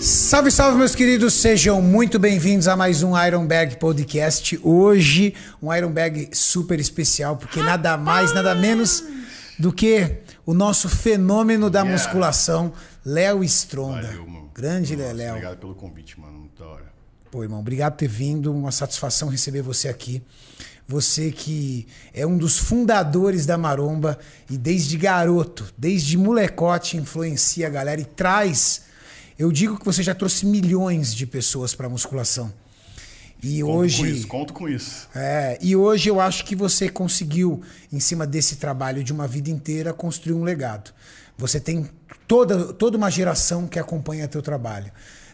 Salve, salve, meus queridos, sejam muito bem-vindos a mais um Iron Bag Podcast. Hoje, um Iron Bag super especial, porque nada mais, nada menos do que o nosso fenômeno da Yeah. musculação, Léo Stronda. Valeu, mano. Grande Nossa, Léo. Obrigado pelo convite, mano. Muito da hora. Pô, irmão, obrigado por ter vindo. Uma satisfação receber você aqui. Você que é um dos fundadores da Maromba e desde garoto, desde molecote, influencia a galera e traz. Eu digo que você já trouxe milhões de pessoas para musculação. E Conto hoje. com isso, conto com isso. É, e hoje eu acho que você conseguiu, em cima desse trabalho de uma vida inteira, construir um legado. Você tem toda, toda uma geração que acompanha teu trabalho.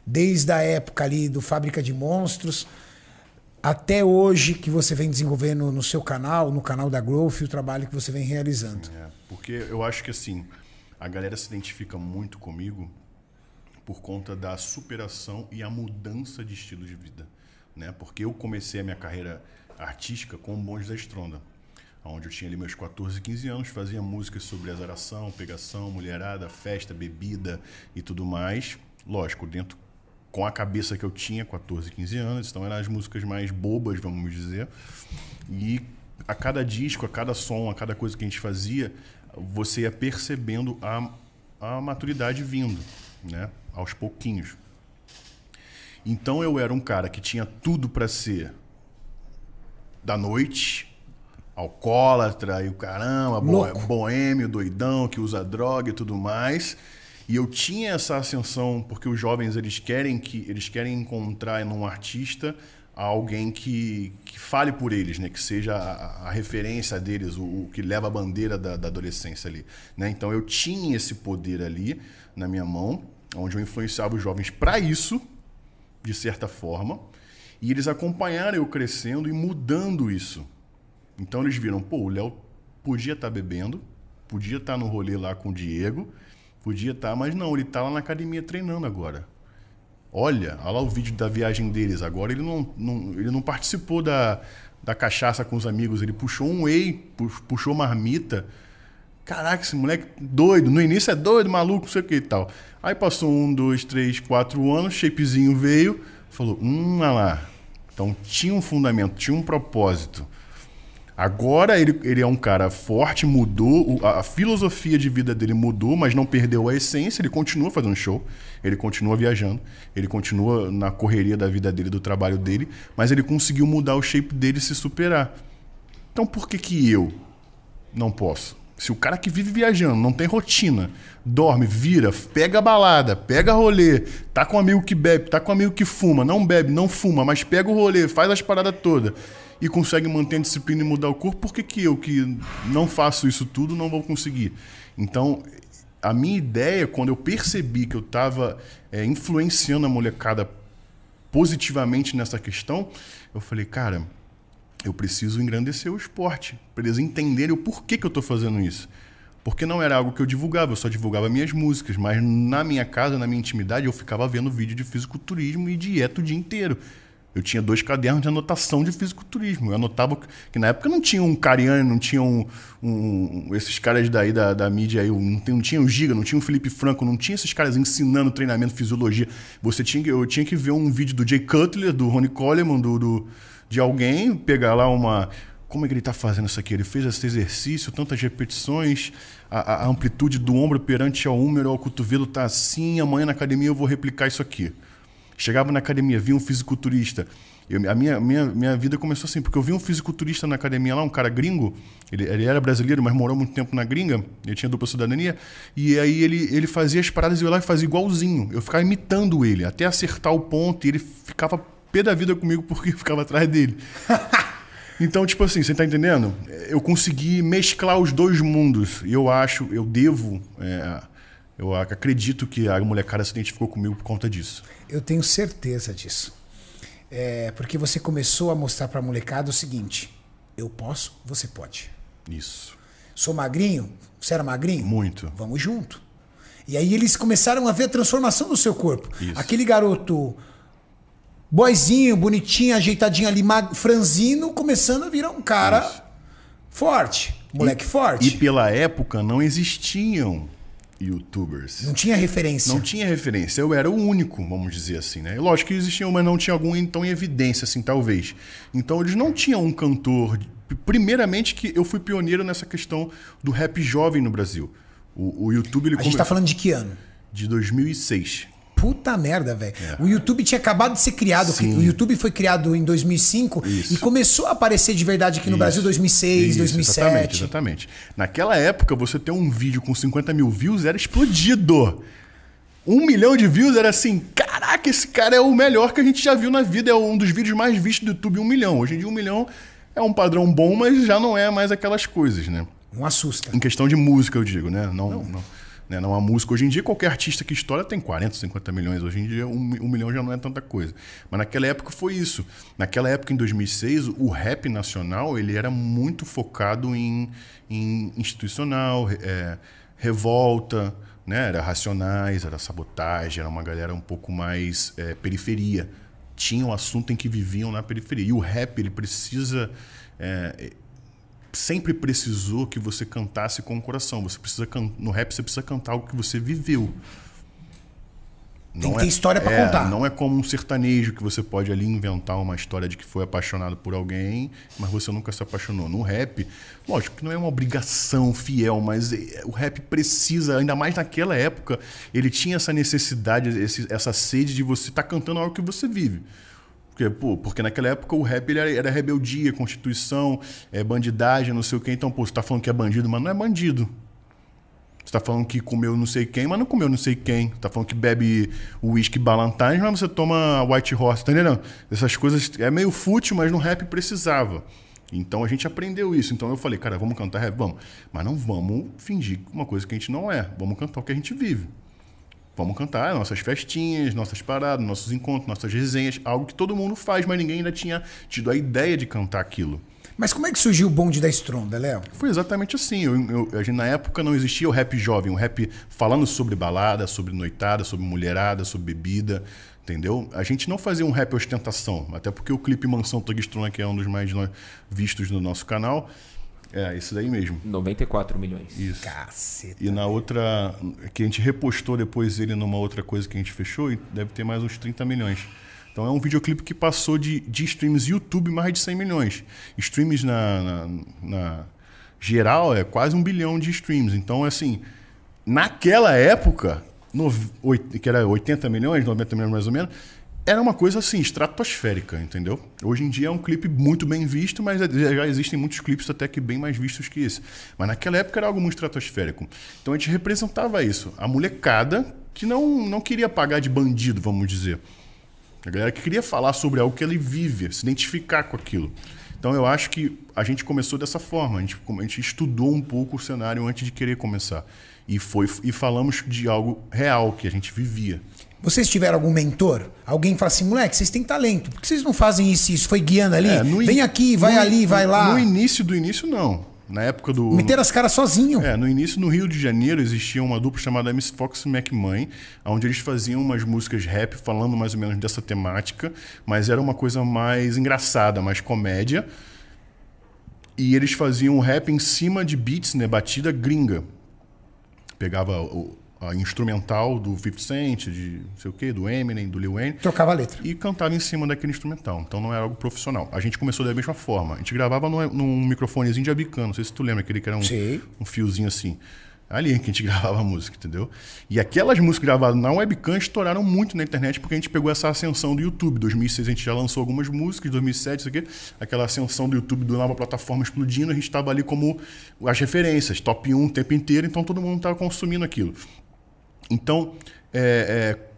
Desde a época ali do Fábrica de Monstros, até hoje que você vem desenvolvendo no seu canal, no canal da Growth, o trabalho que você vem realizando. É, porque eu acho que assim, a galera se identifica muito comigo por conta da superação e a mudança de estilo de vida. Né? Porque eu comecei a minha carreira artística com o Bonde da Estronda, onde eu tinha ali meus 14, 15 anos, fazia músicas sobre azaração, pegação, mulherada, festa, bebida e tudo mais. Lógico, dentro com a cabeça que eu tinha, 14, 15 anos, então eram as músicas mais bobas, vamos dizer. E a cada disco, a cada som, a cada coisa que a gente fazia, você ia percebendo a, a maturidade vindo, né? Aos pouquinhos. Então eu era um cara que tinha tudo para ser da noite, alcoólatra e o caramba, Louco. boêmio, doidão, que usa droga e tudo mais. E eu tinha essa ascensão porque os jovens eles querem que eles querem encontrar num artista alguém que, que fale por eles, né? Que seja a, a referência deles, o, o que leva a bandeira da, da adolescência ali, né? Então eu tinha esse poder ali na minha mão, onde eu influenciava os jovens para isso, de certa forma, e eles acompanharam eu crescendo e mudando isso. Então eles viram, pô, o Léo podia estar bebendo, podia estar no rolê lá com o Diego, podia estar, mas não, ele está lá na academia treinando agora. Olha, olha lá o vídeo da viagem deles. Agora ele não, não- ele não participou da, da cachaça com os amigos, ele puxou um whey, pu- puxou marmita. Caraca, esse moleque doido. No início é doido, maluco, não sei o que e tal. Aí passou um, dois, três, quatro anos, shapezinho veio, falou, hum, olha lá. Então tinha um fundamento, tinha um propósito. Agora ele, ele é um cara forte, mudou, a, a filosofia de vida dele mudou, mas não perdeu a essência, ele continua fazendo show, ele continua viajando, ele continua na correria da vida dele, do trabalho dele, mas ele conseguiu mudar o shape dele e se superar. Então por que que eu não posso? Se o cara que vive viajando, não tem rotina, dorme, vira, pega balada, pega rolê, tá com um amigo que bebe, tá com um amigo que fuma, não bebe, não fuma, mas pega o rolê, faz as paradas todas e consegue manter a disciplina e mudar o corpo, por que, que eu, que não faço isso tudo, não vou conseguir? Então, a minha ideia, quando eu percebi que eu estava influenciando a molecada positivamente nessa questão, eu falei, cara, eu preciso engrandecer o esporte, para eles entenderem o porquê que eu estou fazendo isso. Porque não era algo que eu divulgava, eu só divulgava minhas músicas, mas na minha casa, na minha intimidade, eu ficava vendo vídeo de fisiculturismo e dieta o dia inteiro. Eu tinha dois cadernos de anotação de fisiculturismo. Eu anotava que, na época não tinha um Cariani, não tinha um, um- esses caras daí da, da mídia aí, não, não tinha o Giga, não tinha o Felipe Franco, não tinha esses caras ensinando treinamento, fisiologia. Você tinha eu tinha que ver um vídeo do Jay Cutler, do Ronnie Coleman, do, do- de alguém, pegar lá uma. Como é que ele está fazendo isso aqui? Ele fez esse exercício, tantas repetições, a, a- amplitude do ombro perante ao húmero, ao cotovelo tá assim, amanhã na academia eu vou replicar isso aqui. Chegava na academia, via um fisiculturista. Eu- a minha, minha, minha vida começou assim, porque eu vi um fisiculturista na academia lá, um cara gringo, ele, ele era brasileiro, mas morou muito tempo na gringa, ele tinha dupla cidadania, e aí ele, ele fazia as paradas e eu lá fazia igualzinho. Eu ficava imitando ele, até acertar o ponto, e ele ficava pé da vida comigo porque eu ficava atrás dele. Então, tipo assim, você tá entendendo? Eu consegui mesclar os dois mundos. E eu acho, eu devo, é, eu acredito que a molecada se identificou comigo por conta disso. Eu tenho certeza disso. É, porque você começou a mostrar pra molecada o seguinte: eu posso, você pode. Isso. Sou magrinho? Você era magrinho? Muito. Vamos junto. E aí eles começaram a ver a transformação do seu corpo. Isso. Aquele garoto boizinho, bonitinho, ajeitadinho ali, franzino, começando a virar um cara Isso. forte. Moleque E forte. pela época não existiam youtubers. Não tinha referência. Não tinha referência. Eu era o único, vamos dizer assim, né? Lógico que existiam, mas não tinha algum então em evidência, assim, talvez. Então eles não tinham um cantor. Primeiramente que eu fui pioneiro nessa questão do rap jovem no Brasil. O, o YouTube ele A gente come- tá falando de que ano? de 2006. Puta merda, velho. O YouTube tinha acabado de ser criado. É. Sim. O YouTube foi criado em 2005 Isso. e começou a aparecer de verdade aqui no Isso. Brasil em 2006, Isso, 2007. Exatamente, exatamente. Naquela época, você ter um vídeo com 50 mil views era explodido. Um milhão de views era assim, caraca, esse cara é o melhor que a gente já viu na vida. É um dos vídeos mais vistos do YouTube, um milhão. Hoje em dia, um milhão é um padrão bom, mas já não é mais aquelas coisas, né? Não assusta. Em questão de música, eu digo, né? Não, não. Né? não a música. Hoje em dia, qualquer artista que estoura tem 40, 50 milhões. Hoje em dia, um, um milhão já não é tanta coisa. Mas naquela época foi isso. Naquela época, em 2006, o rap nacional ele era muito focado em, em institucional, é, revolta, né? Era Racionais, era Sabotagem, era uma galera um pouco mais é, periferia. Tinha um assunto em que viviam na periferia. E o rap, ele precisa... é, sempre precisou que você cantasse com o coração. Você precisa no rap você precisa cantar algo que você viveu. Tem que ter história pra contar. Não é como um sertanejo que você pode ali inventar uma história de que foi apaixonado por alguém, mas você nunca se apaixonou. No rap, lógico que não é uma obrigação fiel, mas é- o rap precisa, ainda mais naquela época, ele tinha essa necessidade, esse- essa sede de você estar cantando algo que você vive. Porque, pô, porque naquela época o rap ele era, era rebeldia, constituição, é, bandidagem, não sei o quê. Então, pô, você tá falando que é bandido, mas não é bandido. Você tá falando que comeu não sei quem, mas não comeu não sei quem. Você tá falando que bebe uísque Ballantines, mas você toma White Horse, tá entendendo? Essas coisas é meio fútil, mas no rap precisava. Então a gente aprendeu isso. Então eu falei, cara, vamos cantar rap? Vamos. Mas não vamos fingir uma coisa que a gente não é. Vamos cantar o que a gente vive. Vamos cantar nossas festinhas, nossas paradas, nossos encontros, nossas resenhas, algo que todo mundo faz, mas ninguém ainda tinha tido a ideia de cantar aquilo. Mas como é que surgiu o bonde da Stronda, Léo? Foi exatamente assim. Eu, eu- na época não existia o rap jovem, o rap falando sobre balada, sobre noitada, sobre mulherada, sobre bebida, entendeu? A gente não fazia um rap ostentação, até porque o clipe Mansão Tugstrona, que é um dos mais vistos no nosso canal, é esse daí mesmo. 94 milhões. Isso. Caceta. E na outra, que a gente repostou depois ele numa outra coisa que a gente fechou, deve ter mais uns 30 milhões. Então é um videoclipe que passou de, de streams YouTube mais de 100 milhões. Streams na, na, na geral é quase um bilhão de streams. Então, assim, naquela época, no, que era 80 milhões, 90 milhões mais ou menos, era uma coisa assim, estratosférica, entendeu? Hoje em dia é um clipe muito bem visto, mas já já existem muitos clipes até que bem mais vistos que esse. Mas naquela época era algo muito estratosférico. Então a gente representava isso. A molecada que não, não queria pagar de bandido, vamos dizer. A galera que queria falar sobre algo que ele vive, se identificar com aquilo. Então eu acho que a gente começou dessa forma. A gente, a gente estudou um pouco o cenário antes de querer começar. E, foi, e falamos de algo real que a gente vivia. Vocês tiveram algum mentor? Alguém fala assim, moleque, vocês têm talento. Por que vocês não fazem isso e isso? Foi guiando ali? É, in- Vem aqui, vai no- ali, vai lá. No início do início, não. Na época do. Meter as caras sozinho. É, no início, no Rio de Janeiro, existia uma dupla chamada Miss Fox e McMahon, onde eles faziam umas músicas rap falando mais ou menos dessa temática, mas era uma coisa mais engraçada, mais comédia. E eles faziam rap em cima de beats, né, batida gringa. Pegava o, a instrumental do 50 Cent, de não sei o quê, do Eminem, do Lil Wayne, Trocava a letra. e cantava em cima daquele instrumental. Então não era algo profissional. A gente começou da mesma forma. A gente gravava num, num microfonezinho de abicano. Não sei se tu lembra, aquele que era um, um fiozinho assim. Ali que a gente gravava a música, entendeu? E aquelas músicas gravadas na webcam estouraram muito na internet porque a gente pegou essa ascensão do YouTube. 2006 a gente já lançou algumas músicas, 2007 isso aqui, aquela ascensão do YouTube do nova plataforma explodindo, a gente estava ali como as referências, top 1 o tempo inteiro, então todo mundo estava consumindo aquilo. Então, é, é,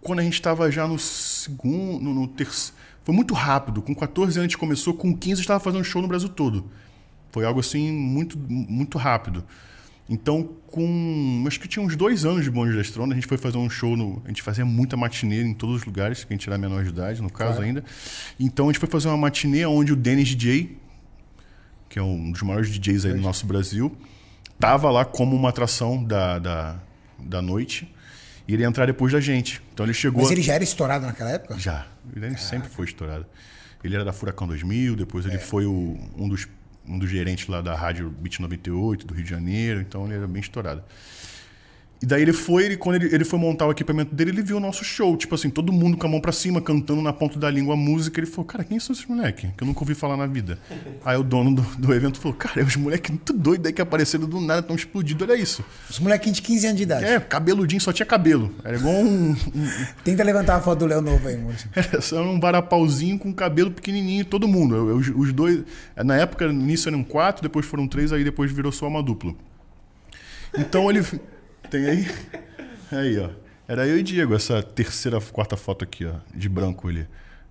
quando a gente estava já no segundo, no, no terceiro, foi muito rápido. Com 14 anos a gente começou, com 15 estava fazendo show no Brasil todo. Foi algo assim muito, muito rápido. Então, com. Acho que tinha uns dois anos de Bonde da Estrona, a gente foi fazer um show no. A gente fazia muita matinê em todos os lugares, que a gente era menor de idade, no caso ainda. Então a gente foi fazer uma matinê onde o Dennis DJ, que é um dos maiores DJs aí do nosso Brasil, tava lá como uma atração da, da, da noite. E ele ia entrar depois da gente. Então ele chegou. Mas ele já era estourado naquela época? Já. Ele sempre foi estourado. Ele era da Furacão 2000, depois É. ele foi o- um, dos, um dos gerentes lá da rádio Beat 98 do Rio de Janeiro, então ele era bem estourado. E daí ele foi, ele, quando ele, ele foi montar o equipamento dele, ele viu o nosso show. Tipo assim, todo mundo com a mão pra cima, cantando na ponta da língua a música. Ele falou, cara, quem são esses moleques? Que eu nunca ouvi falar na vida. Aí o dono do, do evento falou, cara, é os moleques muito doidos aí que apareceram do nada, estão explodidos, olha isso. Os molequinhos de 15 anos de idade. É, cabeludinho, só tinha cabelo. Era igual um. um Tenta levantar a foto do Léo Novo aí, Maurício. era só um varapauzinho com cabelo pequenininho, todo mundo. Eu- eu- Os, os dois. Na época, no início eram quatro, depois foram três, aí depois virou só uma dupla. Então ele. Tem aí? Aí, ó. Era eu e Diego, essa terceira, quarta foto aqui, ó. De branco ali.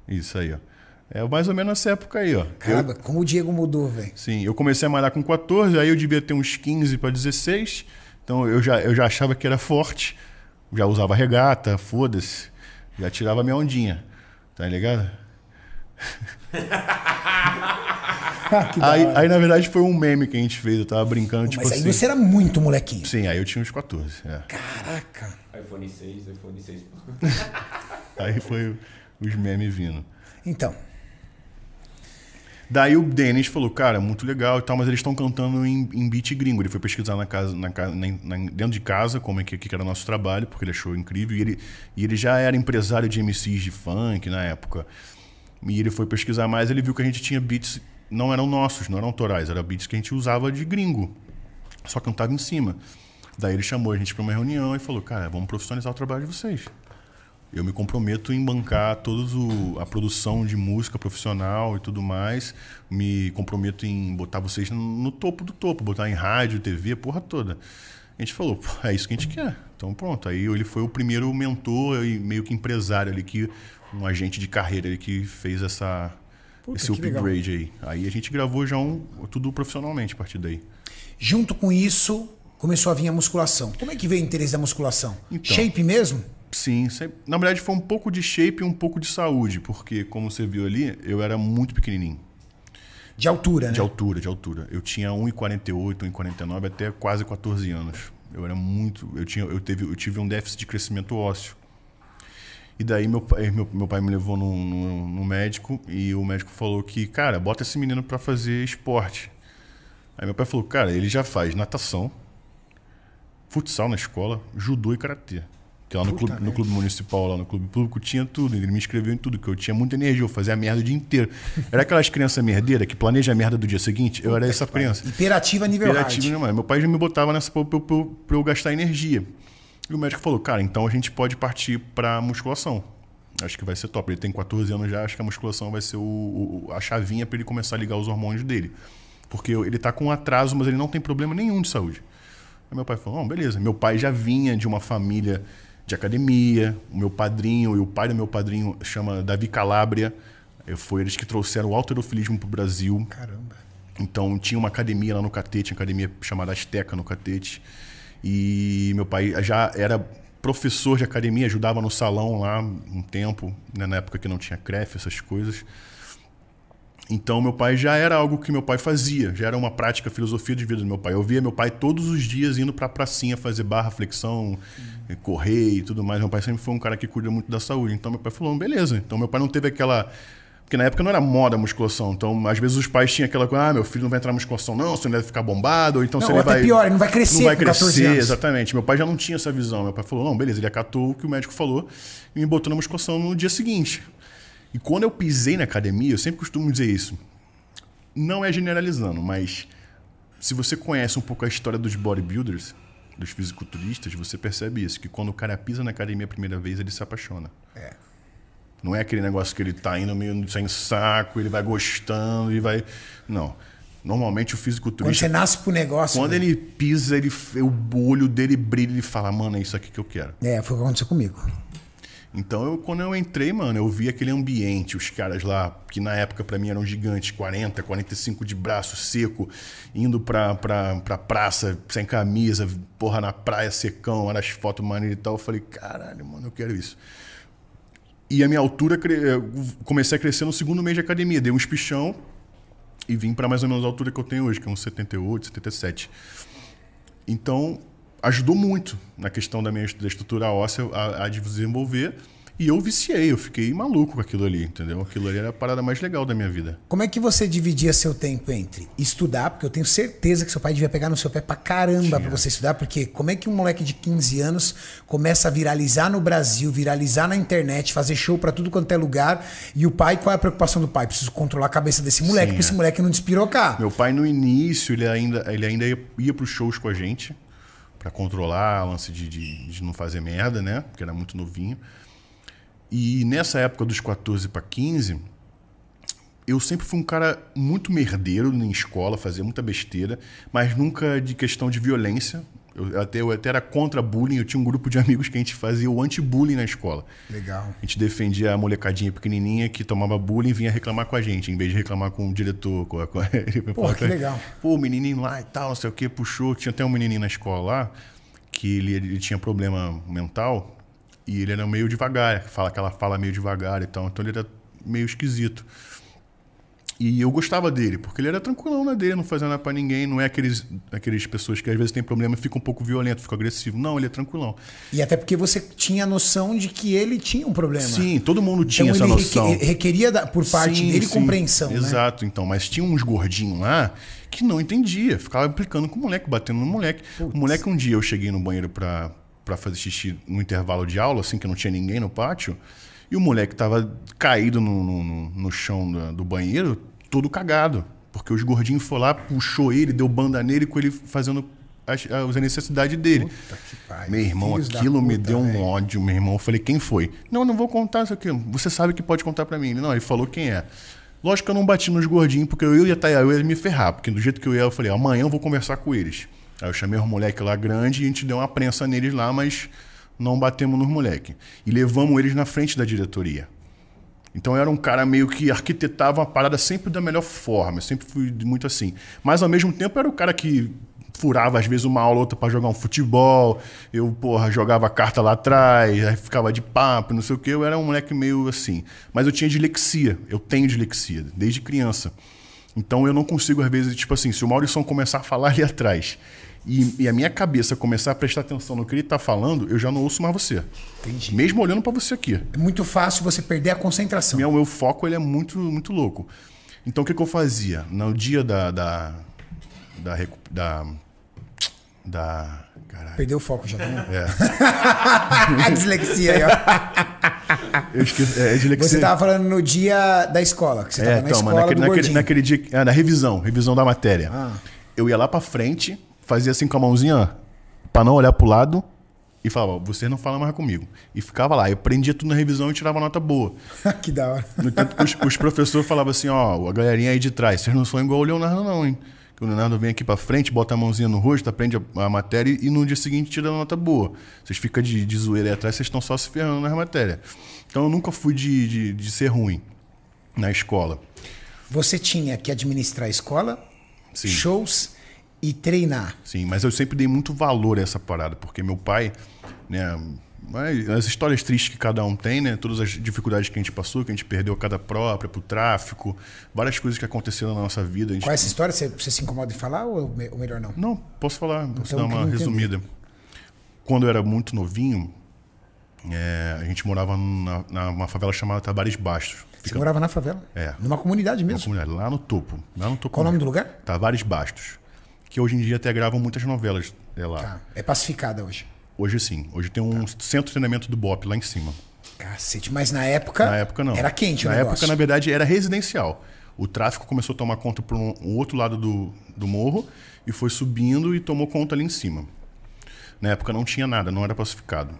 Isso aí, ó. É mais ou menos nessa época aí, ó. Eu- Caramba, como o Diego mudou, velho. Sim, eu comecei a malhar com 14, aí eu devia ter uns 15 para 16. Então eu já, eu já achava que era forte. Já usava regata, foda-se. Já tirava minha ondinha. Tá ligado? Aí, aí, na verdade, foi um meme que a gente fez. Eu tava brincando, tipo Mas aí assim. você era muito molequinho. Sim, aí eu tinha uns 14. é. Caraca. iPhone 6, iPhone 6 Plus. Aí foi os memes vindo. Então, Daí o Denis falou, cara, muito legal e tal, mas eles estão cantando em, em beat gringo. Ele foi pesquisar na casa, na, ca- na- na- dentro de casa como é que, que era o nosso trabalho, porque ele achou incrível. E ele, e ele já era empresário de MCs de funk na época. E ele foi pesquisar mais, ele viu que a gente tinha beats, não eram nossos, não eram autorais, eram beats que a gente usava de gringo. Só cantava em cima. Daí ele chamou a gente para uma reunião e falou, cara, vamos profissionalizar o trabalho de vocês. Eu me comprometo em bancar toda a produção de música profissional e tudo mais. Me comprometo em botar vocês no, no topo do topo, botar em rádio, TV, porra toda. A gente falou, "Pô, é isso que a gente quer. Então pronto. Aí ele foi o primeiro mentor e meio que empresário ali, que, um agente de carreira ali que fez essa, Puta, esse legal. upgrade aí. Aí a gente gravou já um, tudo profissionalmente a partir daí. junto com isso, começou a vir a musculação. Como é que veio o interesse da musculação? Então. Shape mesmo? Sim, sempre- na verdade foi um pouco de shape e um pouco de saúde, porque como você viu ali, eu era muito pequenininho. De altura, né? De altura, de altura. Eu tinha 1,48, 1,49 até quase 14 anos. Eu era muito. Eu, tinha, eu, teve, eu tive um déficit de crescimento ósseo. E daí meu pai, meu, meu pai me levou no, médico e o médico falou que, cara, bota esse menino pra fazer esporte. Aí meu pai falou, cara, ele já faz natação, futsal na escola, judô e karatê. Que lá no Puta clube, no clube municipal, lá no clube público, tinha tudo. Ele me inscreveu em tudo, que eu tinha muita energia, eu fazia merda o dia inteiro. Era aquelas crianças merdeiras que planejam a merda do dia seguinte. Eu era essa criança. Hiperativa nível Imperativo hard. demais. Meu pai já me botava nessa pra, pra- pra- pra eu gastar energia. E o médico falou, cara, então a gente pode partir pra musculação. Acho que vai ser top. Ele tem 14 anos já, acho que a musculação vai ser o, o- a chavinha pra ele começar a ligar os hormônios dele. Porque ele tá com atraso, mas ele não tem problema nenhum de saúde. Aí meu pai falou, não, beleza. Meu pai já vinha de uma família de academia. O meu padrinho e o pai do meu padrinho chama Davi Calabria. Foi eles que trouxeram o alterofilismo pro Brasil. Caramba. Então tinha uma academia lá no Catete, uma academia chamada Azteca no Catete. E meu pai já era professor de academia, ajudava no salão lá um tempo, né, na época que não tinha CREF, essas coisas. Então meu pai já era algo que meu pai fazia, já era uma prática, filosofia de vida do meu pai. Eu via meu pai todos os dias indo pra pracinha fazer barra, flexão, eh, correr e tudo mais. Meu pai sempre foi um cara que cuida muito da saúde. Então meu pai falou, beleza. Então meu pai não teve aquela porque na época não era moda a musculação. Então, às vezes os pais tinham aquela coisa, ah, meu filho não vai entrar na musculação, não, você não deve ficar bombado, ou então Não, se ele vai. pior, ele não vai crescer Não vai com 14 crescer, exatamente. Meu pai já não tinha essa visão. Meu pai falou, não, beleza, ele acatou o que o médico falou e me botou na musculação no dia seguinte. E quando eu pisei na academia, eu sempre costumo dizer isso. Não é generalizando, mas se você conhece um pouco a história dos bodybuilders, dos fisiculturistas, você percebe isso, que quando o cara pisa na academia a primeira vez, ele se apaixona. É. Não é aquele negócio que ele tá indo meio sem saco, ele vai gostando e vai. Não. Normalmente o Quando fisiculturista. você nasce pro negócio. Quando velho. ele pisa, ele, o olho dele brilha e ele fala, mano, é isso aqui que eu quero. É, foi o que aconteceu comigo. Então, eu, quando eu entrei, mano, eu vi aquele ambiente, os caras lá, que na época pra mim eram gigantes, 40, 45 de braço seco, indo pra, pra, pra praça sem camisa, porra, na praia secão, olha as fotos maneiras e tal. Eu falei, caralho, mano, eu quero isso. E a minha altura, comecei a crescer no segundo mês de academia, dei um espichão e vim pra mais ou menos a altura que eu tenho hoje, que é uns 78, 77. Então, ajudou muito na questão da minha da estrutura óssea a, a desenvolver. E eu viciei, eu fiquei maluco com aquilo ali, entendeu? Aquilo ali era a parada mais legal da minha vida. Como é que você dividia seu tempo entre estudar, porque eu tenho certeza que seu pai devia pegar no seu pé pra caramba pra você estudar, porque como é que um moleque de 15 anos começa a viralizar no Brasil, viralizar na internet, fazer show pra tudo quanto é lugar, e o pai, qual é a preocupação do pai? Preciso controlar a cabeça desse moleque, Sim, esse é. moleque não despirocar. Meu pai, no início, ele ainda, ele ainda ia, ia pros shows com a gente, pra controlar lance de, de, de não fazer merda, né? Porque era muito novinho. E nessa época dos 14 para 15, eu sempre fui um cara muito merdeiro em escola, fazia muita besteira, mas nunca de questão de violência. Eu até, eu até era contra bullying, eu tinha um grupo de amigos que a gente fazia o anti-bullying na escola. Legal. A gente defendia a molecadinha pequenininha que tomava bullying e vinha reclamar com a gente, em vez de reclamar com o diretor. Com a, com a... Pô, que legal. Pô, o menininho lá e tal, não sei o que, puxou. Tinha até um menininho na escola lá que ele, ele tinha problema mental e ele era meio devagar, fala que ela fala meio devagar e tal, então ele era meio esquisito. E eu gostava dele, porque ele era tranquilão na dele, não fazia nada pra ninguém, não é aqueles, aqueles pessoas que às vezes têm problema e ficam um pouco violento, ficam agressivo. Não, ele é tranquilão. E até porque você tinha a noção de que ele tinha um problema. Sim, todo mundo tinha então essa noção. reque- requeria por parte Sim, dele sim. compreensão, né? Exato, então. Mas tinha uns gordinhos lá que não entendia. Ficava implicando com o moleque, batendo no moleque. O moleque, um dia eu cheguei no banheiro pra, pra fazer xixi no intervalo de aula, assim, que não tinha ninguém no pátio. E o moleque tava caído no, no, no- chão da- do banheiro, todo cagado. Porque os gordinhos foram lá, puxou ele, deu banda nele com ele fazendo as, as necessidades dele. Pariu, Meu irmão, aquilo me puta, deu um velho. ódio, meu irmão. Eu falei, quem foi? Não, não vou contar isso aqui. Você sabe que pode contar pra mim. Ele, não, ele falou quem é. Lógico que eu não bati nos gordinhos, porque eu ia estar eu ia me ferrar. Porque do jeito que eu ia, eu falei, amanhã eu vou conversar com eles. Aí eu chamei os moleques lá grande e a gente deu uma prensa neles lá, mas não batemos nos moleques. E levamos eles na frente da diretoria. Então era um cara meio que arquitetava uma parada sempre da melhor forma. Eu sempre fui muito assim. Mas ao mesmo tempo era o cara que furava às vezes uma aula ou outra pra jogar um futebol. Eu, porra, jogava carta lá atrás, aí ficava de papo, não sei o quê. Eu era um moleque meio assim. Mas eu tinha dislexia. Eu tenho dislexia desde criança. Então eu não consigo às vezes, tipo assim, se o Maurício começar a falar ali atrás e, e a minha cabeça começar a prestar atenção no que ele tá falando, eu já não ouço mais você. Entendi. Mesmo olhando pra você aqui. É muito fácil você perder a concentração. Meu, meu foco ele é muito, muito louco. Então o que, que eu fazia? No dia da. Da. Da. da, da caralho. Perdeu o foco já. Né? É. a dislexia aí, ó. Eu esqueci. É, dislexia. Você tava falando no dia da escola, que você É, tava na então, mas escola naquele, naquele, naquele dia. Ah, na revisão, revisão da matéria. Ah. Eu ia lá pra frente, fazia assim com a mãozinha, ó, pra não olhar pro lado, e falava, você não fala mais comigo. E ficava lá. Eu prendia tudo na revisão e tirava nota boa. que da hora. No entanto, que os, os professores falavam assim, ó, a galerinha aí de trás, vocês não são igual o Leonardo não, hein? Que o Leonardo vem aqui pra frente, bota a mãozinha no rosto, aprende a, a matéria e no dia seguinte tira a nota boa. Vocês ficam de, de zoeira aí atrás, vocês estão só se ferrando nas matérias. Então eu nunca fui de, de, de ser ruim na escola. Você tinha que administrar a escola, Sim. shows e treinar. Sim, mas eu sempre dei muito valor a essa parada, porque meu pai, né, as histórias tristes que cada um tem, né, todas as dificuldades que a gente passou, que a gente perdeu cada própria pro tráfico, várias coisas que aconteceram na nossa vida. A gente Qual é essa história? Você, você se incomoda em falar ou, me- ou melhor não? Não, posso falar, posso Então, dar eu uma resumida. Quando eu era muito novinho, é, a gente morava na, numa favela chamada Tabares Bastos. Você morava na favela? É. Numa comunidade mesmo? comunidade, lá no topo. Lá no topo Qual o nome do lugar? Tavares Bastos. Que hoje em dia até gravam muitas novelas é lá. Tá. É pacificada hoje. Hoje sim. Hoje tem um centro de treinamento do BOP lá em cima. Cacete. Mas na época. Na época não. Era quente Na negócio. época, na verdade, era residencial. O tráfico começou a tomar conta por um, um outro lado do, do morro e foi subindo e tomou conta ali em cima. Na época não tinha nada, não era pacificado.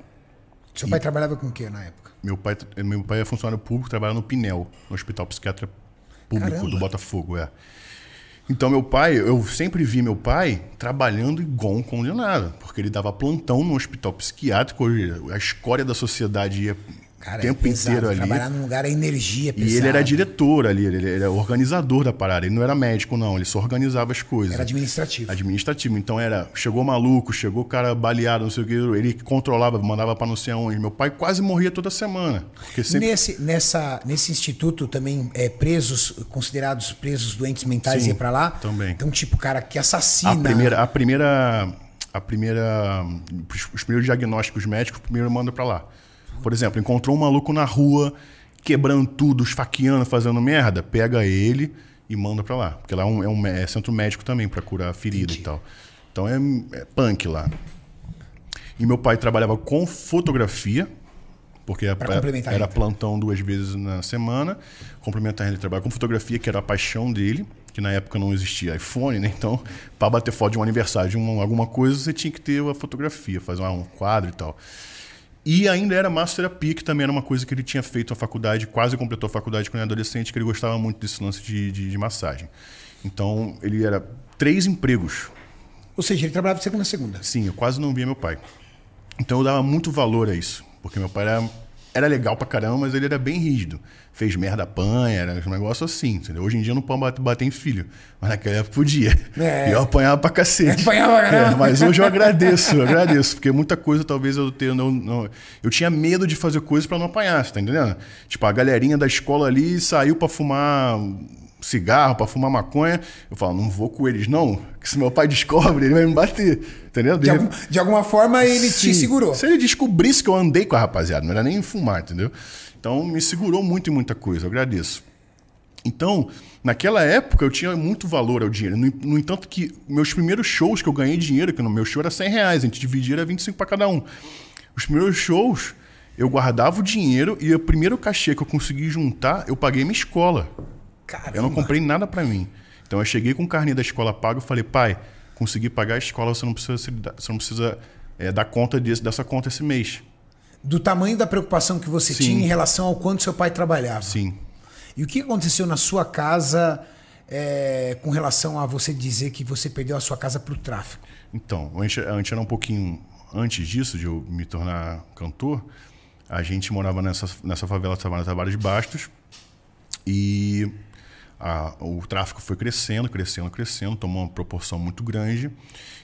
Seu pai trabalhava com o quê na época? Meu pai, meu pai é funcionário público, trabalha no Pinel, no Hospital Psiquiatra Público Caramba. do Botafogo, é. Então meu pai, eu sempre vi meu pai trabalhando igual um condenado, porque ele dava plantão no hospital psiquiátrico, a escória da sociedade ia Cara, o tempo é inteiro ali. Trabalhar num lugar é energia E pesada. ele era diretor ali, ele era organizador da parada. Ele não era médico, não, ele só organizava as coisas. Era administrativo. Administrativo. Então era, chegou maluco, chegou cara baleado, não sei o que, ele controlava, mandava pra não sei aonde. Meu pai quase morria toda semana. Sempre. Nesse, nessa, nesse instituto também, é, presos, considerados presos doentes mentais, Sim, ia pra lá? também. Então, tipo, cara que assassina. A primeira, a primeira, a primeira, os primeiros diagnósticos médicos, primeiro manda pra lá. Por exemplo, encontrou um maluco na rua, quebrando tudo, esfaqueando, fazendo merda, pega ele e manda pra lá. Porque lá é um, é um é centro médico também pra curar ferida Entendi. e tal. Então é, é punk lá. E meu pai trabalhava com fotografia, porque a era renda. plantão duas vezes na semana. Complementar ele trabalhava com fotografia, que era a paixão dele, que na época não existia iPhone, né? Então, para bater foto de um aniversário, de um- alguma coisa, você tinha que ter a fotografia, fazer um quadro e tal. E ainda era massoterapia, que também era uma coisa que ele tinha feito na faculdade, quase completou a faculdade quando era adolescente, que ele gostava muito desse lance de, de, de massagem. Então, ele era três empregos. Ou seja, ele trabalhava de segunda a segunda. Sim, eu quase não via meu pai. Então eu dava muito valor a isso. Porque meu pai era, era legal pra caramba, mas ele era bem rígido. Fez merda, apanha, era um negócio assim, entendeu? Hoje em dia não pode bater, em filho. Mas naquela época podia. É. E eu apanhava pra cacete. Apanhava. É, mas hoje eu agradeço, eu agradeço. Porque muita coisa talvez eu tenha. Não, não- eu tinha medo de fazer coisas pra não apanhar, você tá entendendo? Tipo, a galerinha da escola ali saiu pra fumar cigarro, pra fumar maconha. Eu falo, não vou com eles, não. Que se meu pai descobre, ele vai me bater. Entendeu? De, De algum- de alguma forma, ele te segurou. Se ele descobrisse que eu andei com a rapaziada, não era nem fumar, entendeu? Então me segurou muito em muita coisa, eu agradeço. Então, naquela época eu tinha muito valor ao dinheiro. No, no entanto, que meus primeiros shows que eu ganhei dinheiro, que no meu show era 100 reais, a gente dividia era 25 para cada um. Os primeiros shows, eu guardava o dinheiro e o primeiro cachê que eu consegui juntar, eu paguei minha escola. Caramba. Eu não comprei nada pra mim. Então eu cheguei com o carnê da escola pago e falei, pai, consegui pagar a escola, você não precisa, você não precisa é, dar conta desse, dessa conta esse mês. Do tamanho da preocupação que você Sim. tinha em relação ao quanto seu pai trabalhava. Sim. E o que aconteceu na sua casa é, com relação a você dizer que você perdeu a sua casa pro tráfico? Então, antes, antes era um pouquinho antes disso, de eu me tornar cantor, a gente morava nessa, nessa favela chamada de Bastos e a- o tráfico foi crescendo, crescendo, crescendo, tomou uma proporção muito grande.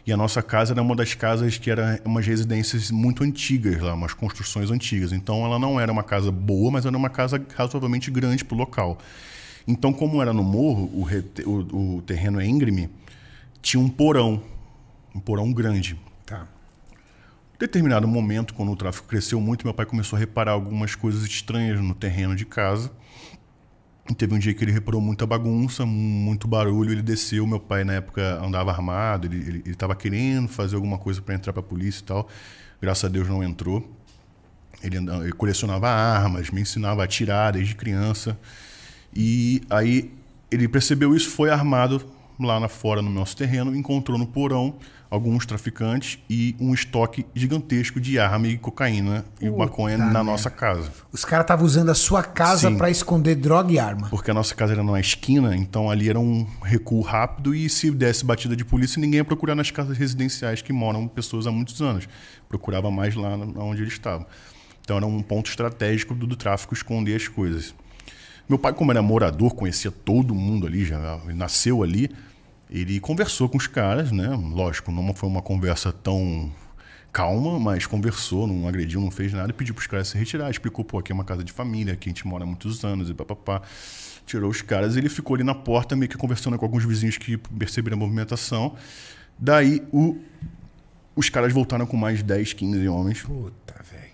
E a nossa casa era uma das casas que era umas residências muito antigas lá, umas construções antigas. Então ela não era uma casa boa, mas era uma casa razoavelmente grande para o local. Então, como era no morro, o, rete- o- o terreno é íngreme, tinha um porão, um porão grande. Tá. Determinado momento, quando o tráfico cresceu muito, meu pai começou a reparar algumas coisas estranhas no terreno de casa. Teve um dia que ele reparou muita bagunça, muito barulho. Ele desceu. Meu pai, na época, andava armado. Ele estava querendo fazer alguma coisa para entrar para a polícia e tal. Graças a Deus não entrou. Ele, ele colecionava armas, me ensinava a atirar desde criança. E aí ele percebeu isso, foi armado lá na fora no nosso terreno, encontrou no porão alguns traficantes e um estoque gigantesco de arma e cocaína e Puta maconha na merda. nossa casa. Os caras estavam usando a sua casa pra esconder droga e arma. Porque a nossa casa era numa esquina, então ali era um recuo rápido e se desse batida de polícia, ninguém ia procurar nas casas residenciais que moram pessoas há muitos anos. Procurava mais lá onde eles estavam. Então era um ponto estratégico do, do tráfico esconder as coisas. Meu pai, como era morador, conhecia todo mundo ali, já nasceu ali, ele conversou com os caras, né? Lógico, não foi uma conversa tão calma, mas conversou, não agrediu, não fez nada, e pediu para os caras se retirar, explicou, pô, aqui é uma casa de família, aqui a gente mora há muitos anos, e papapá. Tirou os caras, ele ficou ali na porta, meio que conversando com alguns vizinhos que perceberam a movimentação. Daí, o- os caras voltaram com mais 10, 15 homens, Puta, velho.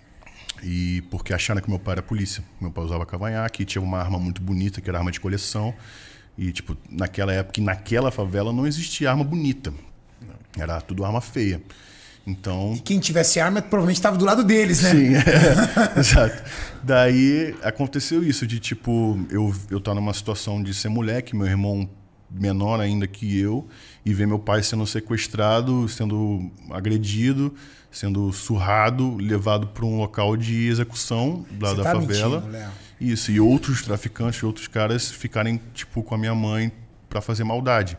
e porque acharam que meu pai era polícia. Meu pai usava cavanhaque, tinha uma arma muito bonita, que era arma de coleção. E, tipo, naquela época, e naquela favela, não existia arma bonita. Era tudo arma feia. Então, Quem tivesse arma provavelmente estava do lado deles, né? Sim, é, exato. Daí aconteceu isso, de tipo, eu, eu estar numa situação de ser moleque, meu irmão menor ainda que eu, e ver meu pai sendo sequestrado, sendo agredido, sendo surrado, levado para um local de execução lá Você da tá favela. mentindo, Léo. Isso, e outros traficantes, outros caras ficarem, tipo, com a minha mãe para fazer maldade.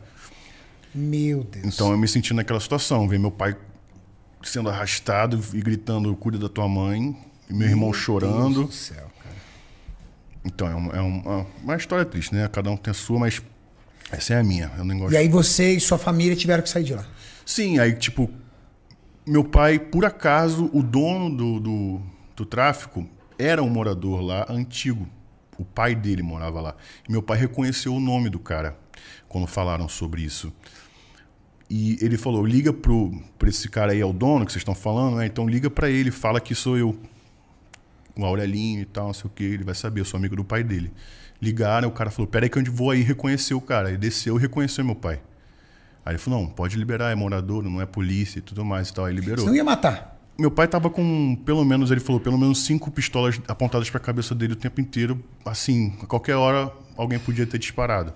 Meu Deus. Então eu me senti naquela situação, ver meu pai sendo arrastado e gritando, cuida da tua mãe, e meu irmão chorando. Deus do céu, cara. Então é uma, é uma, uma história triste, né? Cada um tem a sua, mas essa é a minha. Eu nem gosto. E aí você e sua família tiveram que sair de lá. Sim, aí tipo, meu pai, por acaso, o dono do, do, do tráfico era um morador lá antigo. O pai dele morava lá. E meu pai reconheceu o nome do cara quando falaram sobre isso. E ele falou: liga pro, pra esse cara aí, é o dono que vocês estão falando, né? Então liga pra ele, fala que sou eu. o Aurelinho e tal, não sei o que, ele vai saber, eu sou amigo do pai dele. Ligaram, o cara falou, peraí que eu vou aí reconhecer o cara. Ele desceu e reconheceu meu pai. Aí ele falou, não, pode liberar, é morador, não é polícia e tudo mais e tal. Aí liberou. Você não ia matar. Meu pai tava com, pelo menos, ele falou, pelo menos cinco pistolas apontadas pra cabeça dele o tempo inteiro. Assim, a qualquer hora alguém podia ter disparado.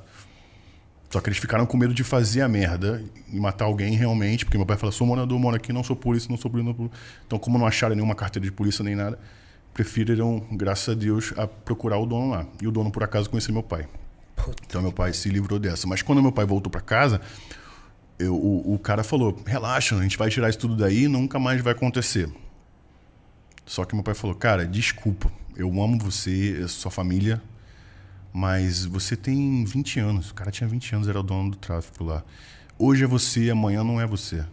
Só que eles ficaram com medo de fazer a merda e matar alguém realmente, porque meu pai falou: sou morador, moro aqui, não sou polícia, não sou polícia. Não... Então, como não acharam nenhuma carteira de polícia nem nada, preferiram, graças a Deus, a procurar o dono lá. E o dono, por acaso, conhecia meu pai. Puta. Então, meu pai se livrou dessa. Mas quando meu pai voltou para casa, eu, o, o cara falou: relaxa, a gente vai tirar isso tudo daí nunca mais vai acontecer. Só que meu pai falou: cara, desculpa, eu amo você, sua família, mas você tem 20 anos. O cara tinha 20 anos, era o dono do tráfico lá. Hoje é você, amanhã não é você.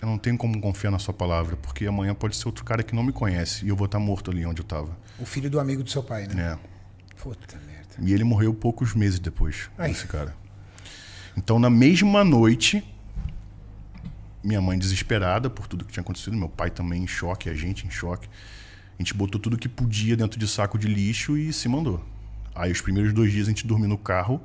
Eu não tenho como confiar na sua palavra, porque amanhã pode ser outro cara que não me conhece e eu vou estar morto ali onde eu estava. O filho do amigo do seu pai, né? É. Puta merda. E ele morreu poucos meses depois, Ai. esse cara. Então, na mesma noite, minha mãe desesperada por tudo que tinha acontecido, meu pai também em choque, a gente em choque. A gente botou tudo que podia dentro de saco de lixo e se mandou. Aí os primeiros dois dias a gente dormiu no carro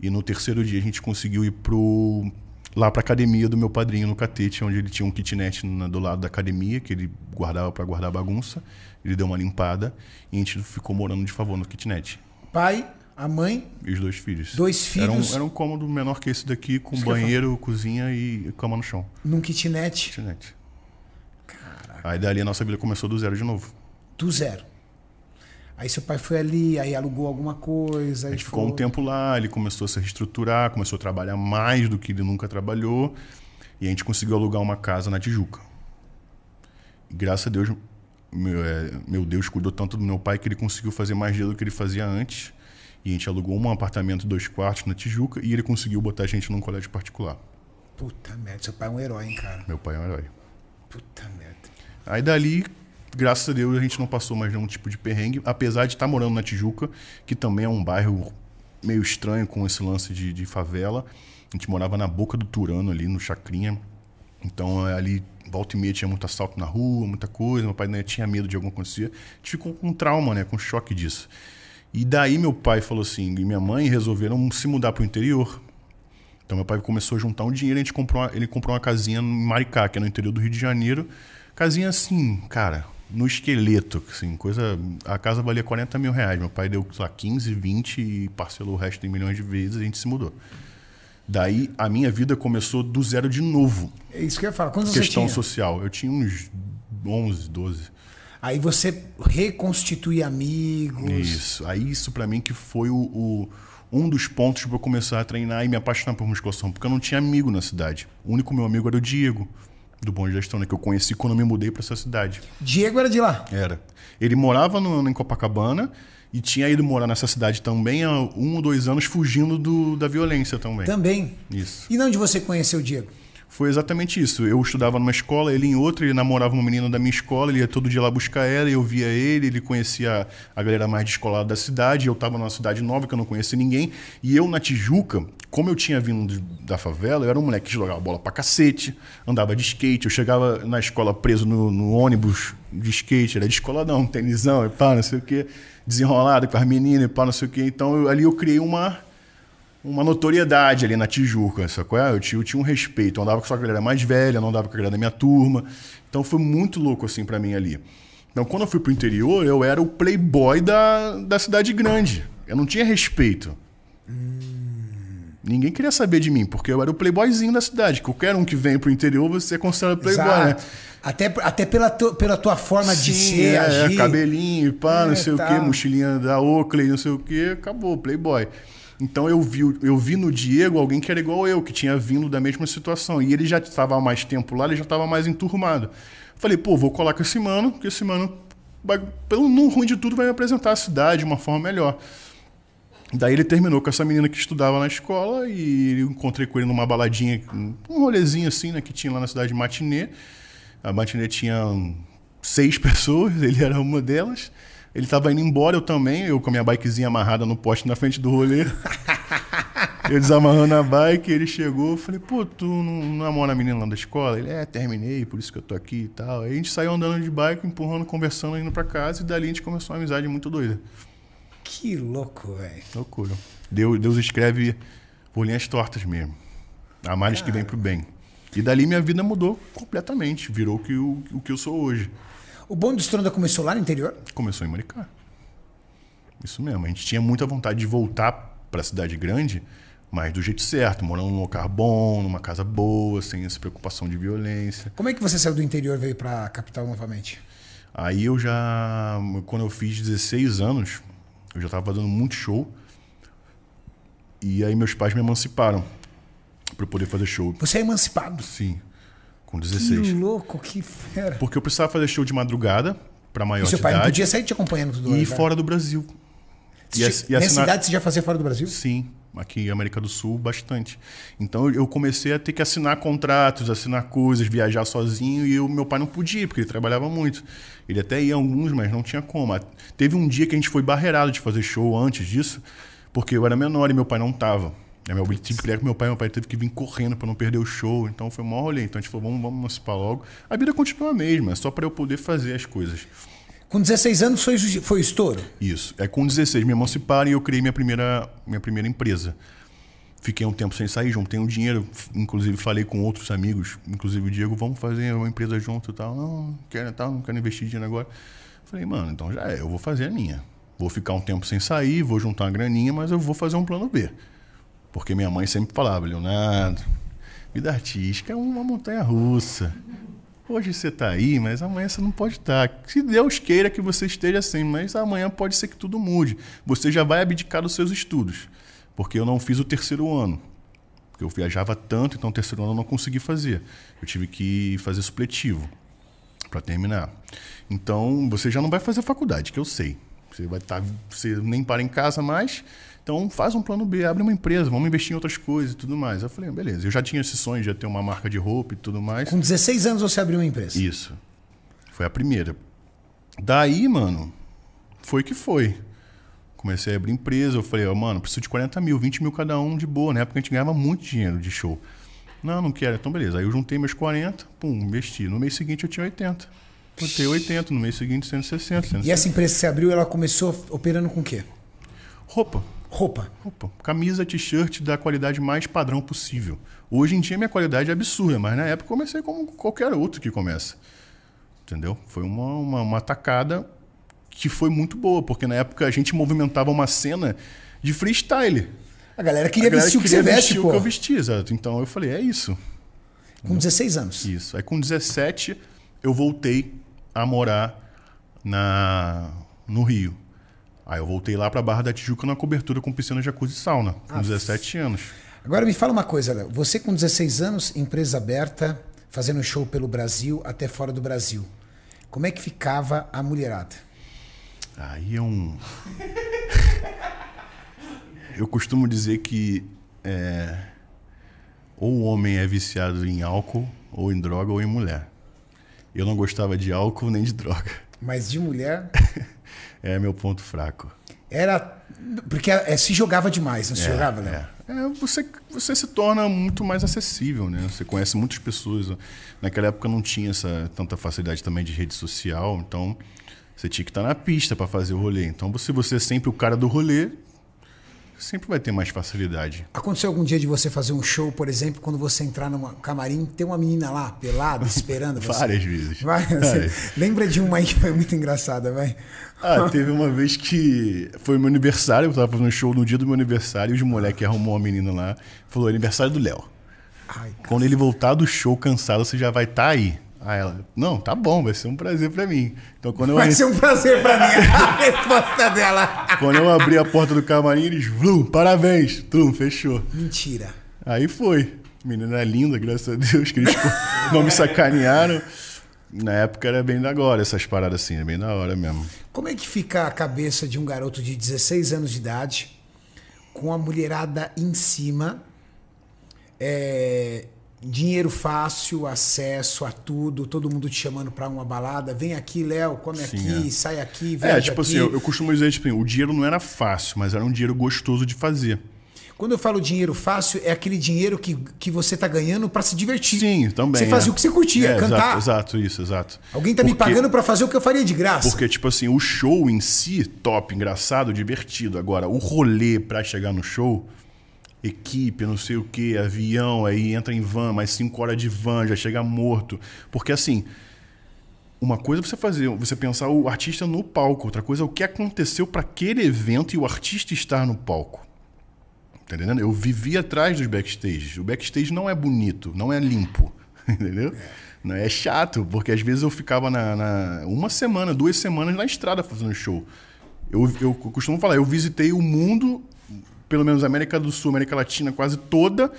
e no terceiro dia a gente conseguiu ir pro lá para academia do meu padrinho no Catete, onde ele tinha um kitnet do lado da academia que ele guardava para guardar bagunça. Ele deu uma limpada e a gente ficou morando de favor no kitnet. Pai, a mãe e os dois filhos. Dois filhos. Era um, era um cômodo menor que esse daqui, com Isso banheiro, cozinha e cama no chão. Num kitnet. Kitnet. Caraca. Aí dali a nossa vida começou do zero de novo. Do zero. Aí seu pai foi ali, aí alugou alguma coisa. A gente ficou um tempo lá, ele começou a se reestruturar, começou a trabalhar mais do que ele nunca trabalhou. E a gente conseguiu alugar uma casa na Tijuca. E graças a Deus, meu, é, meu Deus cuidou tanto do meu pai que ele conseguiu fazer mais dinheiro do que ele fazia antes. E a gente alugou um apartamento, dois quartos na Tijuca e ele conseguiu botar a gente num colégio particular. Puta merda, seu pai é um herói, hein, cara? Meu pai é um herói. Puta merda. Aí dali graças a Deus a gente não passou mais nenhum tipo de perrengue, apesar de estar morando na Tijuca, que também é um bairro meio estranho com esse lance de, de favela. A gente morava na boca do Turano ali, no Chacrinha. Então ali, volta e meia, tinha muito assalto na rua, muita coisa. Meu pai né, tinha medo de alguma coisa acontecer. A gente ficou com trauma, né, com choque disso. E daí meu pai falou assim, e minha mãe resolveram se mudar para o interior. Então meu pai começou a juntar um dinheiro, a gente comprou uma, ele comprou uma casinha em Maricá, que é no interior do Rio de Janeiro. Casinha assim, cara, no esqueleto, assim, coisa. A casa valia 40 mil reais. Meu pai deu, sei lá, 15, 20 e parcelou o resto em milhões de vezes e a gente se mudou. Daí a minha vida começou do zero de novo. É isso que eu ia falar. Quantos Questão você tinha? social. Eu tinha uns 11, 12. Aí você reconstitui amigos. Isso. Aí isso para mim que foi o, o, um dos pontos para eu começar a treinar e me apaixonar por musculação, porque eu não tinha amigo na cidade. O único meu amigo era o Diego do Bom Gestão, né? Que eu conheci quando eu me mudei para essa cidade. Diego era de lá? Era. Ele morava no, em Copacabana e tinha ido morar nessa cidade também há um ou dois anos, fugindo do, da violência também. Também? Isso. E onde você conheceu o Diego? Foi exatamente isso. Eu estudava numa escola, ele em outra, ele namorava uma menina da minha escola, ele ia todo dia lá buscar ela, eu via ele, ele conhecia a galera mais descolada da cidade, eu estava numa cidade nova que eu não conhecia ninguém, e eu na Tijuca, como eu tinha vindo da favela, eu era um moleque que jogava bola pra cacete, andava de skate, eu chegava na escola preso no, no ônibus de skate, era de escola não, tenisão, e pá, não sei o quê, desenrolado com as meninas, e pá, não sei o quê. Então eu, ali eu criei uma uma notoriedade ali na Tijuca, sacou? Eu tinha, eu tinha um respeito, eu andava com a galera mais velha, não andava com a galera da minha turma. Então foi muito louco assim para mim ali. Então quando eu fui pro interior, eu era o playboy da, da cidade grande. Eu não tinha respeito. Ninguém queria saber de mim, porque eu era o playboyzinho da cidade. Qualquer um que vem pro interior, você é considerado playboy, né? Né? Até, até pela, tu, pela tua forma Sim, de ser, é, agir. cabelinho, pá, é, não sei tá. o quê, mochilinha da Oakley, não sei o quê, acabou, playboy. Então eu vi, eu vi no Diego alguém que era igual eu, que tinha vindo da mesma situação. E ele já estava há mais tempo lá, ele já estava mais enturmado. Falei, pô, vou colar com esse mano, porque esse mano, vai, pelo no ruim de tudo, vai me apresentar a cidade de uma forma melhor. Daí ele terminou com essa menina que estudava na escola e eu encontrei com ele numa baladinha, um rolezinho assim, né, que tinha lá na cidade de Matinê. A Matinê tinha seis pessoas, ele era uma delas. Ele tava indo embora, eu também, eu com a minha bikezinha amarrada no poste na frente do rolê. Eu desamarrando a bike, ele chegou, eu falei, pô, tu não namora a menina lá da escola? Ele, é, terminei, por isso que eu tô aqui e tal. Aí a gente saiu andando de bike, empurrando, conversando, indo pra casa, e dali a gente começou uma amizade muito doida. Que louco, velho. Loucura. Deus, Deus escreve por linhas tortas mesmo. Há males que vem pro bem. E dali minha vida mudou completamente, virou o que, o, o que eu sou hoje. O Bonde do Estronda começou lá no interior? Começou em Maricá. Isso mesmo. A gente tinha muita vontade de voltar para a cidade grande, mas do jeito certo, morando num lugar bom, numa casa boa, sem essa preocupação de violência. Como é que você saiu do interior e veio para a capital novamente? Aí eu já, quando eu fiz 16 anos, eu já estava fazendo muito show. E aí meus pais me emanciparam para poder fazer show. Você é emancipado? Sim, com 16. Que louco, que fera. Porque eu precisava fazer show de madrugada para maior E seu pai não idade podia sair te acompanhando tudo e né? fora do Brasil. E e Nessa idade você já fazia fora do Brasil? Sim, aqui em América do Sul, bastante. Então eu- comecei a ter que assinar contratos, assinar coisas, viajar sozinho e o meu pai não podia, porque ele trabalhava muito. Ele até ia alguns, mas não tinha como. A- Teve um dia que a gente foi barreirado de fazer show antes disso, porque eu era menor e meu pai não tava. Aí meu, tive que brigar com meu pai, meu pai teve que vir correndo para não perder o show. Então foi um maior rolê. Então a gente falou, vamos, vamos emancipar logo. A vida continua a mesma, é só para eu poder fazer as coisas. Com 16 anos foi, foi estouro. Isso. É com 16 me emanciparam e eu criei minha primeira, minha primeira empresa. Fiquei um tempo sem sair, juntei um dinheiro, inclusive falei com outros amigos, inclusive o Diego, vamos fazer uma empresa junto e tal. Não, não quero, tal, não quero investir dinheiro agora. Falei, mano, então já é, eu vou fazer a minha. Vou ficar um tempo sem sair, vou juntar uma graninha, mas eu vou fazer um plano B. Porque minha mãe sempre falava, Leonardo, vida artística é uma montanha russa. Hoje você está aí, mas amanhã você não pode estar. Se Deus queira que você esteja assim, mas amanhã pode ser que tudo mude. Você já vai abdicar dos seus estudos. Porque eu não fiz o terceiro ano. Porque eu viajava tanto, então o terceiro ano eu não consegui fazer. Eu tive que fazer supletivo para terminar. Então você já não vai fazer faculdade, que eu sei. Você vai estar, você nem para em casa mais. Então faz um plano B, abre uma empresa, vamos investir em outras coisas e tudo mais. Eu falei, beleza. Eu já tinha esse sonho de ter uma marca de roupa e tudo mais. Com 16 anos você abriu uma empresa. Isso. Foi a primeira. Daí, mano, foi que foi. Comecei a abrir empresa, eu falei, ó, mano, preciso de 40 mil, 20 mil cada um de boa. Na época a gente ganhava muito dinheiro de show. Não, não quero. Então, beleza. Aí eu juntei meus 40, pum, investi. No mês seguinte eu tinha 80. Botei 80, no mês seguinte 160, 160. E essa empresa que você abriu, ela começou operando com o quê? Roupa. Roupa. Roupa. Camisa, t-shirt da qualidade mais padrão possível. Hoje em dia minha qualidade é absurda, mas na época eu comecei como qualquer outro que começa. Entendeu? Foi uma, uma, uma tacada que foi muito boa, porque na época a gente movimentava uma cena de freestyle. A galera queria A galera vestir o que queria você veste, pô. o que eu vestia, exato. Então eu falei, é isso. Com 16 anos. Isso. Aí com 17 eu voltei a morar na no Rio. Aí eu voltei lá pra Barra da Tijuca na cobertura com piscina, jacuzzi e sauna, com 17 anos. Agora me fala uma coisa, Léo. Você com 16 anos, empresa aberta, fazendo show pelo Brasil até fora do Brasil. Como é que ficava a mulherada? Aí é um. Eu costumo dizer que é, ou o homem é viciado em álcool, ou em droga, ou em mulher. Eu não gostava de álcool nem de droga. Mas de mulher É meu ponto fraco. era. Porque é, se jogava demais, não se jogava, Léo? É, É, você, você se torna muito mais acessível, né? Você conhece muitas pessoas. Naquela época não tinha essa tanta facilidade também de rede social, então você tinha que estar na pista para fazer o rolê. Então, se você é sempre o cara do rolê, sempre vai ter mais facilidade. Aconteceu algum dia de você fazer um show, por exemplo, quando você entrar num camarim, tem uma menina lá, pelada, esperando você? Várias vezes. Vai, você Várias. lembra de uma aí que foi muito engraçada, vai? Ah, teve uma vez que foi meu aniversário, eu tava fazendo um show no dia do meu aniversário, e os moleques arrumou uma menina lá, falou, aniversário do Léo. Ai, Quando ele voltar do show cansado, você já vai estar aí. Aí ela, não, tá bom, vai ser um prazer pra mim. Então quando eu, vai ser um prazer pra mim a resposta dela. quando eu abri a porta do camarim, eles, Vlum, parabéns, tum, fechou. Mentira. Aí foi. Menina linda, graças a Deus, que eles não me sacanearam. Na época era bem da hora essas paradas assim, é bem da hora mesmo. Como é que fica a cabeça de um garoto de 16 anos de idade, com a mulherada em cima, é, dinheiro fácil, acesso a tudo, todo mundo te chamando pra uma balada, vem aqui, Léo, come Sim, aqui, é. sai aqui, viaja É, tipo aqui. assim, eu, eu costumo dizer, tipo, assim, o dinheiro não era fácil, mas era um dinheiro gostoso de fazer. Quando eu falo dinheiro fácil, é aquele dinheiro que, que você tá ganhando para se divertir. Sim, também. Você fazia é. o que você curtia, É, cantar. Exato, exato, isso, exato. Alguém tá me Porque- pagando para fazer o que eu faria de graça. Porque, tipo assim, o show em si, top, engraçado, divertido. Agora, o rolê pra chegar no show, equipe, não sei o que, avião, aí entra em van, mais cinco horas de van, já chega morto. Porque, assim, uma coisa é você fazer, você pensar o artista no palco, outra coisa é o que aconteceu para aquele evento e o artista estar no palco. Tá entendendo? Eu vivi atrás dos backstage. O backstage não é bonito, não é limpo. Entendeu? É chato, porque às vezes eu ficava na, na- uma semana, duas semanas na estrada fazendo show. Eu, eu costumo falar, eu visitei o mundo, pelo menos América do Sul, América Latina quase toda,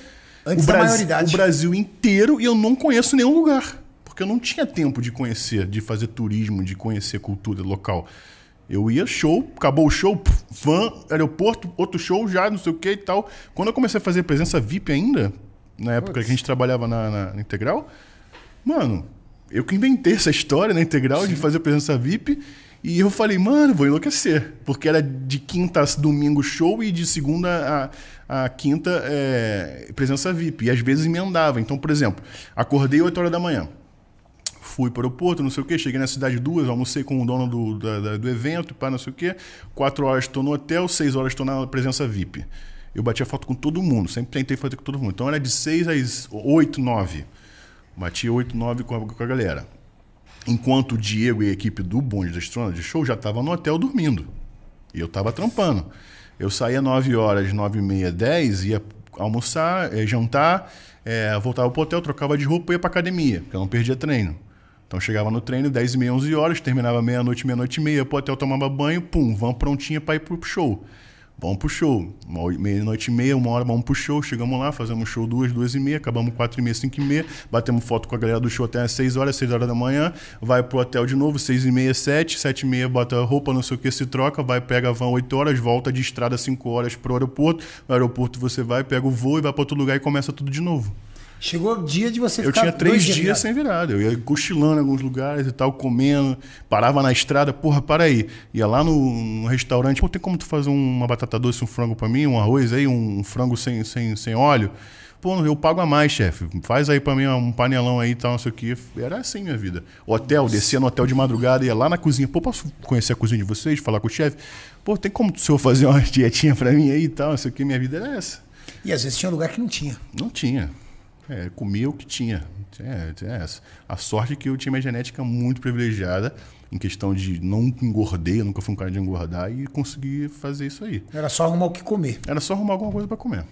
Antes o, da Brasi- maioridade. o Brasil inteiro e eu não conheço nenhum lugar. Porque eu não tinha tempo de conhecer, de fazer turismo, de conhecer cultura local. Eu ia show, acabou o show, pff, van, aeroporto, outro show já, não sei o que e tal. Quando eu comecei a fazer presença VIP ainda, na época que a gente trabalhava na, na- na Integral, mano, eu que inventei essa história na Integral de fazer presença VIP. E eu falei, mano, vou enlouquecer. Porque era de quinta a domingo show e de segunda a, a quinta é, presença VIP. E às vezes emendava. Então, por exemplo, acordei 8 horas da manhã. Fui para o aeroporto, não sei o quê, cheguei na cidade duas, almocei com o dono do, da- da- do evento, pá, não sei o quê. Quatro horas estou no hotel, seis horas estou na presença VIP. Eu batia foto com todo mundo, sempre tentei fazer com todo mundo. Então era de seis às oito, nove. Batia oito, nove com a, com a galera. Enquanto o Diego e a equipe do Bonde da Estrona de Show já estavam no hotel dormindo. E eu tava trampando. Eu saía 9 horas, 9 e meia, 10, ia almoçar, eh, jantar, eh, voltava pro hotel, trocava de roupa e ia pra academia, porque eu não perdia treino. Então chegava no treino 10 e meia, 11 horas, terminava meia-noite, meia-noite e meia, ia pro hotel, tomava banho, pum, vamos prontinha pra ir pro show. Vamos pro show. Meia-noite e meia, uma hora, vamos pro show. Chegamos lá, fazemos show duas, duas e meia, acabamos quatro e meia, cinco e meia. Batemos foto com a galera do show até às seis horas, seis horas da manhã. Vai pro hotel de novo, seis e meia, sete. Sete e meia, bota roupa, não sei o que, se troca. Vai, pega a van oito horas, volta de estrada cinco horas pro aeroporto. No aeroporto você vai, pega o voo e vai pra outro lugar e começa tudo de novo. Chegou o dia de você Eu ficar tinha três dias, virado. sem virada. Eu ia cochilando em alguns lugares e tal, comendo. Parava na estrada, porra, para aí. Ia lá no, no restaurante, pô, tem como tu fazer uma batata doce, um frango pra mim, um arroz aí, um frango sem, sem, sem óleo? Pô, eu pago a mais, chefe. Faz aí pra mim um panelão aí e tal, não sei o que. Era assim minha vida. Hotel, descia no hotel de madrugada, ia lá na cozinha. Pô, posso conhecer a cozinha de vocês, falar com o chefe? Pô, tem como o senhor fazer uma dietinha pra mim aí e tal, não sei o que. Minha vida era essa. E às vezes tinha lugar que não tinha. Não tinha. É, comia o que tinha. É, é essa. A sorte é que eu tinha uma genética muito privilegiada em questão de não engordei, eu nunca fui um cara de engordar e consegui fazer isso aí. Era só arrumar o que comer. Era só arrumar alguma coisa para comer.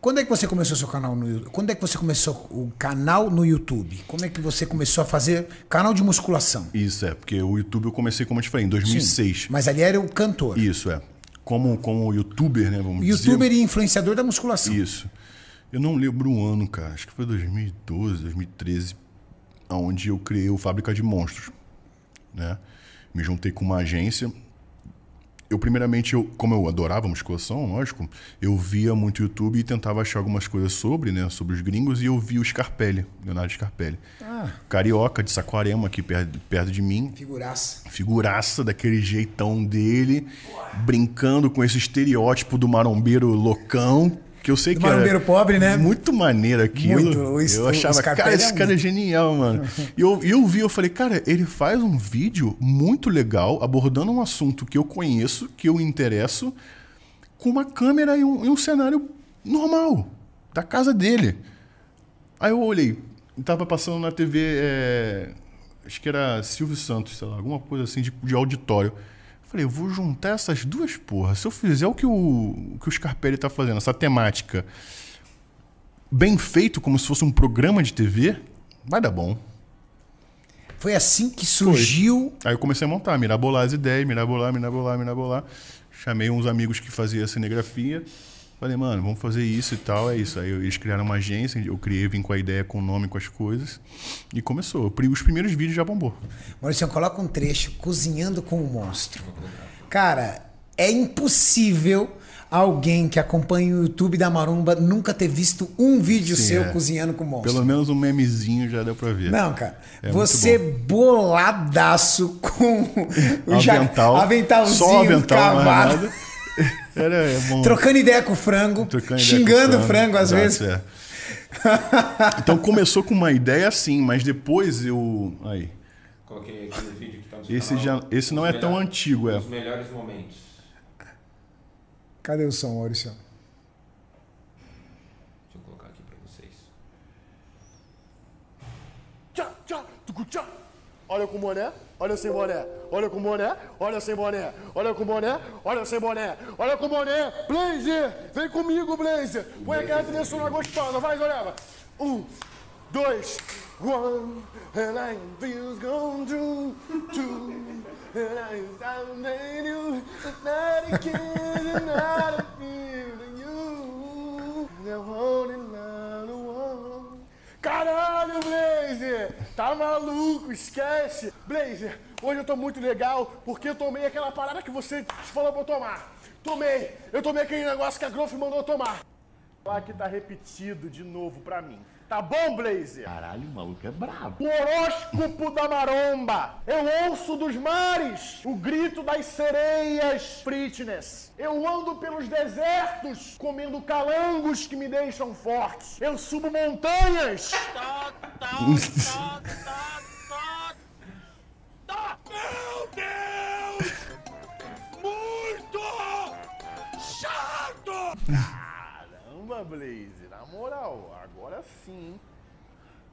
Quando é que você começou seu canal no YouTube? Quando é que você começou o canal no YouTube? Como é que você começou a fazer canal de musculação? Isso é, porque o YouTube eu comecei, como eu te falei, em 2006. Mas ali era o cantor. Isso é. Como, como youtuber, né? Vamos Youtuber dizer. e influenciador da musculação. Isso. Eu não lembro o ano, cara. Acho que foi 2012, 2013, onde eu criei o Fábrica de Monstros. Né? Me juntei com uma agência. Eu, primeiramente, eu, como eu adorava musculação, lógico, eu via muito YouTube e tentava achar algumas coisas sobre, né? Sobre os gringos, e eu vi o Scarpelli, Leonardo Scarpelli. Ah, Carioca, de Saquarema, aqui perto, perto de mim figuraça. figuraça daquele jeitão dele, brincando com esse estereótipo do marombeiro loucão, que eu sei Do que era marombeiro pobre, né? Muito maneiro aquilo. Muito. Eu achava, cara, esse cara é genial, mano. E eu, eu vi, eu falei, cara, ele faz um vídeo muito legal, abordando um assunto que eu conheço, que eu interesso, com uma câmera e um, e um cenário normal, da casa dele. Aí eu olhei, tava passando na TV, é, acho que era Silvio Santos, sei lá, alguma coisa assim de, de auditório. Falei, eu vou juntar essas duas porras. Se eu fizer o que o, que o Scarpelli tá fazendo, essa temática, bem feito, como se fosse um programa de TV, vai dar bom. Foi assim que surgiu. Aí eu comecei a montar, mirabolar as ideias, mirabolar, mirabolar, mirabolar. Chamei uns amigos que faziam cinegrafia. Falei, mano, vamos fazer isso e tal, é isso. Aí eles criaram uma agência, eu criei, vim com a ideia, com o nome, com as coisas. E começou. Os primeiros vídeos já bombou. Maurício, coloca um trecho cozinhando com o monstro. Cara, é impossível alguém que acompanha o YouTube da Maromba nunca ter visto um vídeo Sim, seu é. cozinhando com o monstro. Pelo menos um memezinho já deu pra ver. Não, cara. É você boladaço com o ja- Avental. aventalzinho Só avental, mais cavado. Era é bom. Trocando ideia com o frango, xingando o frango às Exato, vezes. é. então começou com uma ideia assim, mas depois eu. Aí. Coloquei aqui no vídeo que tá no Esse, canal, já, esse não os é tão antigo, é. Os melhores momentos. Cadê o som, Maurício? Deixa eu colocar aqui pra vocês. Tchá, tucu, tchá. Olha com boné, olha sem boné. Olha com boné, olha sem boné. Olha com boné, olha sem boné. Olha com boné. Blazer, vem comigo, Blazer. Põe aquela trilha sonora gostosa. Vai, Zoreba. Um, dois, one. And I feels gone through, two. And I found you. Not a kid, not a feel to you. They're holding. Caralho, Blazer! Tá maluco, esquece! Blazer, hoje eu tô muito legal porque eu tomei aquela parada que você falou pra eu tomar. Tomei! Eu tomei aquele negócio que a Groff mandou tomar. Lá que tá repetido de novo pra mim. Tá bom, Blazer? Caralho, o maluco é brabo. O horóscopo da maromba. Eu ouço dos mares o grito das sereias fitness. Eu ando pelos desertos comendo calangos que me deixam fortes. Eu subo montanhas. Meu Deus! Muito chato! Caramba, Blaze, na moral, agora sim.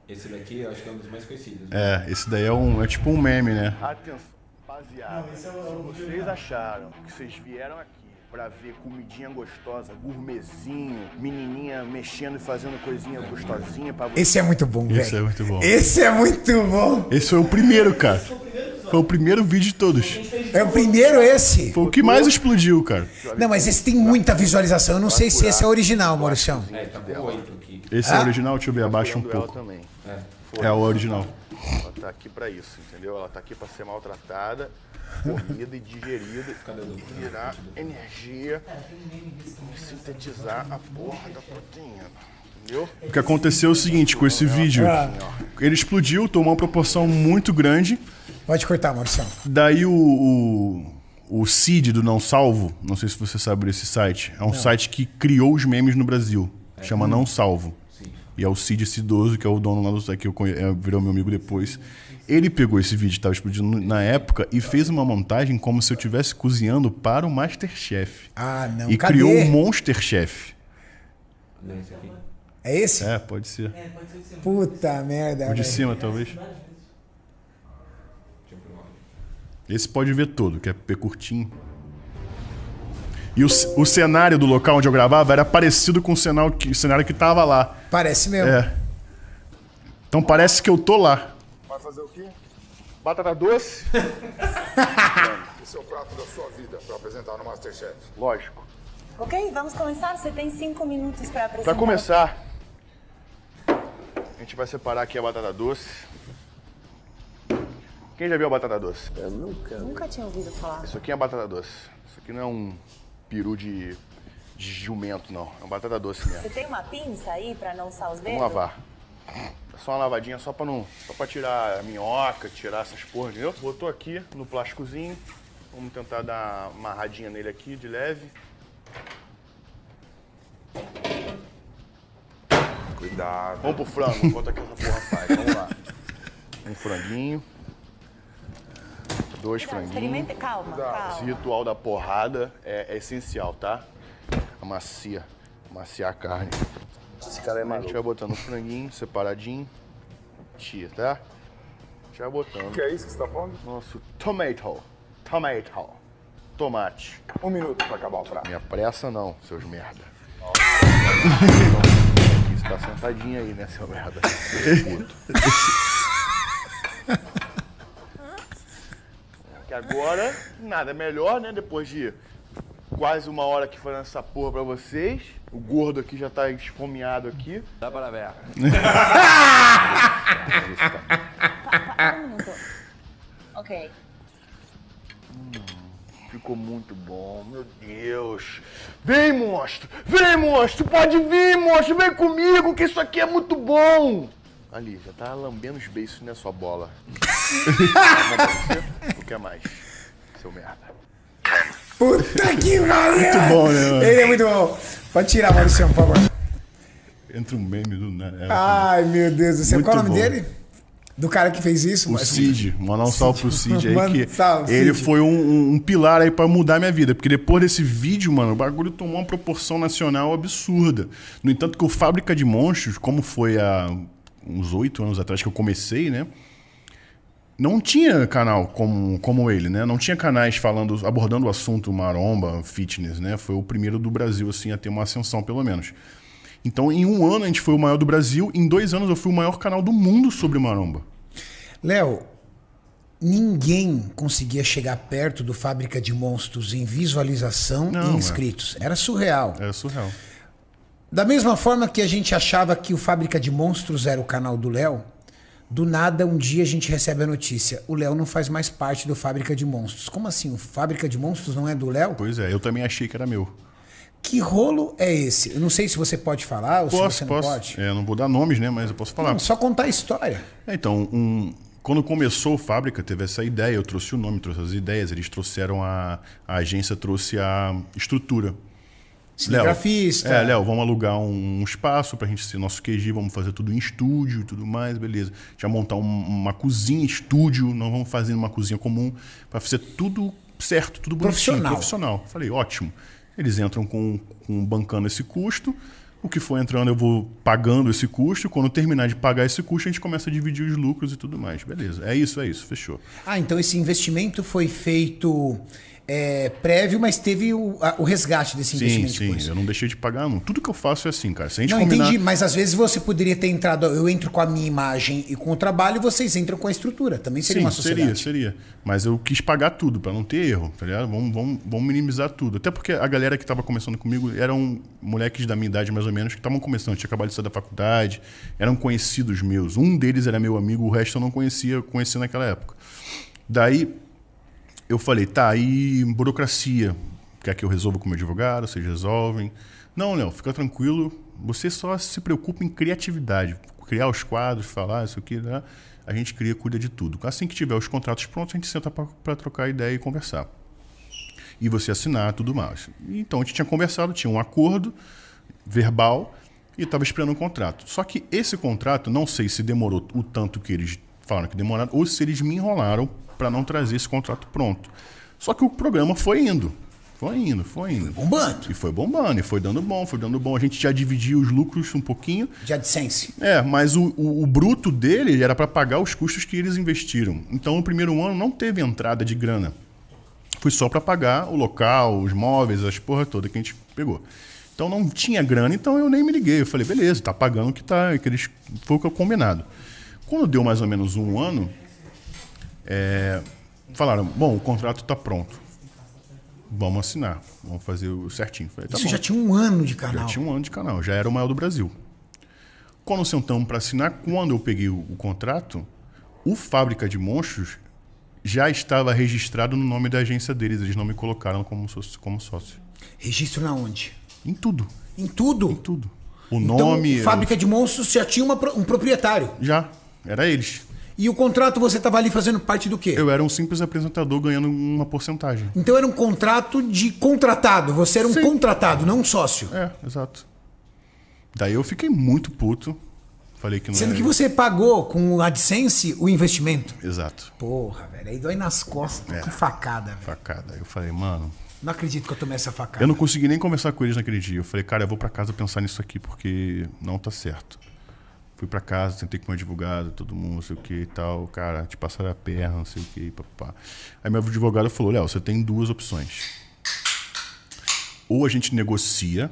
Esse daqui eu acho que é um dos mais conhecidos. É, esse daí é, um, é tipo um meme, né? Atenção, rapaziada. Se vocês acharam que vocês vieram aqui pra ver comidinha gostosa, gourmetzinho, menininha mexendo e fazendo coisinha gostosinha pra vocês. Esse é muito bom, velho. Esse é muito bom. Esse é muito bom. Esse foi o primeiro, cara. Foi o primeiro vídeo de todos. É o primeiro esse. Foi o que mais explodiu, cara. Não, mas esse tem muita visualização. Eu não sei se esse é original, Mauricião. É, tá com oito aqui. Esse é o original, deixa eu ver, abaixa um pouco. É o original. Ela tá aqui pra isso, entendeu? Ela tá aqui pra ser maltratada, comida e digerida, e virar energia e sintetizar a porra da proteína. Entendeu? O que aconteceu é o seguinte, com esse vídeo, ele explodiu, tomou uma proporção muito grande. Pode cortar, Mauricião. Daí o, o, o Cid do Não Salvo, não sei se você sabe desse site, é um site que criou os memes no Brasil. Chama Não Salvo. E é o Cid Cidoso, que é o dono lá do que eu conhe- é, virou meu amigo depois. Ele pegou esse vídeo que estava explodindo na época e fez uma montagem como se eu estivesse cozinhando para o Masterchef. Ah, não. E Cadê? criou o Monster Chef. É esse aqui? É esse? É, pode ser. Puta merda. O de velho. cima, talvez. Esse pode ver todo, que é P curtinho. E o, o cenário do local onde eu gravava era parecido com o cenário que, o cenário que tava lá. Parece mesmo. É. Então parece que eu tô lá. Vai fazer o quê? Batata doce? Esse é o prato da sua vida para apresentar no Masterchef. Lógico. Ok, vamos começar. Você tem cinco minutos para apresentar. Pra começar, a gente vai separar aqui a batata doce. Quem já viu a batata doce? Nunca tinha ouvido falar. Isso aqui é a batata doce. Isso aqui não é um peru de, de jumento, não. É uma batata doce mesmo. Você tem uma pinça aí para não usar os dedos? Vamos lavar. É só uma lavadinha só pra não. Só pra tirar a minhoca, tirar essas porras, entendeu? Botou aqui no plásticozinho. Vamos tentar dar uma amarradinha nele aqui de leve. Cuidado. Vamos pro frango, enquanto que essa porra faz. Vamos lá. Um franguinho. Dois Não, franguinhos. experimenta. Calma, Esse calma. ritual da porrada é, é essencial, tá? Amacia. Amaciar a carne. Esse cara é A gente vai botando o franguinho separadinho. Tia, tá? A gente vai botando. O que é isso que você está pondo? Nosso tomato. Tomato. Tomate. Um minuto para acabar o prato. Minha pressa não, seus merda. Você tá sentadinho aí, né, seu merda? Puto. Que agora, nada melhor, né? Depois de quase uma hora aqui fazendo essa porra pra vocês. O gordo aqui já tá esfomeado aqui. Dá para ver. Um minuto. Ok. Ficou muito bom, meu Deus. Vem, monstro! Vem, monstro! Pode vir, monstro! Vem comigo, que isso aqui é muito bom! Ali, já tá lambendo os beiços, né, sua bola? O que é mais, seu merda? Puta que pariu! Muito bom, né, mano? Ele é muito bom. Pode tirar, Maurício, por favor. Entra um meme do nada. É, Ai, meu Deus do céu. Qual é o nome bom. dele? Do cara que fez isso? O Mas- Cid, mandar um salve pro Cid aí, Manda que um salve, ele Cid. foi um, um- um pilar aí pra mudar minha vida. Porque depois desse vídeo, mano, o bagulho tomou uma proporção nacional absurda. No entanto, que o Fábrica de Monstros, como foi há uns oito anos atrás que eu comecei, né? Não tinha canal como, como ele, né? Não tinha canais falando, abordando o assunto maromba, fitness, né? Foi o primeiro do Brasil, assim, a ter uma ascensão, pelo menos. Então, em um ano a gente foi o maior do Brasil, em dois anos eu fui o maior canal do mundo sobre maromba. Léo, ninguém conseguia chegar perto do Fábrica de Monstros em visualização Não, e é. inscritos. Era surreal. Era surreal. Da mesma forma que a gente achava que o Fábrica de Monstros era o canal do Léo, do nada um dia a gente recebe a notícia: o Léo não faz mais parte do Fábrica de Monstros. Como assim? O Fábrica de Monstros não é do Léo? Pois é, eu também achei que era meu. Que rolo é esse? Eu não sei se você pode falar ou se Posso, você não posso. pode. É, não vou dar nomes, né? Mas eu posso falar. Não, só contar a história. É, Então, um- quando começou a fábrica, teve essa ideia, eu trouxe o nome, trouxe as ideias, eles trouxeram a, a agência, trouxe a estrutura. Léo, Cinegrafista. É, Léo, vamos alugar um, um espaço pra gente ser nosso QG, vamos fazer tudo em estúdio e tudo mais, beleza. Já montar um- uma cozinha, estúdio, não vamos fazer uma cozinha comum, pra fazer tudo certo, tudo bonitinho, Profissional. profissional. Falei, ótimo. Eles entram com, com bancando esse custo, o que for entrando eu vou pagando esse custo, quando terminar de pagar esse custo a gente começa a dividir os lucros e tudo mais. Beleza, é isso, é isso, fechou. Ah, então esse investimento foi feito é, prévio, mas teve o, a- o resgate desse Sim, investimento sim, depois. eu não deixei de pagar, não. Tudo que eu faço é assim, cara. Se a gente Não, combinar... entendi, mas às vezes você poderia ter entrado, eu entro com a minha imagem e com o trabalho, e vocês entram com a estrutura. Também seria Sim, uma seria, sociedade. seria. Mas eu quis pagar tudo pra não ter erro, tá ligado? Vamos, vamos, vamos minimizar tudo. Até porque a galera que tava começando comigo eram moleques da minha idade, mais ou menos, que estavam começando. Tinha acabado de sair da faculdade, eram conhecidos meus. Um deles era meu amigo, o resto eu não conhecia, conhecia naquela época. Daí eu falei, tá, aí burocracia. Quer que eu resolva com o meu advogado? Vocês resolvem? Não, Léo, fica tranquilo. Você só se preocupa em criatividade. Criar os quadros, falar, isso aqui, né? A gente cria, cuida de tudo. Assim que tiver os contratos prontos, a gente senta para trocar ideia e conversar. E você assinar tudo mais. Então a gente tinha conversado, tinha um acordo verbal e estava esperando um contrato. Só que esse contrato, não sei se demorou o tanto que eles falaram que demoraram, ou se eles me enrolaram para não trazer esse contrato pronto. Só que o programa foi indo. Foi indo, foi indo. Bombando. E foi bombando, e foi dando bom, foi dando bom. A gente já dividia os lucros um pouquinho. De AdSense. É, mas o, o, o bruto dele era para pagar os custos que eles investiram. Então, no primeiro ano não teve entrada de grana. Foi só para pagar o local, os móveis, as porra toda que a gente pegou. Então não tinha grana, então eu nem me liguei. Eu falei, beleza, tá pagando o que tá, que eles foi o que eu combinado. Quando deu mais ou menos um ano, é, falaram, bom, o contrato tá pronto. Vamos assinar, vamos fazer o certinho. Falei, tá Isso bom. já tinha um ano de Já canal. tinha um ano de canal, já era o maior do Brasil. Quando sentamos para assinar, quando eu peguei o, o contrato, o Fábrica de Monstros já estava registrado no nome da agência deles. Eles não me colocaram como sócio. Como sócio. Registro na onde? Em tudo, Em tudo. em tudo. O Então, nome. Fábrica de Monstros já tinha uma um proprietário. Já, era eles. E o contrato você estava ali fazendo parte do quê? Eu era um simples apresentador ganhando uma porcentagem. Então era um contrato de contratado. Você era um Sim. contratado, não um sócio. É, exato. Daí eu fiquei muito puto. Falei que não Sendo era- que você pagou com o AdSense o investimento. Exato. Porra, velho. Aí dói nas costas. É. Que facada, velho. Facada. Eu falei, mano, Não acredito que eu tomei essa facada. Eu não consegui nem conversar com eles naquele dia. Eu falei, cara, eu vou pra casa pensar nisso aqui porque não tá certo. Fui pra casa, tentei com o meu advogado, todo mundo, não sei o que e tal. Cara, te passaram a perna, não sei o que, papá. Aí meu advogado falou, Léo, você tem duas opções. Ou a gente negocia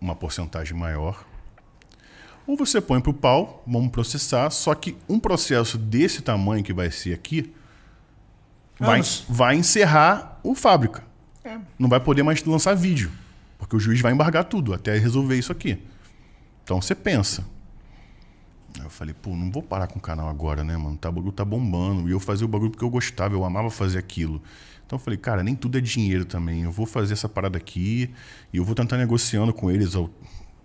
uma porcentagem maior, ou você põe pro pau, vamos processar, só que um processo desse tamanho que vai ser aqui vai, Anos. vai encerrar o fábrica. É. Não vai poder mais lançar vídeo, porque o juiz vai embargar tudo até resolver isso aqui. Então você pensa. Aí eu falei, pô, não vou parar com o canal agora, né, mano? Tá, o bagulho tá bombando. E eu fazia o bagulho porque eu gostava, eu amava fazer aquilo. Então eu falei, cara, nem tudo é dinheiro também. Eu vou fazer essa parada aqui e eu vou tentar negociando com eles. ao-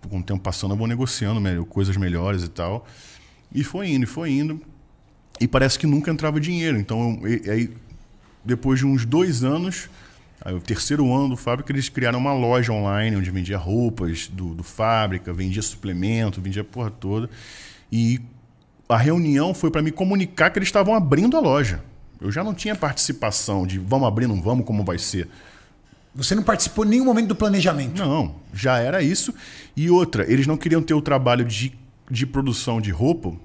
Com o tempo passando, eu vou negociando melhor, coisas melhores e tal. E foi indo, e foi indo. E parece que nunca entrava dinheiro. Então, eu- e- aí, depois de uns dois anos, Aí, o terceiro ano do Fábrica, eles criaram uma loja online onde vendia roupas do, do Fábrica, vendia suplemento, vendia porra toda. E a reunião foi para me comunicar que eles estavam abrindo a loja. Eu já não tinha participação de vamos abrir, não vamos, como vai ser. Você não participou em nenhum momento do planejamento. Não, já era isso. E outra, eles não queriam ter o trabalho de, de produção de roupa.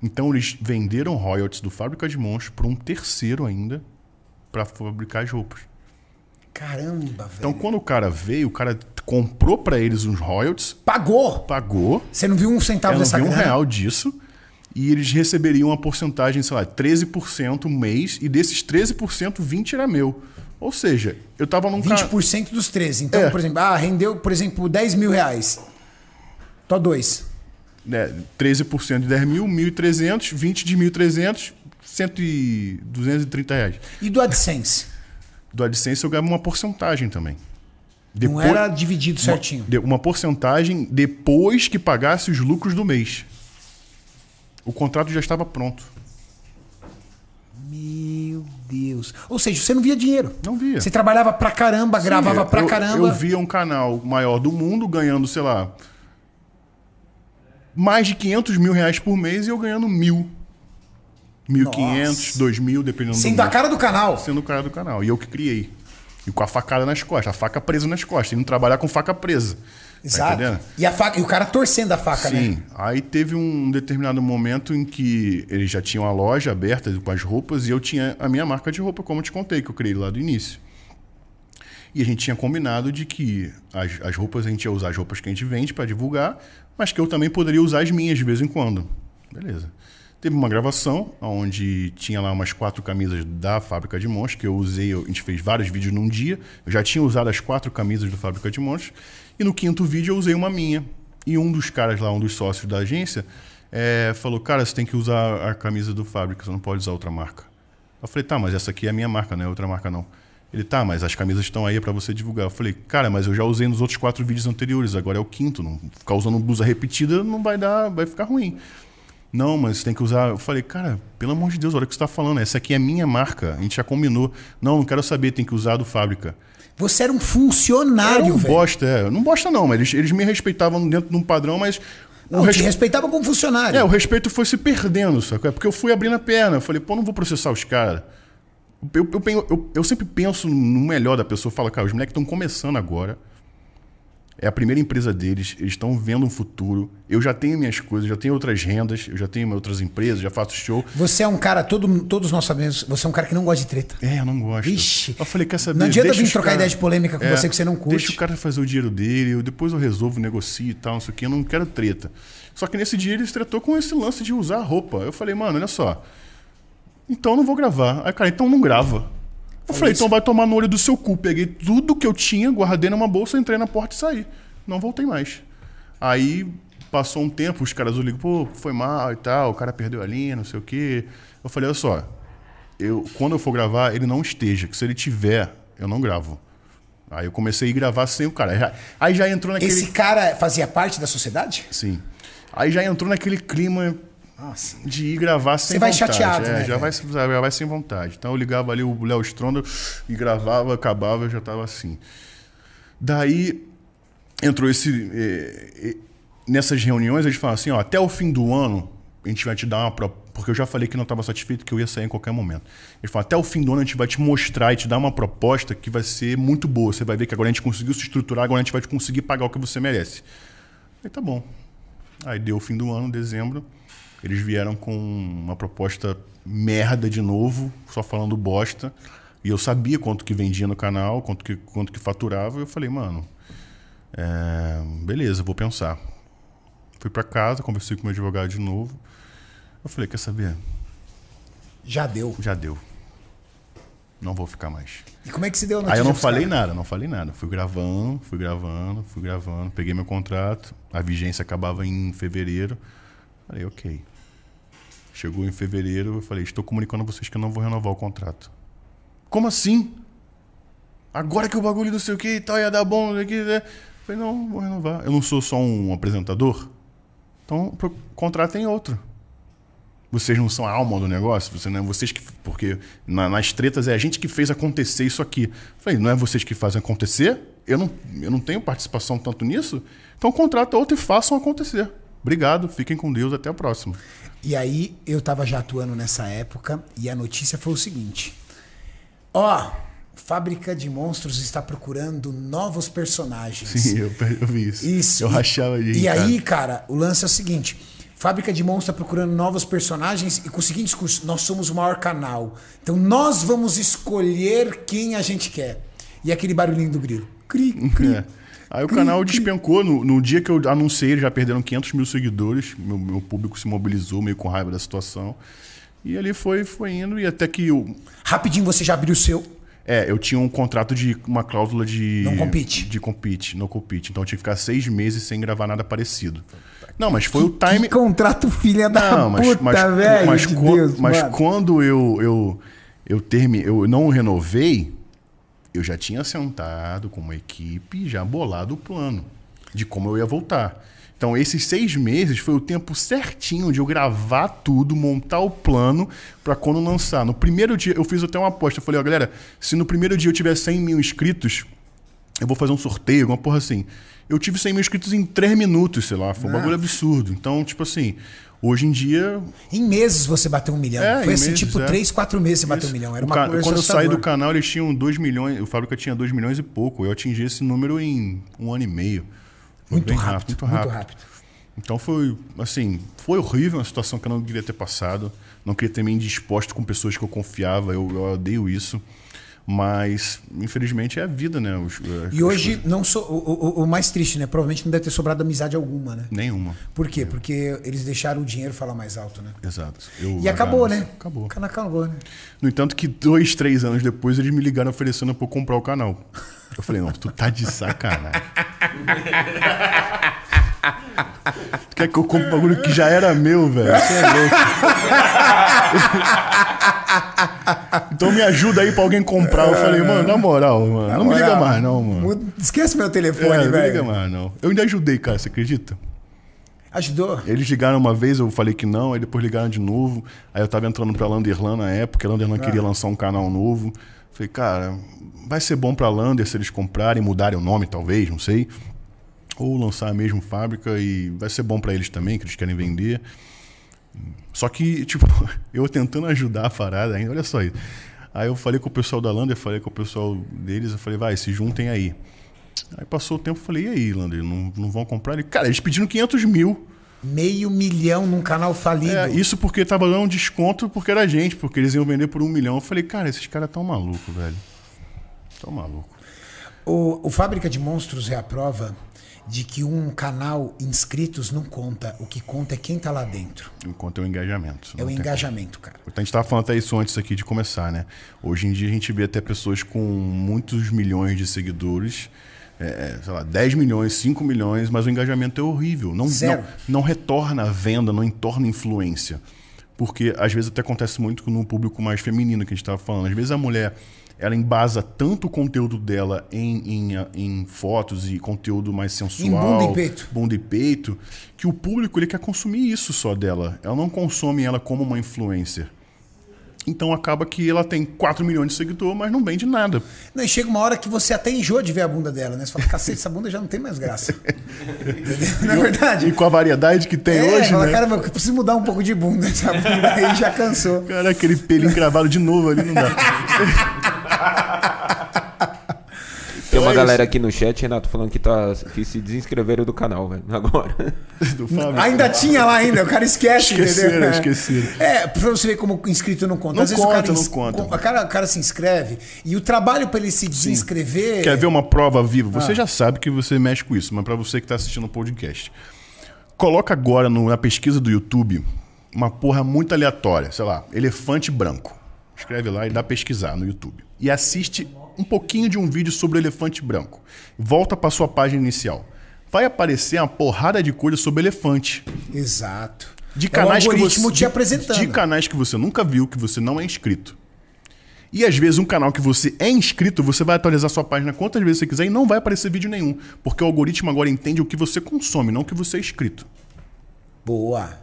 Então eles venderam royalties do Fábrica de Monstros para um terceiro ainda para fabricar as roupas. Caramba, velho. Então quando o cara veio, o cara comprou para eles uns royalties, Pagou! pagou, Você não viu um centavo eu não dessa vi um grana? real disso, e eles receberiam uma porcentagem, sei lá, 13% um mês, e desses 13%, 20% era meu. Ou seja, eu tava num ca- 20% dos 13. Então, É. por exemplo, ah, rendeu, por exemplo, 10 mil reais. Tó dois. né, 13% de 10 mil, 1.300, 20 de 1.300, 100 e 230 reais. E do AdSense? Do AdSense eu ganhava uma porcentagem também. Não Depois- era dividido certinho. Uma, uma porcentagem depois que pagasse os lucros do mês. O contrato já estava pronto. Meu Deus. Ou seja, você não via dinheiro. Não via. Você trabalhava pra caramba, gravava Sim, pra eu, caramba. Eu via um canal maior do mundo ganhando, sei lá, mais de 500 mil reais por mês e eu ganhando mil. 1.500, Nossa. 2.000, dependendo Sendo do a cara do canal. sendo o cara do canal. E eu que criei. E com a facada nas costas, a faca presa nas costas. E não trabalhar com faca presa. Tá Exato. entendendo? e, a faca, e o cara torcendo a faca, Sim. né? Aí teve um determinado momento em que eles já tinham a loja aberta com as roupas e eu tinha a minha marca de roupa, como eu te contei, que eu criei lá do início. E a gente tinha combinado de que as, as roupas a gente ia usar as roupas que a gente vende para divulgar, mas que eu também poderia usar as minhas de vez em quando. Beleza. Teve uma gravação onde tinha lá umas quatro camisas da Fábrica de Monstros, que eu usei, a gente fez vários vídeos num dia. Eu já tinha usado as quatro camisas do Fábrica de Monstros. E no quinto vídeo eu usei uma minha. E um dos caras lá, um dos sócios da agência, eh, falou: Cara, você tem que usar a camisa do Fábrica, você não pode usar outra marca. Eu falei: Tá, mas essa aqui é a minha marca, não é outra marca não. Ele, tá, mas as camisas estão aí para você divulgar. Eu falei, cara, mas eu já usei nos outros quatro vídeos anteriores, agora é o quinto. Não, ficar usando blusa repetida não vai dar, vai ficar ruim. Não, mas tem que usar. Eu falei, cara, pelo amor de Deus, olha o que você está falando. Essa aqui é minha marca. A gente já combinou. Não, não quero saber, tem que usar do fábrica. Você era um funcionário, velho. bosta, é. Não bosta, não, mas eles, eles me respeitavam dentro de um padrão, mas. o Não, te respe- respeitava como funcionário. É, o respeito foi se perdendo, sacou? É porque eu fui abrindo a perna. Eu falei, pô, não vou processar os caras. Eu, eu, pen- eu- eu sempre penso no melhor da pessoa. Eu falo, cara, os moleques estão começando agora. É a primeira empresa deles, eles estão vendo um futuro. Eu já tenho minhas coisas, já tenho outras rendas, eu já tenho outras empresas, já faço show. Você é um cara, todo, todos nós sabemos, você é um cara que não gosta de treta. É, eu não gosto. Ixi. Eu falei, quer saber? Não adianta vir trocar cara- ideia de polêmica com É, você que você não curte. Deixa o cara fazer o dinheiro dele, eu, depois eu resolvo, negocio e tal, não sei o que, eu não quero treta. Só que nesse dia eles tretou com esse lance de usar roupa. Eu falei, mano, olha só. Então eu não vou gravar. Aí, cara, então não grava. Eu falei, então vai tomar no olho do seu cu. Peguei tudo que eu tinha, guardei numa bolsa, entrei na porta e saí. Não voltei mais. Aí passou um tempo, os caras ligam, pô, foi mal e tal, o cara perdeu a linha, não sei o quê. Eu falei, olha só, eu, quando eu for gravar, ele não esteja, que se ele tiver, eu não gravo. Aí eu comecei a gravar sem o cara. Aí já- Aí já entrou naquele. Esse cara fazia parte da sociedade? Sim. Aí já entrou naquele clima Nossa. de ir gravar sem Você vai vontade. chateado, é, né, já, vai, já vai sem vontade. Então eu ligava ali o Léo Stronda e gravava, acabava, eu já tava assim. Daí entrou esse. eh, eh, nessas reuniões, eles falam assim: ó, até o fim do ano, a gente vai te dar uma. pro- Porque eu já falei que não estava satisfeito, que eu ia sair em qualquer momento. Eles falam: até o fim do ano a gente vai te mostrar e te dar uma proposta que vai ser muito boa. Você vai ver que agora a gente conseguiu se estruturar, agora a gente vai te conseguir pagar o que você merece. Aí tá bom. Aí deu o fim do ano, dezembro. Eles vieram com uma proposta merda de novo, só falando bosta. E eu sabia quanto que vendia no canal, quanto que, quanto que faturava. E eu falei, mano, é, beleza, vou pensar. Fui pra casa, conversei com meu advogado de novo. Eu falei, quer saber? Já deu. Já deu. Não vou ficar mais. E como é que se deu a Aí notícia eu não falei caras? nada, não falei nada. Fui gravando, fui gravando, fui gravando. Peguei meu contrato, a vigência acabava em fevereiro. Falei, ok. Chegou em fevereiro, eu falei, estou comunicando a vocês que eu não vou renovar o contrato. Como assim? Agora que o bagulho não sei o que e tal, ia dar bom, não sei né? Falei, não, vou renovar. Eu não sou só um apresentador. Então, contratem outro. Vocês não são a alma do negócio? Você não é vocês que. Porque na- nas tretas é a gente que fez acontecer isso aqui. Falei, não é vocês que fazem acontecer? Eu não, eu não tenho participação tanto nisso? Então contrata outro e façam acontecer. Obrigado, fiquem com Deus, até a próxima. E aí eu tava já atuando nessa época e a notícia foi o seguinte: Ó, Fábrica de Monstros está procurando novos personagens. Sim, eu, eu vi isso. Isso. Eu E- rachava de E cara. aí, cara, o lance é o seguinte: Fábrica de Monstros está procurando novos personagens e com o seguinte discurso: nós somos o maior canal. Então nós vamos escolher quem a gente quer. E aquele barulhinho do grilo. Cri, cri. É. Aí o canal despencou. No, no dia que eu anunciei, eles já perderam 500 mil seguidores. Meu, meu público se mobilizou meio com raiva da situação. E ali foi, foi indo. E até que eu, Rapidinho você já abriu o seu. É, eu tinha um contrato de uma cláusula de. Não compete. De compete, não compete. Então eu tinha que ficar seis meses sem gravar nada parecido. Não, mas foi o time. Que contrato filha da Não, mas, puta, mas, velho. mas, de quan- Deus, mas quando eu, eu, eu, termi, eu não renovei, eu já tinha sentado com uma equipe já bolado o plano de como eu ia voltar. Então, esses seis meses foi o tempo certinho de eu gravar tudo, montar o plano para quando lançar. No primeiro dia, eu fiz até uma aposta. Eu falei, ó, galera, se no primeiro dia eu tiver 100 mil inscritos, eu vou fazer um sorteio, alguma porra assim. Eu tive 100 mil inscritos em 3 minutos, sei lá. Foi um bagulho absurdo. Então, tipo assim, hoje em dia. Em meses você bateu um milhão. É, Foi assim, meses, tipo, é. três, quatro meses você bateu isso. um milhão. Era uma ca- coisa Quando eu saí do canal, eles tinham 2 milhões. O Fábrica tinha 2 milhões e pouco. Eu atingi esse número em um ano e meio. Foi Muito rápido, muito muito rápido. rápido. Então foi, assim, foi horrível, uma situação que eu não queria ter passado. Não queria ter me indisposto com pessoas que eu confiava. Eu, eu odeio isso. Mas, infelizmente, é a vida, né? Os- as E hoje, coisas- não so, o, o- o mais triste, né? Provavelmente não deve ter sobrado amizade alguma, né? Nenhuma. Por quê? Porque eles deixaram o dinheiro falar mais alto, né? Exato. Eu E acabou, né? Acabou. O canal acabou, né? No entanto, que dois, três anos depois, eles me ligaram oferecendo pra eu comprar o canal. Eu falei, não, tu tá de sacanagem. tu quer que eu compre um bagulho que já era meu, velho? Você é louco. então me ajuda aí pra alguém comprar. Eu falei, mano, na moral, mano, não me liga Moral, mais, não, mano. Esquece meu É, telefone, não me liga velho. mais, não. Eu ainda ajudei, cara, você acredita? Ajudou. Eles ligaram uma vez, eu falei que não, aí depois ligaram de novo. Aí eu tava entrando pra Landerlan na época, a Landerlan queria lançar um canal novo. Falei, cara, vai ser bom pra Lander se eles comprarem, mudarem o nome, talvez, não sei. Ou lançar a mesma fábrica e vai ser bom pra eles também, que eles querem vender. Só que, tipo, eu tentando ajudar a parada ainda, olha só isso. Aí eu falei com o pessoal da Lander, falei com o pessoal deles, eu falei, vai, se juntem aí. Aí passou o tempo, eu falei, e aí, Lander, não, não vão comprar? Ele, cara, eles pediram 500 mil. Meio milhão num canal falido. É, isso porque tava dando um desconto porque era gente, porque eles iam vender por um milhão. Eu falei, cara, esses caras tão malucos, velho. Tão maluco. O, o Fábrica de Monstros é a prova de que um canal inscritos não conta. O que conta é quem tá lá dentro. Enquanto é o engajamento. É o engajamento, cara. como. A gente tava falando até isso antes aqui de começar, né? Hoje em dia a gente vê até pessoas com muitos milhões de seguidores, é, sei lá, 10 milhões, 5 milhões, mas o engajamento é horrível. Não, Zero. não, não retorna a venda, não entorna influência. Porque às vezes até acontece muito no público mais feminino que a gente estava falando. Às vezes a mulher ela embasa tanto o conteúdo dela em, em, em fotos e conteúdo mais sensual, bunda e peito. bunda e peito, que o público ele quer consumir isso só dela. Ela não consome ela como uma influencer. Então acaba que ela tem 4 milhões de seguidores, mas não vende nada. Não, e chega uma hora que você até enjoa de ver a bunda dela, né? Você fala, cacete, essa bunda já não tem mais graça. Não é verdade? E com a variedade que tem é, hoje, fala, né? Caramba, eu preciso mudar um pouco de bunda. Essa bunda aí já cansou. Cara, aquele pelinho cravado de novo ali não dá. Tem uma é galera aqui no chat, Renato, falando que, tá, que se desinscreveram do canal, velho. Agora. Do Fábio. Ainda tinha lá ainda, o cara esquece, Esqueceram, entendeu? esqueceram. É, pra você ver como o inscrito não conta. Não Às vezes o conta, cara, não conta. O cara, o cara se inscreve e o trabalho pra ele se desinscrever. Quer ver uma prova viva? Ah. Você já sabe que você mexe com isso, mas para você que está assistindo o podcast, coloca agora no- na pesquisa do YouTube uma porra muito aleatória, sei lá, elefante branco. Escreve lá e dá pesquisar no YouTube. E assiste um pouquinho de um vídeo sobre o elefante branco. Volta para sua página inicial. Vai aparecer uma porrada de coisa sobre elefante. Exato. De é canais que algoritmo você te de- apresentando. De canais que você nunca viu, que você não é inscrito. E às vezes um canal que você é inscrito, você vai atualizar sua página quantas vezes você quiser e não vai aparecer vídeo nenhum, porque o algoritmo agora entende o que você consome, não o que você é inscrito. Boa.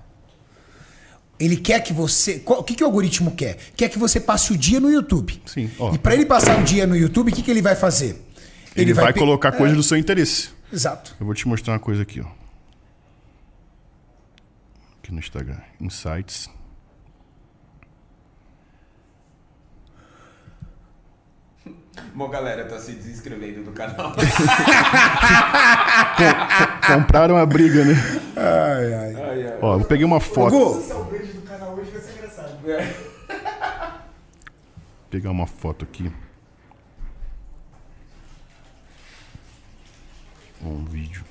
Ele quer que você. qual- O que, que o algoritmo quer? Quer que você passe o dia no YouTube. Sim, ó. E para ele passar o dia no YouTube, o que, que ele vai fazer? Ele, vai, pe- colocar É, coisas do seu interesse. Exato. Eu vou te mostrar uma coisa aqui, ó. Aqui no Instagram. Insights. Bom, galera, tá se desinscrevendo do canal. Compraram a briga, né? Ai, ai. Ó, eu peguei uma foto. Gu, pegar uma foto aqui. Um vídeo.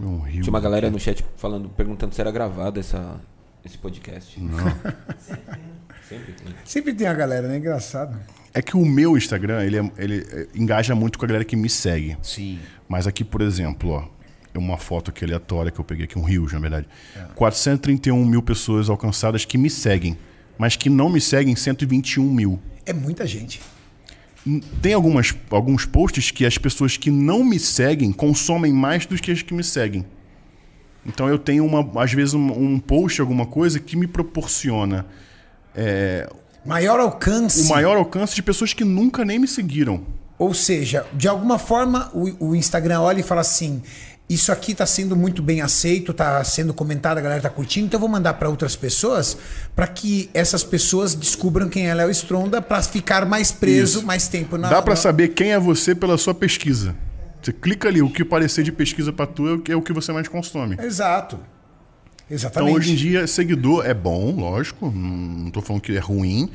Um rio. Tinha uma galera no chat falando, perguntando se era gravado essa, esse podcast. Não. Sempre tem. sempre tem a galera, né? Engraçado. É que o meu Instagram, ele, é- ele é, engaja muito com a galera que me segue. Sim. Mas aqui, por exemplo, ó, é uma foto aqui aleatória que eu peguei aqui, um rio, na verdade. 431 mil pessoas alcançadas que me seguem, mas que não me seguem 121 mil. É muita gente. Tem algumas, alguns posts que as pessoas que não me seguem consomem mais do que as que me seguem. Então eu tenho, uma, às vezes, um, um post, alguma coisa, que me proporciona Maior alcance. o maior alcance de pessoas que nunca nem me seguiram. Ou seja, de alguma forma o, o Instagram olha e fala assim: isso aqui está sendo muito bem aceito, está sendo comentado, a galera está curtindo, então eu vou mandar para outras pessoas para que essas pessoas descubram quem é Léo Stronda para ficar mais preso Isso. mais tempo na Dá pra na- saber quem é você pela sua pesquisa. Você clica ali, o que parecer de pesquisa pra tu é o que- é o que você mais consome. Exato. Então Exatamente. hoje em dia, seguidor é bom, lógico. Não tô falando que é ruim.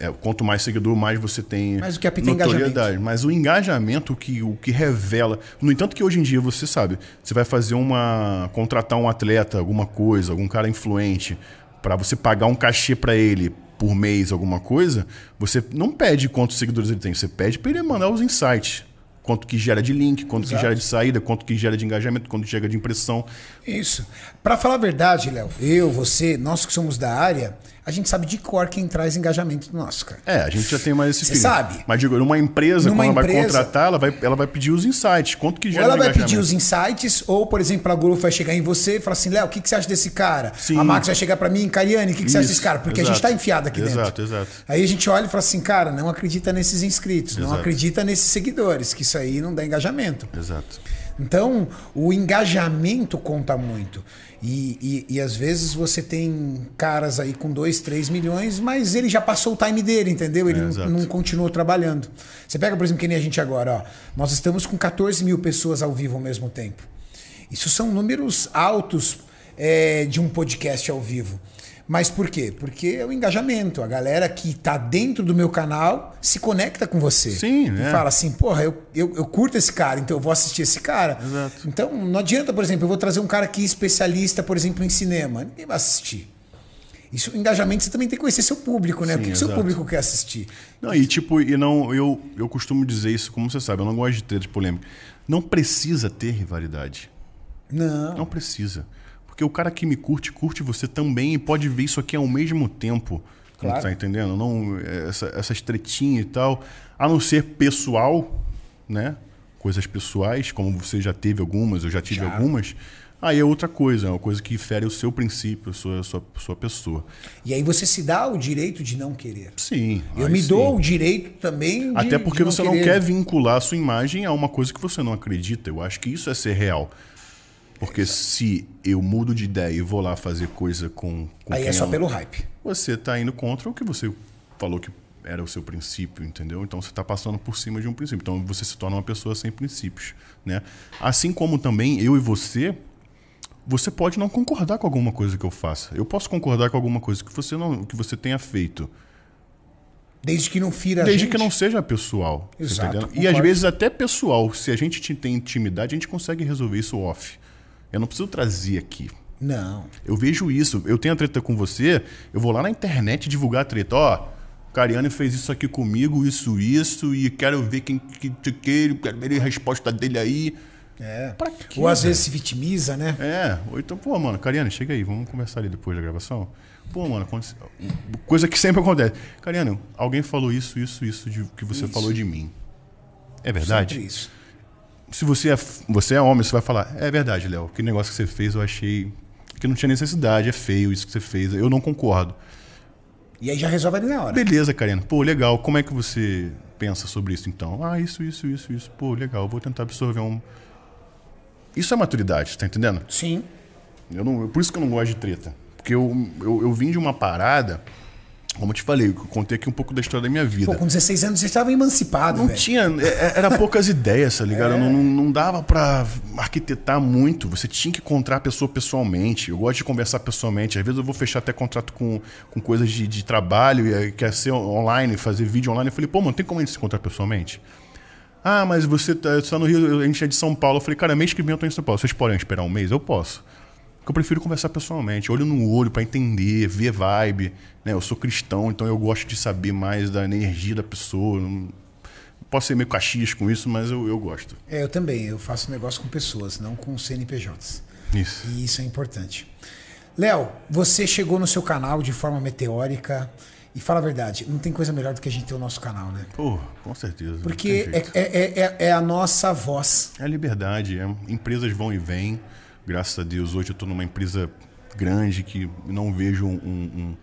É, quanto mais seguidor, mais você tem Mas o que é engajamento. Mas o engajamento, o que, o que revela. No entanto, que hoje em dia você sabe, você vai fazer uma. contratar um atleta, alguma coisa, algum cara influente, pra você pagar um cachê pra ele por mês, alguma coisa, você não pede quantos seguidores ele tem, você pede pra ele mandar os insights. Quanto que gera de link, quanto que Exato. gera de saída, quanto que gera de engajamento, quanto que gera de impressão. Isso. Para falar a verdade, Léo, eu, você, nós que somos da área, a gente sabe de cor quem traz engajamento nosso, cara. É, a gente já tem mais esse Você sabe? Mas digo, numa empresa, Numa quando ela vai empresa- contratar, ela vai, ela vai pedir os insights. Quanto que Ou gera ela vai pedir os insights, ou, por exemplo, a Globo vai chegar em você e falar assim, Léo, o que, que você acha desse cara? Sim. A Max vai chegar pra mim, Cariane, o que, que você acha desse cara? Porque a gente exato. tá enfiado aqui dentro. Exato, exato. Aí a gente olha e fala assim, cara, não acredita nesses inscritos, não Exato. acredita nesses seguidores, que isso aí não dá engajamento. Exato. Então, o engajamento conta muito. E, e, e às vezes você tem caras aí com 2, 3 milhões, mas ele já passou o time dele, entendeu? Ele É, não, não continuou trabalhando. Você pega, por exemplo, que nem a gente agora, ó. Nós estamos com 14 mil pessoas ao vivo ao mesmo tempo. Isso são números altos é, de um podcast ao vivo. Mas por quê? Porque é o engajamento. A galera que tá dentro do meu canal se conecta com você. Sim, E né? fala assim, porra, eu, eu, eu curto esse cara, então eu vou assistir esse cara. Exato. Então não adianta, por exemplo, eu vou trazer um cara aqui especialista, por exemplo, em cinema. Ninguém vai assistir. Isso, engajamento, você também tem que conhecer seu público, né? Sim, o que, que seu público quer assistir? Não, e tipo, e não, eu, eu costumo dizer isso, como você sabe, eu não gosto de ter de polêmica. Não precisa ter rivalidade. Não. Não precisa. Porque o cara que me curte, curte você também e pode ver isso aqui ao mesmo tempo. Como Claro. tá entendendo? Não, essa, essas tretinhas e tal. A não ser pessoal, né? Coisas pessoais, como você já teve algumas, eu já tive Já. algumas. Aí é outra coisa, é uma coisa que fere o seu princípio, a sua, a sua, a sua pessoa. E aí você se dá o direito de não querer. Sim. Eu me sim. dou o direito também de Até porque de você não querer. quer vincular a sua imagem a uma coisa que você não acredita. Eu acho que isso é ser real. Porque se eu mudo de ideia e vou lá fazer coisa com, com Aí quem é só eu- pelo hype. Você está indo contra o que você falou que era o seu princípio, entendeu? Então você está passando por cima de um princípio. Então você se torna uma pessoa sem princípios, né? Assim como também eu e você, você pode não concordar com alguma coisa que eu faça. Eu posso concordar com alguma coisa que você não, que você tenha feito. Desde que não fira Desde gente. que não seja pessoal. você Exato? E às vezes até pessoal. Se a gente te- tem intimidade, a gente consegue resolver isso off. Eu não preciso trazer aqui. Não. Eu vejo isso. Eu tenho a treta com você, eu vou lá na internet divulgar a treta. Ó, o Cariani fez isso aqui comigo, isso, isso, e quero ver quem que, que, que quero ver a resposta dele aí. É. Pra quê, Ou às velho? vezes se vitimiza, né? É, ou então, pô, mano, Cariane, chega aí, vamos conversar ali depois da gravação. Pô, mano, aconte- coisa que sempre acontece. Cariane, alguém falou isso, isso, isso de, que você falou de mim. É verdade? Sempre isso. Se você é, você é homem, você vai falar, é verdade, Léo, que negócio que você fez eu achei que não tinha necessidade, é feio isso que você fez, eu não concordo. E aí já resolve ali na hora. Beleza, Karina. Pô, legal. Como é que você pensa sobre isso então? Ah, isso, isso, isso, isso. Pô, legal. Vou tentar absorver um. Isso é maturidade, tá entendendo? Sim. Eu não, por isso que eu não gosto de treta. Porque eu, eu, eu vim de uma parada, como eu te falei, eu contei aqui um pouco da história da minha vida. Pô, com 16 anos você estava emancipado, Não velho. tinha, é- é- era poucas ideias, tá ligado? É. Não, não, dava pra arquitetar muito. Você tinha que encontrar a pessoa pessoalmente. Eu gosto de conversar pessoalmente. Às vezes eu vou fechar até contrato com, com coisas de, de trabalho e aí quer ser online, fazer vídeo online. Eu falei, pô, mano, tem como a gente se encontrar pessoalmente? Ah, mas você tá, você tá no Rio, a gente é de São Paulo. Eu falei, cara, mês que vem eu tô em São Paulo. Vocês podem esperar um mês? Eu posso. Porque eu prefiro conversar pessoalmente, olho no olho pra entender, ver vibe. Né? Eu sou cristão, então eu gosto de saber mais da energia da pessoa. Não- Posso ser meio caxias com isso, mas eu, eu gosto. É, eu também. Eu faço negócio com pessoas, não com CNPJs. Isso. E isso é importante. Léo, você chegou no seu canal de forma meteórica. E fala a verdade, não tem coisa melhor do que a gente ter o nosso canal, né? Pô, com certeza. Porque é, é, é, é- é a nossa voz. É a liberdade. é- empresas vão e vêm. Graças a Deus, hoje eu estou numa empresa grande que não vejo um, um-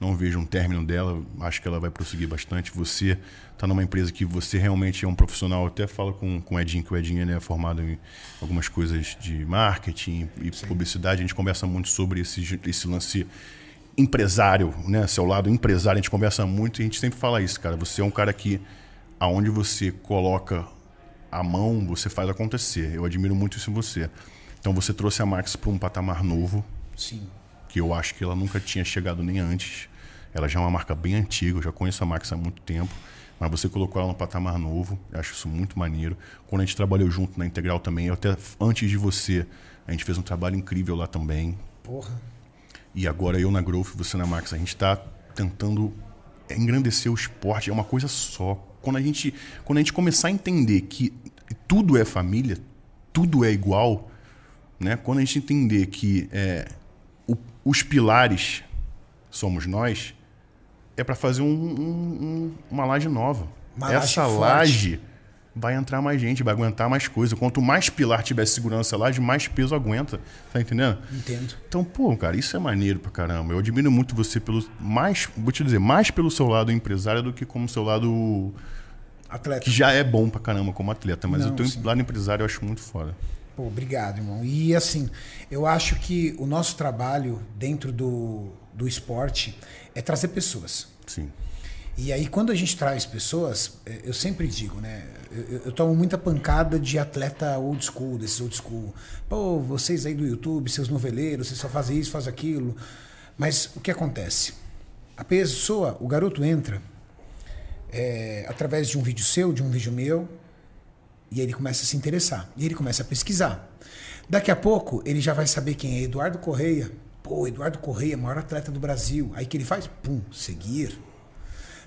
não vejo um término dela. Acho que ela vai prosseguir bastante. Você está numa empresa que você realmente é um profissional. Eu até falo com, com o Edinho, que o Edinho é formado em algumas coisas de marketing e publicidade. A gente conversa muito sobre esse, esse lance empresário, né? Seu lado empresário, a gente conversa muito e a gente sempre fala isso, cara. Você é um cara que, aonde você coloca a mão, você faz acontecer. Eu admiro muito isso em você. Então você trouxe a Max para um patamar novo, Sim. que eu acho que ela nunca tinha chegado nem antes. Ela já é uma marca bem antiga, eu já conheço a Max há muito tempo, mas você colocou ela num patamar novo, eu acho isso muito maneiro. Quando a gente trabalhou junto na Integral também, até antes de você, a gente fez um trabalho incrível lá também. Porra. E agora eu na Growth, você na Max, a gente está tentando engrandecer o esporte, é uma coisa só. Quando a gente, quando a gente começar a entender que tudo é família, tudo é igual, né? Quando a gente entender que é, o- os pilares somos nós, é para fazer um- um- um- uma laje nova. Uma laje Essa forte. laje vai entrar mais gente, vai aguentar mais coisa. Quanto mais pilar tiver segurança lá, mais peso aguenta. Tá entendendo? Entendo. Então, pô, cara, isso é maneiro pra caramba. Eu admiro muito você pelo. Mais, vou te dizer, mais pelo seu lado empresário do que como seu lado. Atleta. Que já é bom pra caramba como atleta. Mas Não, o teu sim. lado empresário eu acho muito foda. Pô, obrigado, irmão. E assim, eu acho que o nosso trabalho dentro do, do esporte é trazer pessoas. Sim. E aí, quando a gente traz pessoas, eh, eu sempre digo, né? Eu, eu- tomo muita pancada de atleta old school, desses old school. Pô, vocês aí do YouTube, seus noveleiros, vocês só fazem isso, fazem aquilo. Mas o que acontece? A pessoa, o garoto entra eh, através de um vídeo seu, de um vídeo meu, e ele começa a se interessar. E ele começa a pesquisar. Daqui a pouco, ele já vai saber quem é Eduardo Correia. Pô, Eduardo Correia, maior atleta do Brasil. Aí que ele faz? Pum, seguir.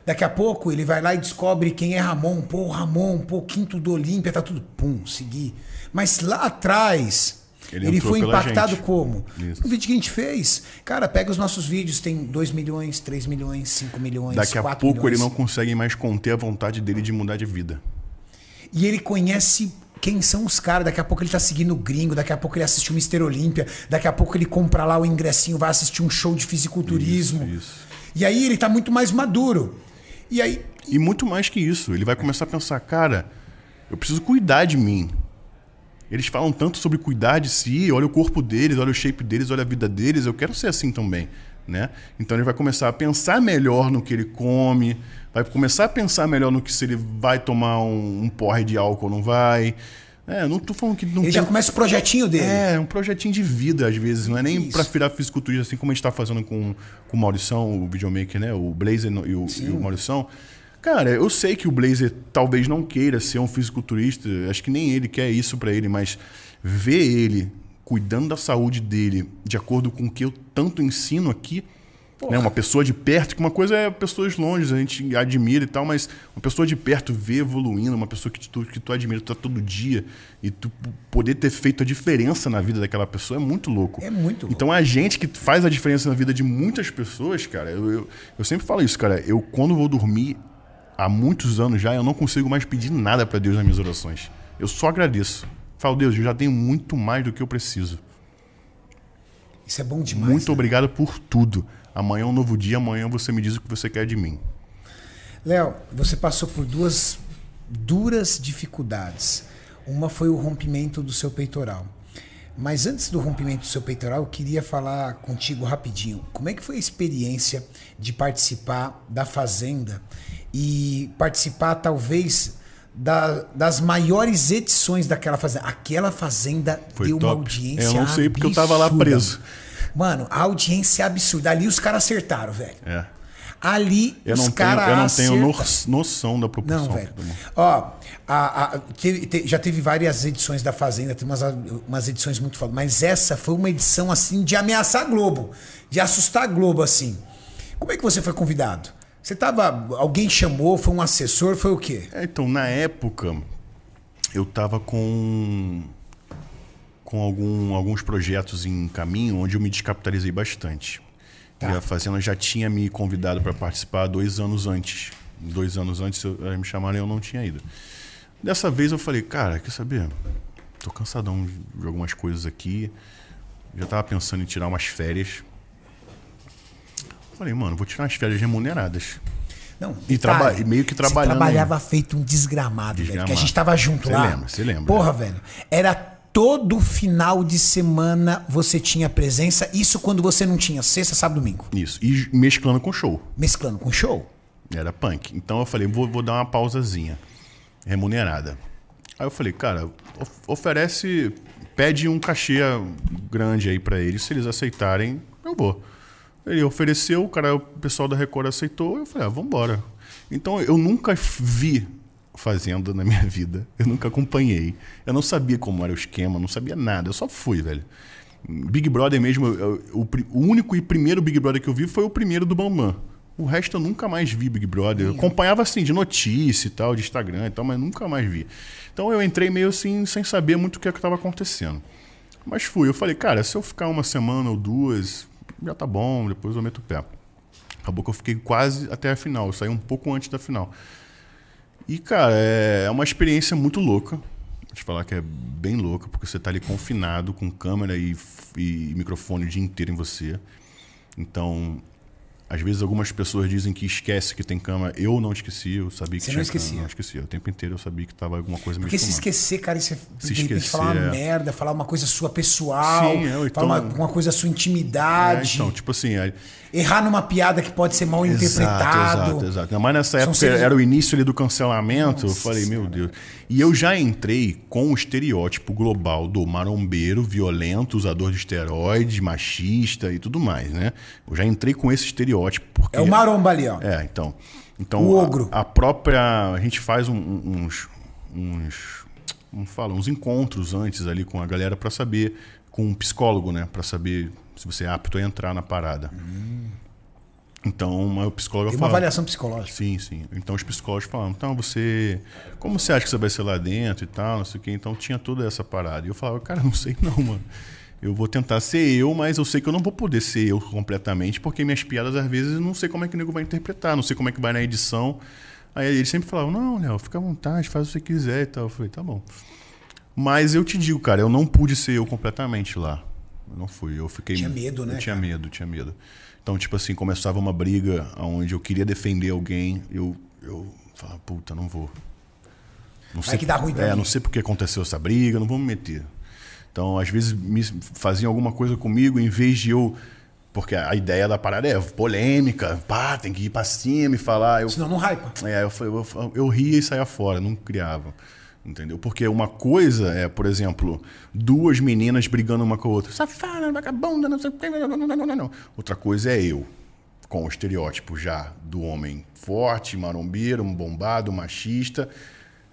Daqui a pouco ele vai lá e descobre quem é Ramon. Pô, Ramon, pô, quinto do Olímpia, tá tudo. Pum, seguir. Mas lá atrás, Ele ele, foi impactado gente. como? Isso. No vídeo que a gente fez. Cara, pega os nossos vídeos, tem 2 milhões, 3 milhões, 5 milhões, Daqui a 4 pouco milhões. ele não consegue mais conter a vontade dele de mudar de vida. E ele conhece quem são os caras. Daqui a pouco ele tá seguindo o gringo, daqui a pouco ele assiste o Mister Olímpia, daqui a pouco ele compra lá o ingressinho, vai assistir um show de fisiculturismo. Isso, isso. E aí ele tá muito mais maduro. E aí, E muito mais que isso. Ele vai começar a pensar, cara, eu preciso cuidar de mim. Eles falam tanto sobre cuidar de si, olha o corpo deles, olha o shape deles, olha a vida deles, eu quero ser assim também, né? Então ele vai começar a pensar melhor no que ele come, vai começar a pensar melhor no que se ele vai tomar um, um porre de álcool ou não vai. É, não tô falando que não ele tem... já começa o projetinho dele. É, um projetinho de vida, às vezes. Não é nem pra virar fisiculturista, assim como a gente tá fazendo com, com o Maurição, o videomaker, né? O Blazer e o, e o Maurição. Cara, eu sei que o Blazer talvez não queira ser um fisiculturista, acho que nem ele quer isso pra ele, mas ver ele cuidando da saúde dele de acordo com o que eu tanto ensino aqui, né? uma pessoa de perto, que uma coisa é pessoas longe, a gente admira e tal, mas uma pessoa de perto ver evoluindo, uma pessoa que tu, que tu admira, tu tá todo dia, e tu poder ter feito a diferença na vida daquela pessoa é muito louco. É muito louco. Então a gente que faz a diferença na vida de muitas pessoas, cara, eu, eu, eu sempre falo isso, cara, eu quando vou dormir, há muitos anos já, eu não consigo mais pedir nada para Deus nas minhas orações. Eu só agradeço. Falo, Deus, eu já tenho muito mais do que eu preciso. Isso é bom demais. muito né? obrigado por tudo. Amanhã é um novo dia, amanhã você me diz o que você quer de mim. Léo, você passou por duas duras dificuldades. Uma foi o rompimento do seu peitoral. Mas antes do rompimento do seu peitoral, eu queria falar contigo rapidinho. Como é que foi a experiência de participar da Fazenda e participar, talvez, da- das maiores edições daquela Fazenda? Aquela Fazenda Foi deu uma top. audiência Eu não sei porque eu tava lá absurda. preso. Mano, a audiência é absurda. Ali os caras acertaram, velho. É. Ali Eu os caras eu não tenho noção da proporção. Não, velho. Ó, a- a- teve- te- já teve várias edições da Fazenda, tem umas, umas edições muito fodas, mas essa foi uma edição assim de ameaçar a Globo, de assustar a Globo assim. Como é que você foi convidado? Você tava. Alguém chamou, foi um assessor, foi o quê? É, então, na época, eu tava com com algum, alguns projetos em caminho onde eu me descapitalizei bastante. Tá. E a Fazenda já tinha me convidado para participar dois anos antes. Dois anos antes me chamaram e eu não tinha ido. Dessa vez eu falei, cara, quer saber? Tô cansadão de- algumas coisas aqui. Já tava pensando em tirar umas férias. Falei, mano, vou tirar umas férias remuneradas. Não, E traba- e meio que você trabalhando trabalhava feito um desgramado, velho. Desgramado. Que a gente tava junto Você lá. lembra, você lembra. Porra, velho. Era todo final de semana você tinha presença. Isso quando você não tinha sexta, sábado, domingo. Isso. E mesclando com show. Mesclando com show. Era punk. Então eu falei, vou, vou dar uma pausazinha. Remunerada. Aí eu falei, cara, of- oferece. Pede um cachê grande aí pra eles. Se eles aceitarem, eu vou. Ele ofereceu, o cara, o pessoal da Record aceitou. Eu falei, ah, vambora. Então eu nunca vi Fazenda na minha vida. Eu nunca acompanhei. Eu não sabia como era o esquema, não sabia nada. Eu só fui, velho. Big Brother mesmo, eu- eu- o, o único e primeiro Big Brother que eu vi foi o primeiro do Bambam. O resto eu nunca mais vi Big Brother. Eu acompanhava assim, de notícia e tal, de Instagram e tal, mas nunca mais vi. Então eu entrei meio assim, sem saber muito o que estava acontecendo. Mas fui. Eu falei, cara, se eu ficar uma semana ou duas, já tá bom, depois eu meto o pé. Acabou que eu fiquei quase até a final. Eu saí um pouco antes da final. E, cara, é uma experiência muito louca. Vou te falar que é bem louca, porque você tá ali confinado com câmera e, e microfone o dia inteiro em você. Então, às vezes algumas pessoas dizem que esquece que tem câmera. Eu não esqueci, eu sabia que Você tinha não esquecia? câmera. Não esquecia. O tempo inteiro eu sabia que tava alguma coisa me Porque se esquecer, cara, isso é Se de esquecer, falar uma é. merda, falar uma coisa sua pessoal, Sim, é, ou então- falar uma, uma coisa sua É, intimidade, então, tipo assim, aí- errar numa piada que pode ser mal interpretado. Exato, exato, exato. Mas nessa São época seres- era o início ali do cancelamento. eu Nossa falei, meu Deus. E eu já entrei com o estereótipo global do marombeiro, violento, usador de esteroides, machista e tudo mais, né? Eu já entrei com esse estereótipo. Porque... É o maromba ali, ó. É, então. então O a- ogro. A, própria. A gente faz um- uns. uns como fala? Uns encontros antes ali com a galera para saber. Com um psicólogo, né? Para saber se você é apto a entrar na parada. Então, mas o psicólogo Tem uma fala- avaliação psicológica. Sim, sim. Então os psicólogos falam, então você. Como você acha que você vai ser lá dentro e tal, não sei o quê. Então tinha toda essa parada. E eu falava, cara, não sei não, mano. Eu vou tentar ser eu, mas eu sei que eu não vou poder ser eu completamente, porque minhas piadas, às vezes, eu não sei como é que o nego vai interpretar, não sei como é que vai na edição. Aí eles sempre falavam, não, Léo, fica à vontade, faz o que você quiser e tal. Eu falei, tá bom. Mas eu te digo, cara, eu não pude ser eu completamente lá. Eu não fui. Eu fiquei. Tinha medo, né, Eu tinha cara? medo, tinha medo. Então, tipo assim, começava uma briga onde eu queria defender alguém, eu, eu falava, puta, não vou. Não Vai que dá ruim É, não sei porque aconteceu essa briga, não vou me meter. Então, às vezes, me faziam alguma coisa comigo, em vez de eu. Porque a ideia da parada é polêmica, pá, tem que ir pra cima e falar. Eu, Senão não hypa. é, eu, eu, fa- eu ria e saía fora, não criava. Entendeu? Porque uma coisa é, por exemplo, duas meninas brigando uma com a outra. Safada, vagabunda, não sei o quê. Não, não, não, não, não. Outra coisa é eu, com o estereótipo já do homem forte, marombeiro, bombado, machista.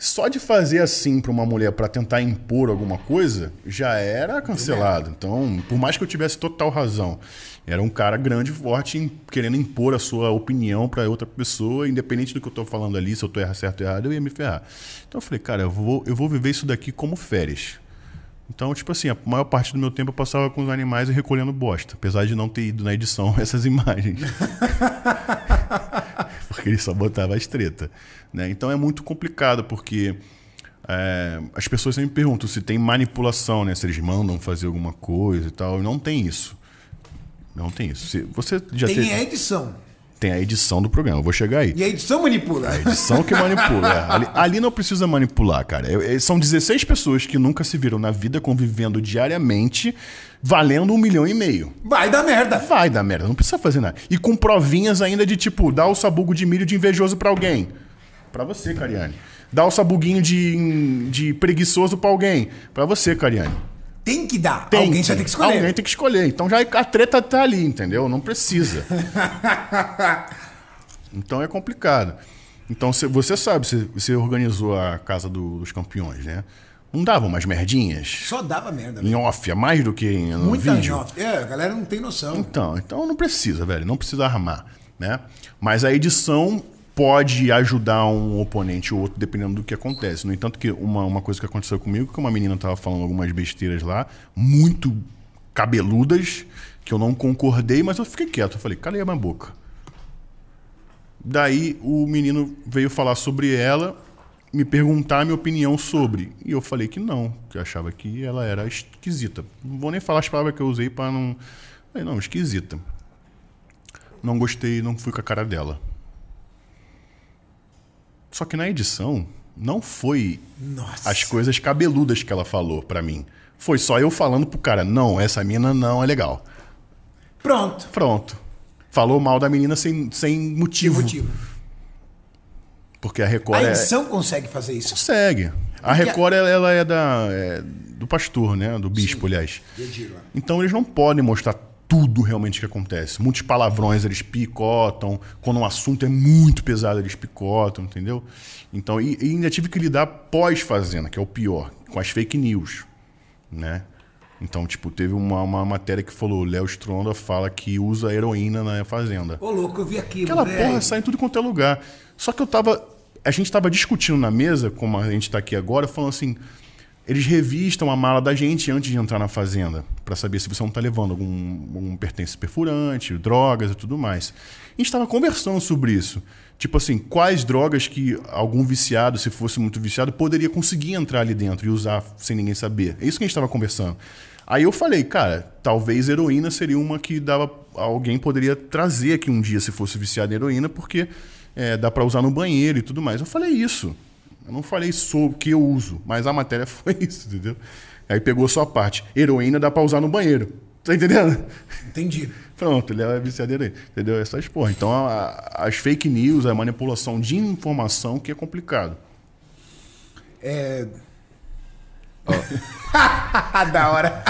Só de fazer assim para uma mulher para tentar impor alguma coisa, já era cancelado. Então, por mais que eu tivesse total razão, era um cara grande, forte, querendo impor a sua opinião para outra pessoa, independente do que eu tô falando ali, se eu tô errado, certo ou errado, eu ia me ferrar. Então eu falei, cara, eu vou, eu vou viver isso daqui como férias. Então, tipo assim, a maior parte do meu tempo eu passava com os animais e recolhendo bosta, apesar de não ter ido na edição essas imagens. Ele só botava as treta. Né? Então é muito complicado, porque é, as pessoas sempre perguntam se tem manipulação, né? Se eles mandam fazer alguma coisa e tal. Não tem isso. Não tem isso. Se você já Tem teve- a edição. Tem a edição do programa. Eu vou chegar aí. E a edição manipula. A edição que manipula. é. Ali, ali não precisa manipular, cara. É- são 16 pessoas que nunca se viram na vida convivendo diariamente, valendo um milhão e meio. Vai dar merda. Vai dar merda, não precisa fazer nada. E com provinhas ainda de tipo, dá o sabugo de milho de invejoso pra alguém. Pra você, Cariane. Dá o sabuguinho de, de preguiçoso pra alguém. Pra você, Cariane. Tem que dar. Tem Alguém só tem que escolher. Alguém tem que escolher. Então já a treta tá ali, entendeu? Não precisa. Então é complicado. Então cê- você sabe, você, organizou a Casa do- dos Campeões, né? Não dava umas merdinhas? Só dava merda. Em velho. off, a mais do que em- no Muita vídeo? off. É, a galera não tem noção. Então, então não precisa, velho. Não precisa armar, né? Mas a edição pode ajudar um oponente ou outro, dependendo do que acontece. No entanto, que uma, uma coisa que aconteceu comigo, que uma menina tava falando algumas besteiras lá, muito cabeludas, que eu não concordei, mas eu fiquei quieto. Eu falei, calei a minha boca. Daí o menino veio falar sobre ela, me perguntar a minha opinião sobre. E eu falei que não, que eu achava que ela era esquisita. Não vou nem falar as palavras que eu usei para não. Falei, não, esquisita. Não gostei, não fui com a cara dela. Só que na edição, não foi Nossa. as coisas cabeludas que ela falou pra mim. Foi só eu falando pro cara, não, essa mina não é legal. Pronto. Pronto. Falou mal da menina sem, sem motivo. motivo. Porque a Record A é- edição consegue fazer isso. consegue. A Porque- Record ela, ela é da é do pastor, né? Do bispo, aliás. Entendi, lá. Então eles não podem mostrar tudo realmente que acontece. Muitos palavrões eles picotam. Quando um assunto é muito pesado, eles picotam, entendeu? Então, e, e ainda tive que lidar pós-fazenda, que é o pior, com as fake news, né? Então, tipo, teve uma, uma matéria que falou: Léo Stronda fala que usa heroína na fazenda. Ô, louco, eu vi aquilo. Aquela velho. porra sai em tudo quanto é lugar. Só que eu tava. A gente tava discutindo na mesa, como a gente tá aqui agora, falando assim. Eles revistam a mala da gente antes de entrar na fazenda, Pra saber se você não tá levando algum, algum pertence perfurante, drogas e tudo mais. A gente tava conversando sobre isso. Tipo assim, quais drogas que algum viciado, se fosse muito viciado, poderia conseguir entrar ali dentro e usar sem ninguém saber. É isso que a gente tava conversando. Aí eu falei, cara, talvez heroína seria uma que dava alguém poderia trazer aqui um dia se fosse viciado em heroína, porque é, dá pra usar no banheiro e tudo mais. Eu falei isso. Eu não falei sobre o que eu uso, mas a matéria foi isso, entendeu? Aí pegou só a parte. Heroína dá pra usar no banheiro. Tá entendendo? Entendi. Pronto, ele é viciado aí. Entendeu? Essas porra. Então, a- as fake news, a manipulação de informação que é complicado. É. da hora.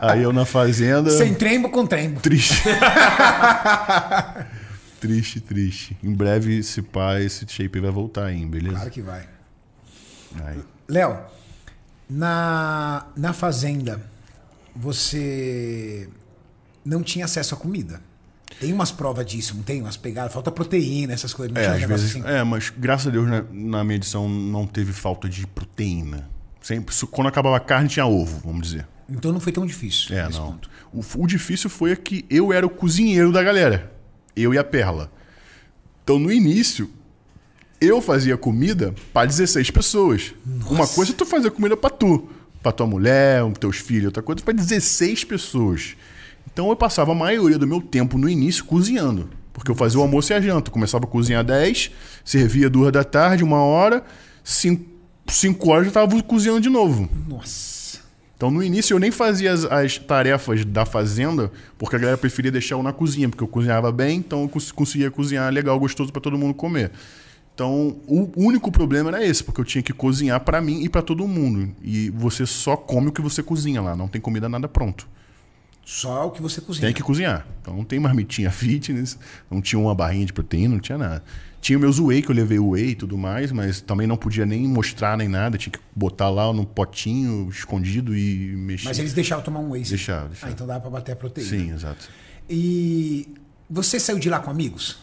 Aí eu na fazenda. Sem trembo com trembo. Triste. triste, triste. Em breve, esse pai, esse shape vai voltar aí, beleza? Claro que vai. Aí. Léo, na, na fazenda, você não tinha acesso à comida. Tem umas provas disso, não tem? Umas pegadas, falta proteína, essas coisas. Não É, tinha às vezes. assim? É, mas graças a Deus na, na minha edição não teve falta de proteína. Sempre, quando acabava a carne, tinha ovo, vamos dizer. Então não foi tão difícil. É, não. O, o difícil foi que eu era o cozinheiro da galera. Eu e a Perla. Então, no início, eu fazia comida para 16 pessoas. Uma coisa é tu fazer comida para tu, para tua mulher, teus filhos, outra coisa para 16 pessoas. Então, eu passava a maioria do meu tempo no início cozinhando. Porque eu fazia o almoço e a janta. Eu começava a cozinhar 10, servia duas da tarde, uma hora, 5 horas eu já estava cozinhando de novo. Nossa. Então, no início, eu nem fazia as, as tarefas da fazenda, porque a galera preferia deixar eu na cozinha, porque eu cozinhava bem, então eu cons- conseguia cozinhar legal, gostoso para todo mundo comer. Então, o único problema era esse, porque eu tinha que cozinhar para mim e para todo mundo. E você só come o que você cozinha lá, não tem comida nada pronto. Só o que você cozinha. Tem que cozinhar. Então não tem marmitinha fitness, não tinha uma barrinha de proteína, não tinha nada. Tinha meus whey, que eu levei whey e tudo mais, mas também não podia nem mostrar nem nada, tinha que botar lá no potinho escondido e mexer. Mas eles deixavam tomar um whey. Deixavam, deixavam. Ah, então dá pra bater a proteína. Sim, exato. E você saiu de lá com amigos?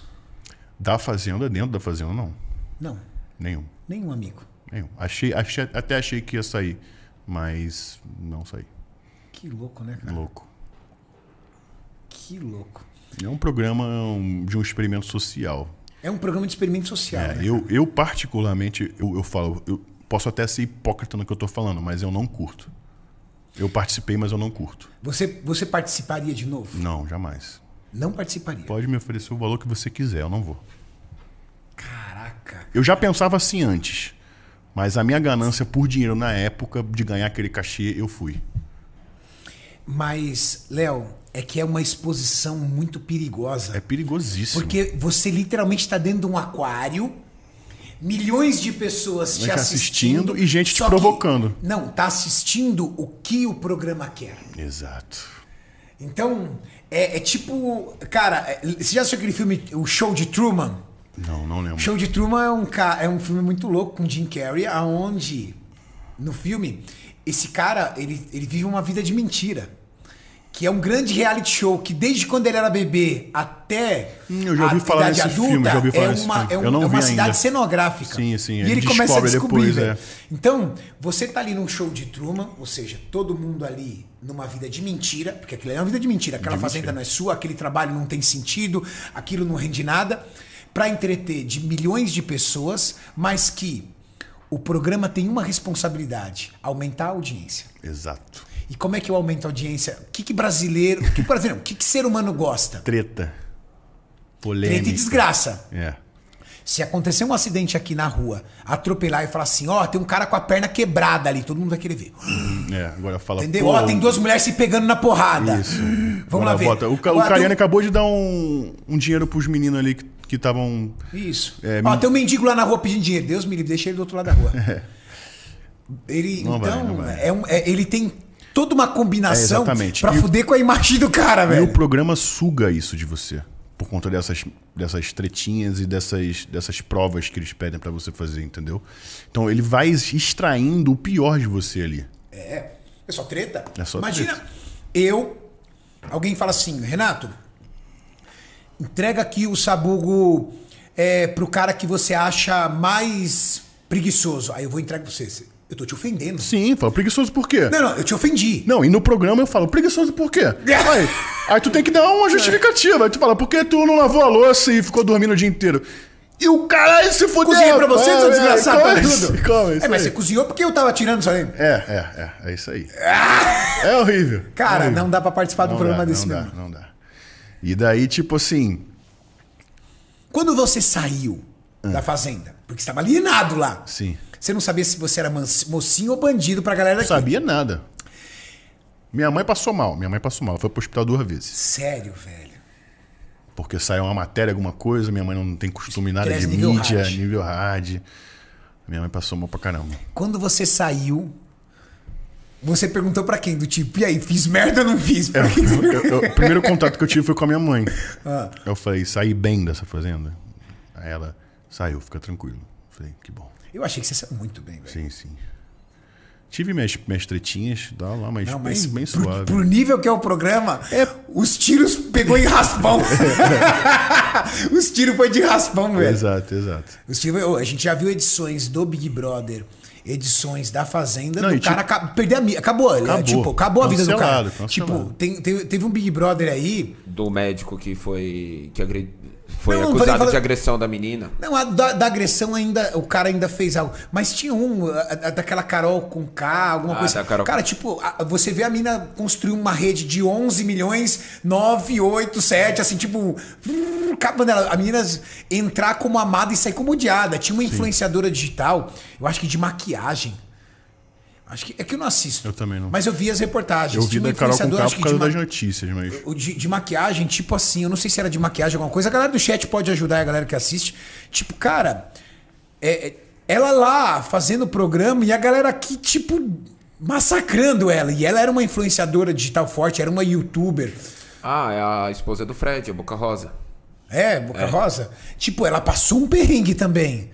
Da fazenda, dentro da fazenda, não. Não, Nenhum. nenhum amigo. Nenhum. Achei, achei, até achei que ia sair, mas não saí. Que louco, né, cara? Louco. Que louco. É um programa de um experimento social. É um programa de experimento social. É, né? eu, eu, particularmente, eu, eu falo, eu posso até ser hipócrita no que eu tô falando, mas eu não curto. Eu participei, mas eu não curto. Você, você participaria de novo? Não, jamais. Não participaria. Pode me oferecer o valor que você quiser, eu não vou. Caraca. Eu já pensava assim antes, mas a minha ganância por dinheiro na época de ganhar aquele cachê, eu fui. Mas, Léo, é que é uma exposição muito perigosa. É perigosíssimo. Porque você literalmente está dentro de um aquário, milhões de pessoas te Gente assistindo, assistindo e gente te só que- provocando. não, tá assistindo o que o programa quer. Exato. Então, é, é tipo. Cara, é- você já assistiu aquele filme, O Show de Truman? Não, não lembro. Show de Truman é um, é um filme muito louco com Jim Carrey, aonde no filme esse cara ele, ele vive uma vida de mentira. Que é um grande reality show que desde quando ele era bebê até Hum, eu já ouvi a falar idade nesse filme, já ouvi falar é nesse uma, é um- é uma cidade ainda. cenográfica. Sim, sim, E ele ele começa a descobrir. depois, é. Então, você tá ali num show de Truman, ou seja, todo mundo ali numa vida de mentira, porque aquilo é uma vida de mentira, aquela fazenda não é sua, aquele trabalho não tem sentido, aquilo não rende nada, pra entreter de milhões de pessoas, mas que o programa tem uma responsabilidade, aumentar a audiência. Exato. E como é que eu aumento a audiência? O que, que brasileiro, o que brasileiro, o que, que ser humano gosta? Treta. Polêmica. Treta e desgraça. É. Se acontecer um acidente aqui na rua, atropelar e falar assim, ó, tem um cara com a perna quebrada ali, todo mundo vai querer ver. É, agora fala. Entendeu? Ó, tem duas mulheres se pegando na porrada. Isso. Vamos Agora lá ver. bota- O, Ca- o tem acabou de dar um, um dinheiro pros meninos ali que estavam. Isso. É, Ó, tem um mendigo lá na rua pedindo dinheiro. Deus me livre, deixa ele do outro lado da rua. Ele, Não vai, então, não vai. É um- é- ele tem toda uma É, combinação E o- fuder com a imagem do cara, E o velho. programa suga isso de você. Por conta dessas, dessas tretinhas e dessas, dessas provas que eles pedem pra você fazer, entendeu? Então ele vai extraindo o pior de você ali. É só treta. É só Imagina, treta. eu. Alguém fala assim, Renato, entrega aqui o sabugo é, pro cara que você acha mais preguiçoso. Aí eu vou entregar pra você. Eu tô te ofendendo. Sim, fala, preguiçoso por quê? Não, não, eu te ofendi. Não, e no programa eu falo, preguiçoso por quê? Aí, aí tu tem que dar uma justificativa. Aí tu fala, por que tu não lavou a louça e ficou dormindo o dia inteiro? E o caralho se fudeu. Cozinhei pra você, seu é, desgraçado, pra tudo. isso é, mas aí. você cozinhou porque eu tava tirando isso aí. É, é, é, é isso aí. É horrível. Cara, é horrível. não dá pra participar Não programa dá, desse não mesmo. dá, não dá. E daí, tipo assim, Quando você saiu Ah. da fazenda, porque você estava alienado lá, sim, você não sabia se você era mocinho ou bandido pra galera não daqui. sabia nada. Minha mãe passou mal, minha mãe passou mal, ela foi pro hospital duas vezes. Sério, velho. Porque saiu uma matéria, alguma coisa, minha mãe não tem costume nada Estresse de nível mídia, hard. nível hard. Minha mãe passou mal pra caramba. Quando você saiu, você perguntou pra quem? Do tipo, e aí, fiz merda ou não fiz? Eu- eu- eu- o primeiro contato que eu tive foi com a minha mãe. Ah. Eu falei, saí bem dessa fazenda. Aí ela saiu, fica tranquilo. Eu falei, que bom. Eu achei que você saiu muito bem, velho. Sim, sim. Tive minhas, minhas tretinhas, tá lá, mas, Não, bem, mas bem pro, suave. pro nível que é o programa, os tiros pegou em raspão. os tiros foi de raspão, velho. Exato, exato. Os tiros, a gente já viu edições do Big Brother, edições da Fazenda, Não, do cara tipo- perder a acabou, ele, Acabou. tipo, acabou a vida do cara. Cancelado. Tipo, tem- tem- teve um Big Brother aí, Do médico que foi. que agre... foi Não, não, acusado falei- de agressão da menina. Não, a da, da agressão ainda, o cara ainda fez algo. Mas tinha um, a- a- daquela Carol com K, alguma Ah, coisa. da Carol Cara, tipo, você vê a mina construir uma rede de 11 milhões, 9, 8, 7, assim, tipo. hum, Acaba dela. A menina entrar como amada e sair como odiada. Tinha uma influenciadora digital, eu acho que de maquiagem. Acho que é que eu não assisto. Eu também não. Mas eu vi as reportagens. Eu vi da Carol com K por que de causa das notícias, mas. de, de maquiagem, tipo assim, eu não sei se era de maquiagem alguma coisa. A galera do chat pode ajudar a galera que assiste. Tipo, cara, é- é- ela lá fazendo o programa e a galera aqui, tipo, massacrando ela. E ela era uma influenciadora digital forte, era uma youtuber. Ah, é a esposa do Fred, a Boca Rosa. É, Boca Rosa. Tipo, ela passou um perrengue também.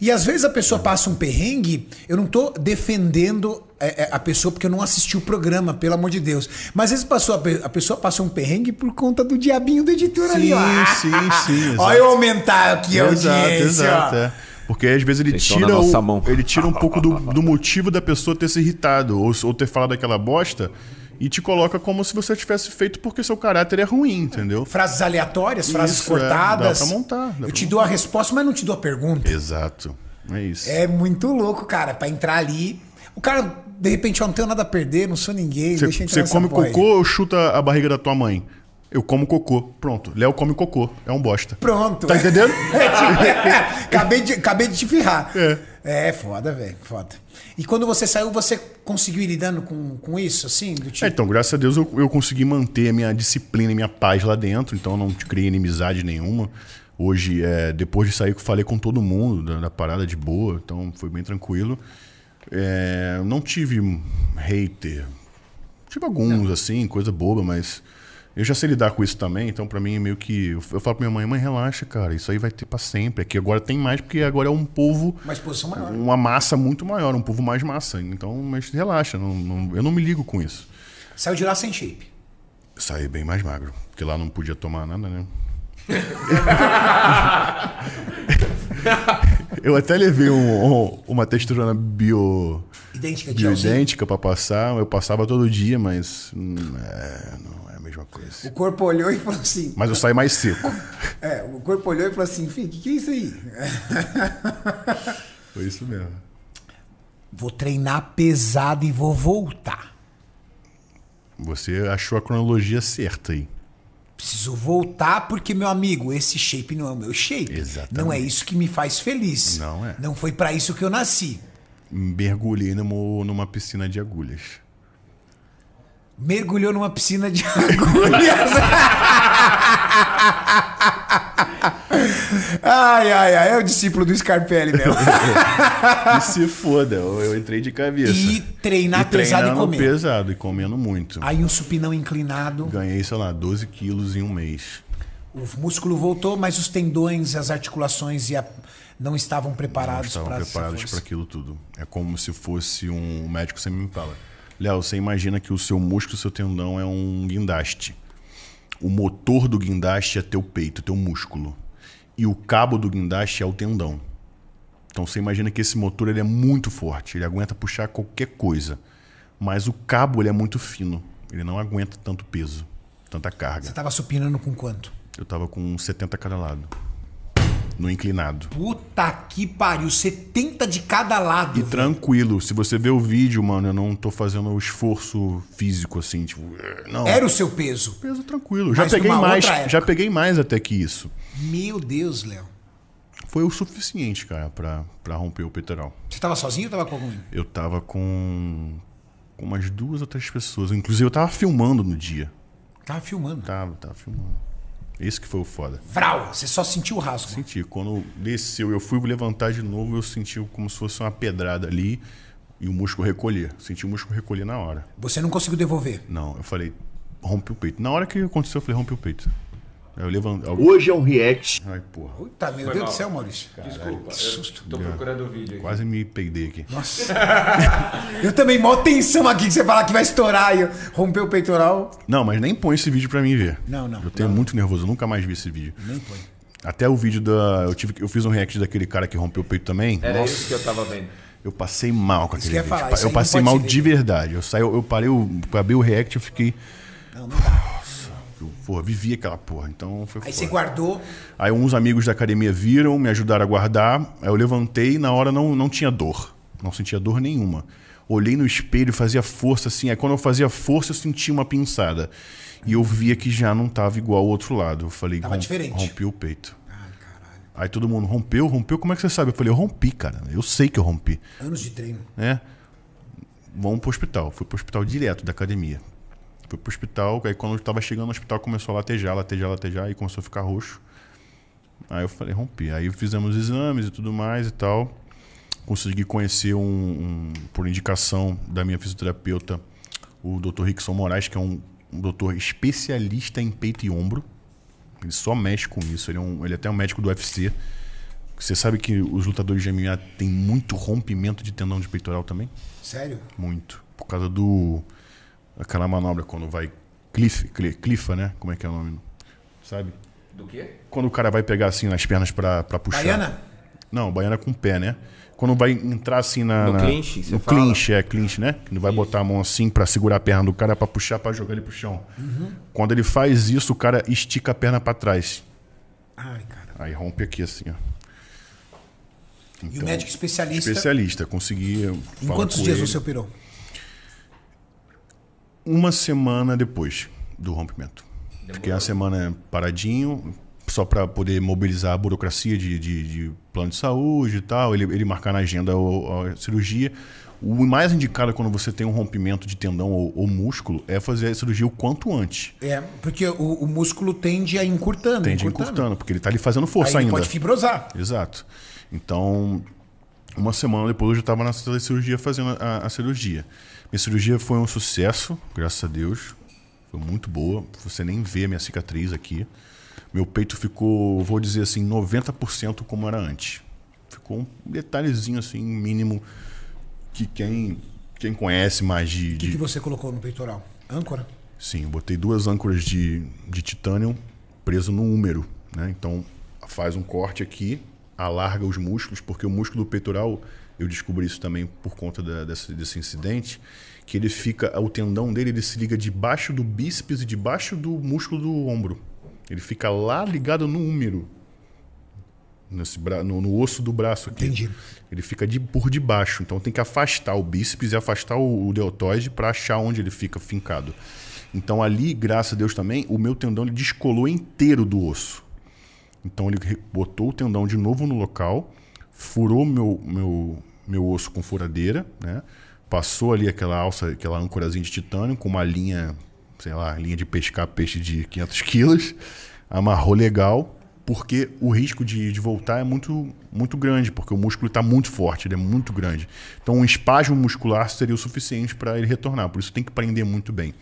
E às vezes a pessoa passa um perrengue, eu não tô defendendo é, é, a pessoa porque eu não assisti o programa, pelo amor de Deus. Mas às vezes passou, a, pe- a pessoa passou um perrengue por conta do diabinho do editor ali, ó. sim, sim, exato. Olha eu aumentar aqui a Exato, audiência. exato. É. Porque às vezes ele Vocês na tira, o, mão. ele tira um pouco do, do motivo da pessoa ter se irritado ou, ou ter falado aquela bosta e te coloca como se você tivesse feito porque seu caráter é ruim, entendeu? Frases aleatórias, frases Isso, é, cortadas. dá pra montar, dá Eu pra te dou a resposta, mas não te dou a pergunta. Exato. É isso. É muito louco, cara, pra entrar ali. O cara, de repente, ó, não tenho nada a perder, não sou ninguém, deixa eu Você come aí. cocô ou chuta a barriga da tua mãe? Eu como cocô. Pronto. Léo come cocô. É um bosta. Pronto. Tá entendendo? É, tipo, acabei, de, acabei de te ferrar. É. É, foda, velho, foda. E quando você saiu, você conseguiu ir lidando com, com isso, assim? Do tipo, É, então, graças a Deus eu, eu consegui manter a minha disciplina e minha paz lá dentro, então eu não criei inimizade nenhuma. Hoje, é, depois de sair, eu falei com todo mundo da, da parada de boa, então foi bem tranquilo. É, não tive hater. Tive alguns, assim, coisa boba, mas eu já sei lidar com isso também, então pra mim é meio que. Eu, falo pra minha mãe, mãe, relaxa, cara, isso aí vai ter pra sempre. Aqui agora tem mais, porque agora é um povo uma exposição maior. uma massa muito maior, um povo mais massa. Então, mas relaxa, não- não- eu não me ligo com isso. Saiu de lá sem shape. Saí bem mais magro, porque lá não podia tomar nada, né? eu até levei um- um- uma texturona bio, Idêntica de gelzinho. bioidêntica pra passar. Eu passava todo dia, mas hum, é, não O corpo olhou e falou assim. Mas eu saí mais seco. É, o corpo olhou e falou assim, filho, o que, que é isso aí? Foi isso mesmo. Vou treinar pesado e vou voltar. Você achou a cronologia certa aí. Preciso voltar porque, meu amigo, esse shape não é o meu shape. Exatamente. Não é isso que me faz feliz. Não é. Não foi pra isso que eu nasci. Mergulhei numa, numa piscina de agulhas. Mergulhou numa piscina de agulhas. ai, ai, ai. É o discípulo do Scarpelli mesmo. E se foda, eu, eu entrei de cabeça. E treinar pesado e comer. pesado e comendo muito. Aí um supinão inclinado. Ganhei, sei lá, 12 quilos em um mês. O músculo voltou, mas os tendões, as articulações e a- não estavam Não preparados estavam para preparados para aquilo tudo. É como se fosse um médico sempre me fala. Léo, você imagina que o seu músculo, o seu tendão é um guindaste. O motor do guindaste é teu peito, teu músculo. E o cabo do guindaste é o tendão. Então você imagina que esse motor ele é muito forte, ele aguenta puxar qualquer coisa. Mas o cabo ele é muito fino, ele não aguenta tanto peso, tanta carga. Você tava supinando com quanto? Eu tava com 70 cada lado. No inclinado. Puta que pariu, 70 de cada lado. E velho. tranquilo, se você ver o vídeo, mano, eu não tô fazendo o esforço físico assim, tipo, não. Era o seu peso. peso tranquilo. Já Mas peguei numa mais, já peguei mais até que isso. Meu Deus, Léo. Foi o suficiente, cara, pra, pra romper o peitoral. Você tava sozinho ou tava com algum? Eu tava com com umas duas ou três pessoas, inclusive eu tava filmando no dia. Tava filmando. Tava, tava filmando. Esse que foi o foda. Vral, você só sentiu o rasgo. Senti, quando desceu, eu fui levantar de novo, eu senti como se fosse uma pedrada ali e o músculo recolher. Senti o músculo recolher na hora. Você não conseguiu devolver. Não, eu falei, rompe o peito. Na hora que aconteceu, eu falei, rompe o peito. Aí eu levantei. Hoje é um react. Ai, porra. Puta, meu Foi Deus mal. do céu, Maurício. Desculpa, que susto. eu tô procurando o vídeo aqui. Quase me peidei aqui. Nossa. eu também, mó tensão aqui que você fala que vai estourar e eu romper o peitoral. Não, mas nem põe esse vídeo pra mim ver. Não, não, Eu tenho muito nervoso, eu nunca mais vi esse vídeo. Nem põe. Até o vídeo da. Eu, tive, eu fiz um react daquele cara que rompeu o peito também. Era Nossa, isso que eu tava vendo. eu passei mal com aquele eu vídeo. falar, eu não passei mal de verdade. Eu saí, eu parei, o, acabei o react, eu fiquei. Não, não dá. Eu, porra, vivi aquela porra. Então foi Aí foda. você guardou. Aí uns amigos da academia viram, me ajudaram a guardar. Aí eu levantei e na hora não, não tinha dor. Não sentia dor nenhuma. Olhei no espelho, fazia força assim. Aí quando eu fazia força, eu sentia uma pinçada. E eu via que já não tava igual ao outro lado. Eu falei, Tava "Rom- diferente." rompi o peito. Aí todo mundo, rompeu, rompeu, como é que você sabe? Eu falei, eu rompi, cara. Eu sei que eu rompi. Anos de treino. né? Vamos pro hospital. Fui pro hospital direto da academia. Fui pro hospital, aí quando eu tava chegando no hospital começou a latejar, latejar, latejar, aí começou a ficar roxo. Aí eu falei, rompi. Aí fizemos exames e tudo mais e tal. Consegui conhecer um, um- por indicação da minha fisioterapeuta, o Dr. Rickson Moraes, que é um, um doutor especialista em peito e ombro. Ele só mexe com isso. Ele é, um, ele é até um médico do UFC. Você sabe que os lutadores de MMA têm muito rompimento de tendão de peitoral também? Sério? Muito. Por causa do. Aquela manobra quando vai. Cliff, cli- clifa, né? Como é que é o nome? Sabe? Do quê? Quando o cara vai pegar assim nas pernas pra, pra puxar. Baiana? Não, baiana com o pé, né? Quando vai entrar assim na. No na- clinch, você No fala? clinch, é, clinch, né? Que vai botar a mão assim pra segurar a perna do cara pra puxar pra jogar ele pro chão. Uhum. Quando ele faz isso, o cara estica a perna pra trás. Ai, cara. Aí rompe aqui assim, ó. E o médico especialista, Especialista, consegui. em quantos dias ele. você operou? Uma semana depois do rompimento. Fiquei uma semana paradinho, só para poder mobilizar a burocracia de, de, de plano de saúde e tal, ele, ele marcar na agenda o- a, cirurgia. O mais indicado quando você tem um rompimento de tendão ou, ou músculo é fazer a cirurgia o quanto antes. É, porque o, o músculo tende a encurtando. Tende encurtando, porque ele tá ali fazendo força Aí ele ainda. pode fibrosar. Exato. Então, uma semana depois eu já estava na cirurgia fazendo a, a cirurgia. Minha cirurgia foi um sucesso, graças a Deus. Foi muito boa. Você nem vê a minha cicatriz aqui. Meu peito ficou, vou dizer assim, 90% como era antes. Ficou um detalhezinho assim, mínimo, que quem, quem conhece mais de, O que, de- que você colocou no peitoral? Âncora? Sim, eu botei duas âncoras de, de titânio preso no úmero, né? Então faz um corte aqui, alarga os músculos, porque o músculo peitoral, eu descobri isso também por conta da- desse, desse incidente, que ele fica, o tendão dele ele se liga debaixo do bíceps e debaixo do músculo do ombro. Ele fica lá ligado no úmero, nesse bra, no, no osso do braço aqui. Entendi. Ele fica de, por debaixo, então tem que afastar o bíceps e afastar o, o deltoide para achar onde ele fica fincado. Então ali, graças a Deus também, o meu tendão ele descolou inteiro do osso. Então ele botou o tendão de novo no local, furou meu, meu, meu osso com furadeira, né? Passou ali aquela alça, aquela âncorazinha de titânio com uma linha, sei lá, linha de pescar peixe de 500 quilos, amarrou legal, porque o risco de, de voltar é muito, muito grande, porque o músculo está muito forte, ele é muito grande. Então um espasmo muscular seria o suficiente para ele retornar, por isso tem que prender muito bem.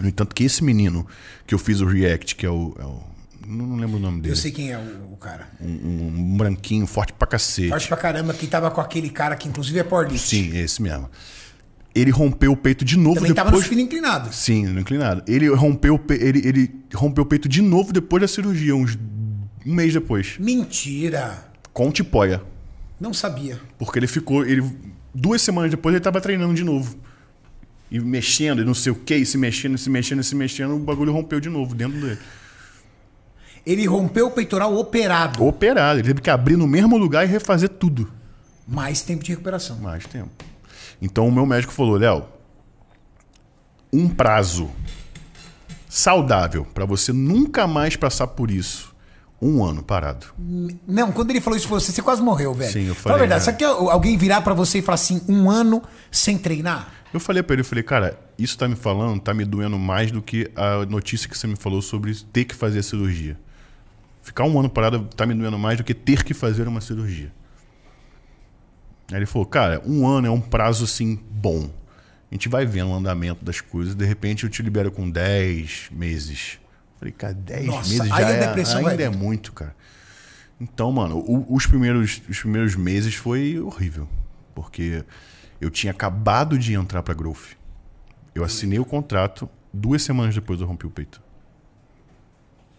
No entanto, que esse menino que eu fiz o react, que é o. é o- não lembro o nome dele. Eu sei quem é o, o cara. Um, um branquinho, forte pra cacete. Forte pra caramba, que tava com aquele cara que inclusive é powerlift. Sim, esse mesmo. Ele rompeu o peito de novo Também tava no depois. supino inclinado. Sim, no inclinado. Ele rompeu, pe- ele, ele rompeu o peito de novo depois da cirurgia, uns um mês depois. Mentira. Com tipóia. Não sabia. Porque ele ficou. Ele, duas semanas depois ele tava treinando de novo. E mexendo, e não sei o que, e se mexendo, se mexendo, se mexendo, o bagulho rompeu de novo dentro dele. Ele rompeu o peitoral operado. Operado. Ele teve que abrir no mesmo lugar e refazer tudo. Mais tempo de recuperação. Mais tempo. Então o meu médico falou, Léo, um prazo saudável para você nunca mais passar por isso. Um ano parado. Não, quando ele falou isso pra você, você quase morreu, velho. Sim, eu falei, verdade, é. sabe que alguém virar pra você e falar assim, um ano sem treinar? Eu falei para ele, eu falei, cara, isso tá me falando, tá me doendo mais do que a notícia que você me falou sobre ter que fazer a cirurgia. Ficar um ano parado tá me doendo mais do que ter que fazer uma cirurgia. Aí ele falou, cara, um ano é um prazo assim bom. A gente vai vendo o andamento das coisas, de repente eu te libero com 10 meses. Falei, cara, 10 Nossa, meses já é, depressão vai ainda é muito, cara. Então, mano, os, primeiros, os primeiros meses foi horrível. Porque eu tinha acabado de entrar pra Growth. Eu assinei o contrato, duas semanas depois eu rompi o peito.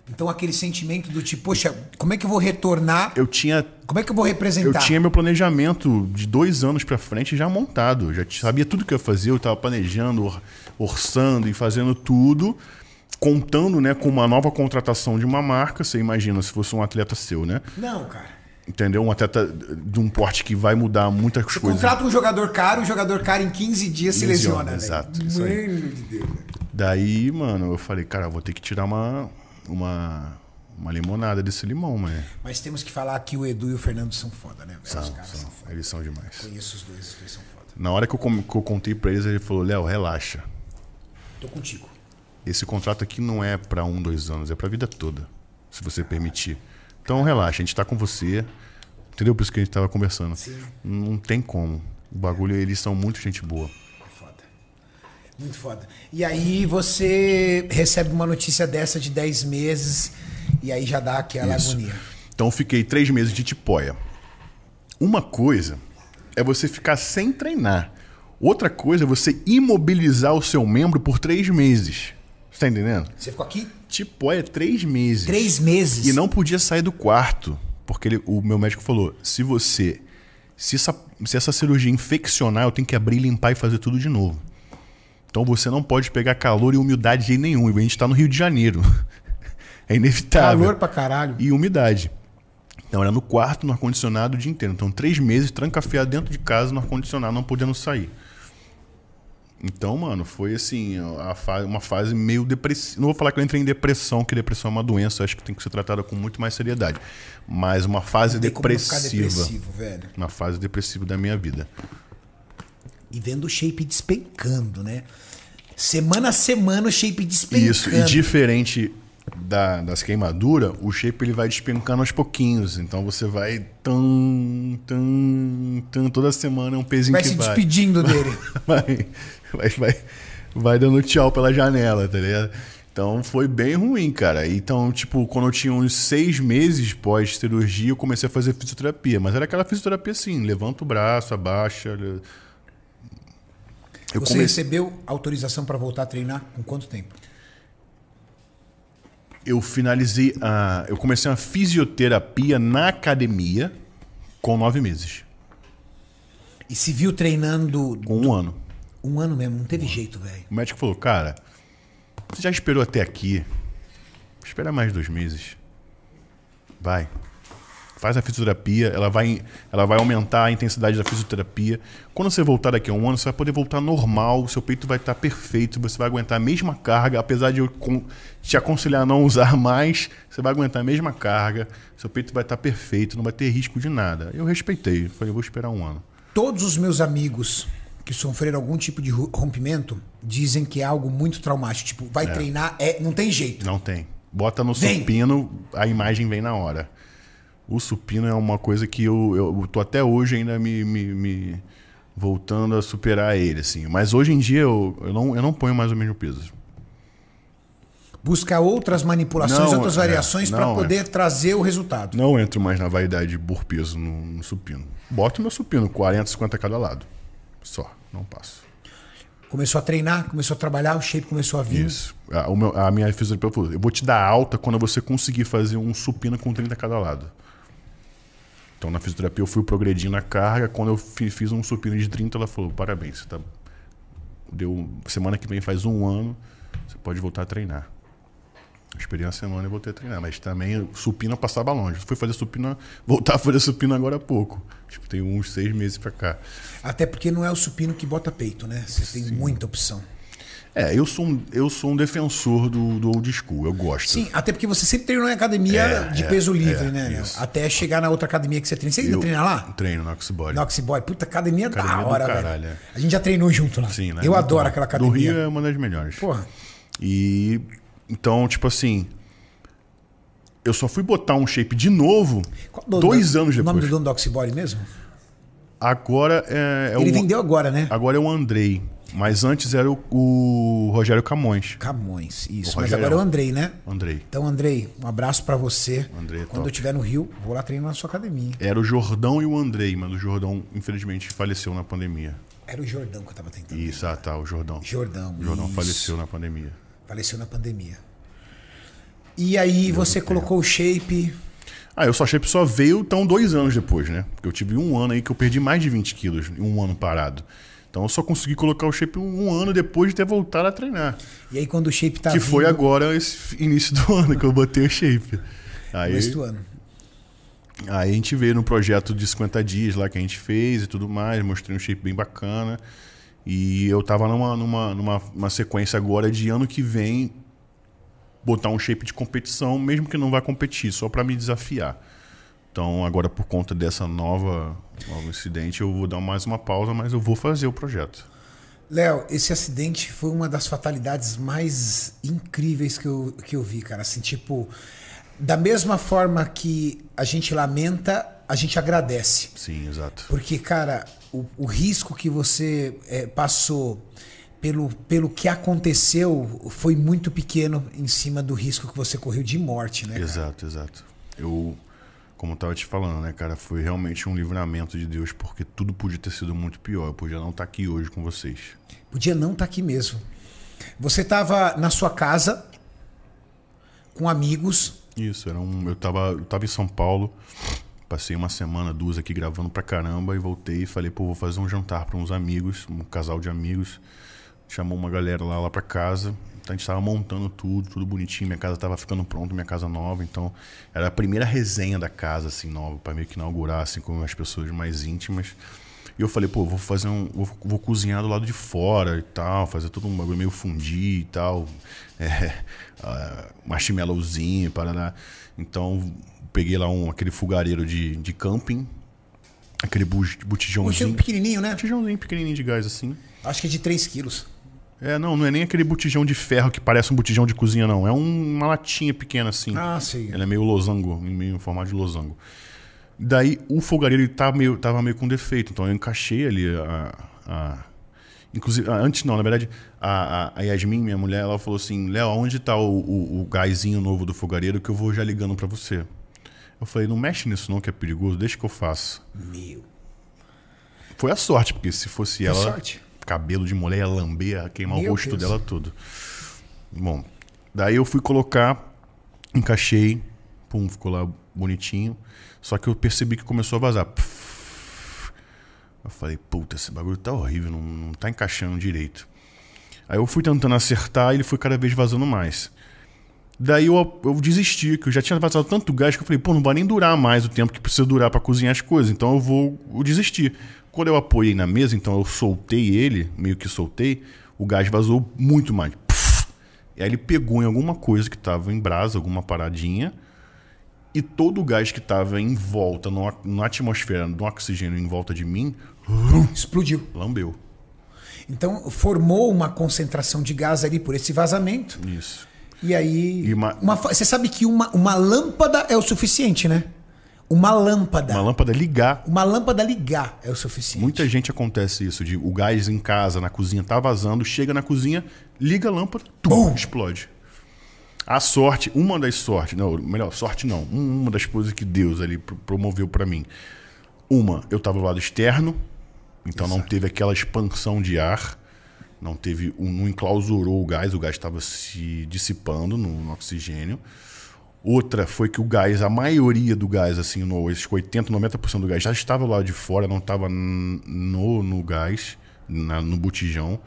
Então aquele sentimento do tipo, poxa, como é que eu vou retornar? Eu tinha Como é que eu vou Eu representar? tinha meu planejamento de dois anos pra frente já montado. Eu já sabia tudo que eu ia fazer. Eu estava planejando, or- orçando e fazendo tudo, contando né, com uma nova contratação de uma marca. Você imagina se fosse um atleta seu, né? Não, cara. Entendeu? Um atleta de um porte que vai mudar muitas Você coisas. contrata um jogador caro, o jogador caro em 15 dias se Lesiona, lesiona. velho. exato, isso aí. Mano de Deus. Daí, mano, eu falei, cara, eu vou ter que tirar uma, uma, uma limonada desse limão, mano. Mas temos que falar que o Edu e o Fernando são foda, né? São, são. são foda. Eles são demais. Conheço os dois, os dois são foda. Na hora que eu, com- que eu contei pra eles, ele falou, Léo, relaxa. Tô contigo. Esse contrato aqui não é pra um, dois anos, é pra vida toda, se você permitir. Então relaxa, a gente tá com você. Entendeu? Por isso que a gente tava conversando. Sim. Não tem como. O bagulho, eles são muito gente boa. Muito foda. E aí você recebe uma notícia dessa de 10 meses e aí já dá aquela Isso. agonia. Então eu fiquei três meses de tipóia. Uma coisa é você ficar sem treinar. Outra coisa é você imobilizar o seu membro por três meses. Você tá entendendo? Você ficou aqui Tipóia é três meses. três meses. E não podia sair do quarto. porque ele- o meu médico falou: se você. Se essa, se essa cirurgia infeccionar, eu tenho que abrir, limpar e fazer tudo de novo. Então você não pode pegar calor e umidade de jeito nenhum. A gente tá no Rio de Janeiro. É inevitável. Calor pra caralho. E umidade. Então era no quarto, no ar-condicionado o dia inteiro. Então, três meses trancafiado dentro de casa, no ar-condicionado, não podendo sair. Então, mano, foi assim, a fa- uma fase meio depressiva. Não vou falar que eu entrei em depressão, que depressão é uma doença, acho que tem que ser tratada com muito mais seriedade. Mas uma fase Não tem como não ficar depressiva. depressivo, velho. Uma fase depressiva da minha vida. E vendo o shape despencando, né? Semana a semana o shape despencando. Isso, e diferente da- das queimaduras, o shape ele vai despencando aos pouquinhos. Então você vai tão, tão, tão, toda semana é um pezinho Vai que se vai. despedindo dele. vai, vai, vai, vai dando tchau pela janela, tá ligado? Então foi bem ruim, cara. Então, tipo, quando eu tinha uns seis meses pós-cirurgia, eu comecei a fazer fisioterapia. Mas era aquela fisioterapia assim, levanta o braço, abaixa. Eu Você comecei, recebeu autorização pra voltar a treinar com quanto tempo? eu finalizei a. Eu comecei uma fisioterapia na academia com nove meses. E se viu treinando Com um ano. um ano mesmo, não teve jeito, velho. O médico falou, cara, você já esperou até aqui. Espera mais dois meses. Vai. Faz a fisioterapia, ela vai, ela vai aumentar a intensidade da fisioterapia. Quando você voltar daqui a um ano, você vai poder voltar normal, seu peito vai estar perfeito, você vai aguentar a mesma carga, apesar de eu te aconselhar a não usar mais, você vai aguentar a mesma carga, seu peito vai estar perfeito, não vai ter risco de nada. Eu respeitei, falei, eu vou esperar um ano. Todos os meus amigos que sofreram algum tipo de rompimento dizem que é algo muito traumático. Tipo, vai treinar, é, não tem jeito. Não tem. Bota no supino, a imagem vem na hora. O supino é uma coisa que eu, eu tô até hoje ainda me, me, me voltando a superar ele, assim. Mas hoje em dia eu, eu, não, eu não ponho mais o mesmo peso. Buscar outras manipulações, Não, outras é, variações é. poder trazer o resultado. Não entro mais na vaidade por peso no, no supino. Boto meu supino, 40, 50 a cada lado. Só, não passo. Começou a treinar, começou a trabalhar, o shape começou a vir. Isso. A, meu- a minha fisioterapeuta falou: eu vou te dar alta quando você conseguir fazer um supino com 30 a cada lado. Então na fisioterapia eu fui progredindo a carga. Quando eu fi- fiz um supino de 30, ela falou: parabéns, você tá. Deu, semana que vem faz um ano, você pode voltar a treinar. Eu Esperei uma semana e voltei a treinar, mas também supino passava longe. Fui fazer supino, voltar a fazer supino agora há pouco. Tipo, tem uns seis meses pra cá. Até porque não é o supino que bota peito, né? Você tem muita opção. É, eu sou um, eu sou um defensor do, do old school, eu gosto. Sim, até porque você sempre treinou em academia É, de é, peso livre, é, né? Isso. Até chegar na outra academia que você treina. Você ainda Eu treina lá? Treino no Oxybody. Noxyboy. Puta, academia, da Academia do hora, caralho, velho. é. A gente já treinou junto lá. Sim, né? Eu Muito adoro bom. aquela Do academia. Rio é uma das melhores. Porra. E então, tipo assim, eu só fui botar um shape de novo Qual dois da- anos O nome depois. do dono do Oxybody mesmo? Agora é, é Ele o vendeu agora, né? agora é o Andrei, mas antes era o, o Rogério Camões. Camões, isso. Mas agora é o Andrei, né? Andrei. Então, Andrei, um abraço pra você. Andrei é Quando top. eu estiver no Rio, vou lá treinar na sua academia. Era o Jordão e o Andrei, mas o Jordão infelizmente faleceu na pandemia. Era o Jordão que eu tava tentando. Isso, ah tá, o Jordão. Jordão. O Jordão isso. faleceu na pandemia. Faleceu na pandemia. E aí você colocou o shape. Ah, eu só shape só veio então dois anos depois, né? Porque eu tive um ano aí que eu perdi mais de 20 quilos em um ano parado. Então eu só consegui colocar o shape um ano depois de ter voltado a treinar. E aí quando o shape tá que foi vindo, agora esse início do ano que eu botei o shape. Aí, começo do ano. aí a gente veio no projeto de 50 dias lá que a gente fez e tudo mais, mostrei um shape bem bacana. E eu tava numa, numa, numa uma sequência agora de ano que vem botar um shape de competição, mesmo que não vá competir, só para me desafiar. Então, agora por conta dessa nova novo incidente, eu vou dar mais uma pausa, mas eu vou fazer o projeto. Léo, esse acidente foi uma das fatalidades mais incríveis que eu, que eu vi, cara. Assim, tipo, da mesma forma que a gente lamenta, a gente agradece. Sim, exato. Porque, cara, o, o risco que você eh, passou pelo, pelo que aconteceu foi muito pequeno em cima do risco que você correu de morte, né? cara? Exato, exato. Eu, como eu tava te falando, né, cara, foi realmente um livramento de Deus, porque tudo podia ter sido muito pior. Eu podia não estar aqui hoje com vocês. Podia não estar aqui mesmo. Você estava na sua casa com amigos Isso, era um, eu, tava, eu tava em São Paulo, passei uma semana, duas aqui gravando pra caramba e voltei e falei, pô, vou fazer um jantar pra uns amigos, um casal de amigos. Chamou uma galera lá, lá pra casa. A gente tava montando tudo, tudo bonitinho. Minha casa tava ficando pronta, minha casa nova. Então era a primeira resenha da casa, assim, nova, pra meio que inaugurar, assim, com as pessoas mais íntimas. E eu falei, pô, vou fazer um. Vou, vou cozinhar do lado de fora e tal, fazer todo um bagulho meio fundir e tal. É, uh, marshmallowzinho, paraná. Então, peguei lá um, aquele fogareiro de, de camping, aquele Um botijãozinho. pequenininho, né? Botijãozinho pequenininho de gás assim. Acho que é de 3 quilos. É, não, não é nem aquele botijão de ferro que parece um botijão de cozinha, não. É um- uma latinha pequena assim. Ah, sei. Ela é meio losango, meio em formato de losango. Daí o fogareiro ele tá meio, tava meio com defeito, então eu encaixei ali a. a- inclusive, antes não, na verdade, a, a, Yasmin, minha mulher, ela falou assim: Léo, onde tá o, o, o gásinho novo do fogareiro que eu vou já ligando pra você? Eu falei: não mexe nisso não, que é perigoso, deixa que eu faço. Meu. Foi a sorte, porque se fosse ela, sorte. Cabelo de mulher ia lamber, ia queimar Meu o rosto Deus. dela todo. Bom, daí eu fui colocar, encaixei, pum, ficou lá bonitinho. Só que eu percebi que começou a vazar. Eu falei, puta, esse bagulho tá horrível, não, não tá encaixando direito. Aí eu fui tentando acertar e ele foi cada vez vazando mais. Daí eu, eu desisti, que eu já tinha vazado tanto gás que eu falei, pô, não vai nem durar mais o tempo que precisa durar pra cozinhar as coisas, então eu vou eu desistir. Quando eu apoiei na mesa, então eu soltei ele, meio que soltei, o gás vazou muito mais. Pff. E aí ele pegou em alguma coisa que tava em brasa, alguma paradinha, e todo o gás que tava em volta, no, na atmosfera, no oxigênio em volta de mim, Explodiu. lambeu. Então formou uma concentração de gás ali por esse vazamento. Isso. E aí. E uma- uma você sabe que uma, uma lâmpada é o suficiente, né? Uma lâmpada. Uma lâmpada ligar Uma lâmpada ligar é o suficiente. Muita gente acontece isso, de o gás em casa, na cozinha, tá vazando, chega na cozinha, liga a lâmpada, tum, explode. A sorte, uma das sortes, não, melhor, sorte não, um- uma das coisas que Deus ali pro- promoveu pra mim. Uma, eu tava do lado externo, então não teve aquela expansão de ar, não teve, não enclausurou o gás, o gás estava se dissipando no, no oxigênio. Outra foi que o gás, a maioria do gás, assim, no, esses 80%, 90% do gás já estava lá de fora, não estava no, no gás, na- no botijão.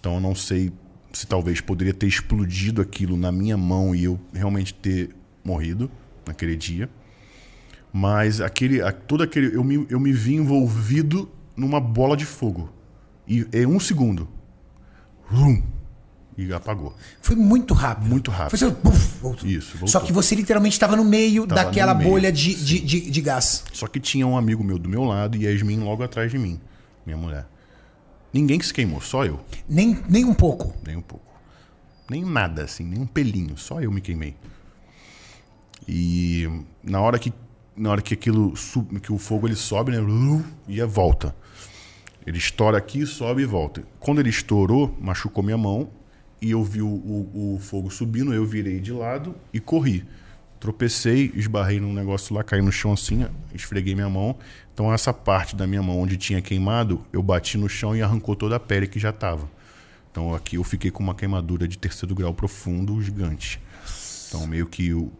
Então eu não sei se talvez poderia ter explodido aquilo na minha mão e eu realmente ter morrido naquele dia. Mas aquele, todo aquele, eu me, eu me vi envolvido numa bola de fogo. E em um segundo. Vrum, e apagou. Foi muito rápido. Muito rápido. Foi assim. Isso, voltou. Só que você literalmente estava no meio Tava daquela no meio, bolha de, de, de, de gás. Só que tinha um amigo meu do meu lado e Yasmin logo atrás de mim, minha mulher. Ninguém que se queimou, só eu. Nem, nem um pouco. Nem um pouco. Nem nada, assim, nem um pelinho. Só eu me queimei. E na hora que, na hora que aquilo que o fogo ele sobe, né? E volta. Ele estoura aqui, sobe e volta. Quando ele estourou, machucou minha mão e eu vi o, o, o fogo subindo, eu virei de lado e corri. Tropecei, esbarrei num negócio lá, caí no chão assim, esfreguei minha mão. Então essa parte da minha mão onde tinha queimado, eu bati no chão e arrancou toda a pele que já tava. Então aqui eu fiquei com uma queimadura de terceiro grau profundo gigante. Então meio que o,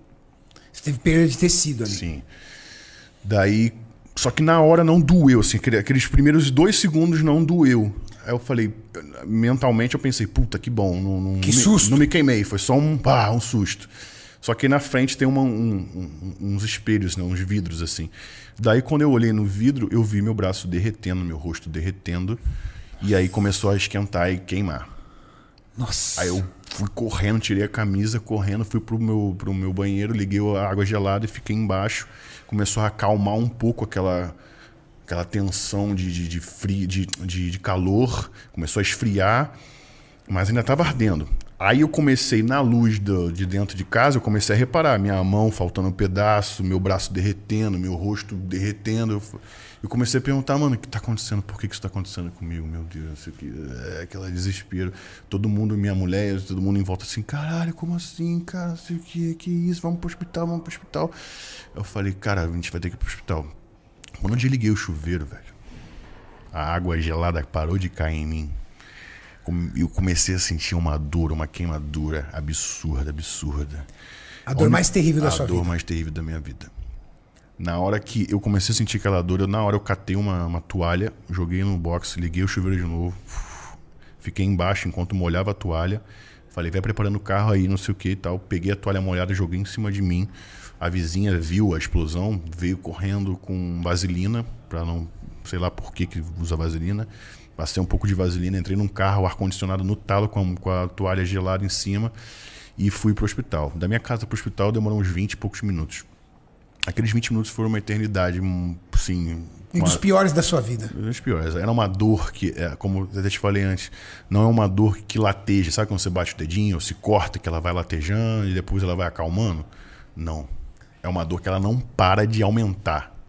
Você teve perda de tecido ali. Sim. Daí. Só que na hora não doeu, assim, aquele- aqueles primeiros dois segundos não doeu. Aí eu falei, mentalmente eu pensei, puta, que bom. Não, não- Que não me- susto. não me queimei, foi só um, pá, um susto. Só que na frente tem uma- um- um- uns espelhos, né, uns vidros, assim. Daí quando eu olhei no vidro, eu vi meu braço derretendo, meu rosto derretendo. E aí começou a esquentar e queimar. Nossa. Aí eu fui correndo, tirei a camisa, correndo, fui pro meu, pro meu banheiro, liguei a água gelada e fiquei embaixo. Começou a acalmar um pouco aquela, aquela tensão de, de, de, frio, de, de, de calor. Começou a esfriar, mas ainda estava ardendo. Aí eu comecei, na luz do- de dentro de casa, eu comecei a reparar. Minha mão faltando um pedaço, meu braço derretendo, meu rosto derretendo. Eu, eu comecei a perguntar, mano, o que tá acontecendo? Por que, que isso tá acontecendo comigo? Meu Deus, isso aqui é aquele desespero. Todo mundo, minha mulher, todo mundo em volta assim, caralho, como assim, cara? Sei o que, que isso? Vamos pro hospital, vamos pro hospital. Eu falei, cara, a gente vai ter que ir pro hospital. Quando eu desliguei o chuveiro, velho, a água gelada parou de cair em mim. Eu comecei a sentir uma dor, uma queimadura absurda, absurda. A dor mais terrível da a sua dor vida. mais terrível da minha vida. Na hora que eu comecei a sentir aquela dor, eu, na hora eu catei uma, uma toalha, joguei no box, liguei o chuveiro de novo, fiquei embaixo enquanto molhava a toalha. Falei, vai preparando o carro aí, não sei o que e tal. Peguei a toalha molhada, joguei em cima de mim. A vizinha viu a explosão, veio correndo com vaselina, pra não. sei lá por que, que usa vaselina. Passei um pouco de vaselina, entrei num carro, ar-condicionado no talo, com a, com a toalha gelada em cima, e fui pro hospital. Da minha casa pro hospital demorou uns 20 e poucos minutos. Aqueles 20 minutos foram uma eternidade, um, assim. Um dos piores da sua vida. um dos piores. Era uma dor que, é, como eu até te falei antes, não é uma dor que lateja. Sabe quando você bate o dedinho ou se corta, que ela vai latejando e depois ela vai acalmando? Não. É uma dor que ela não para de aumentar.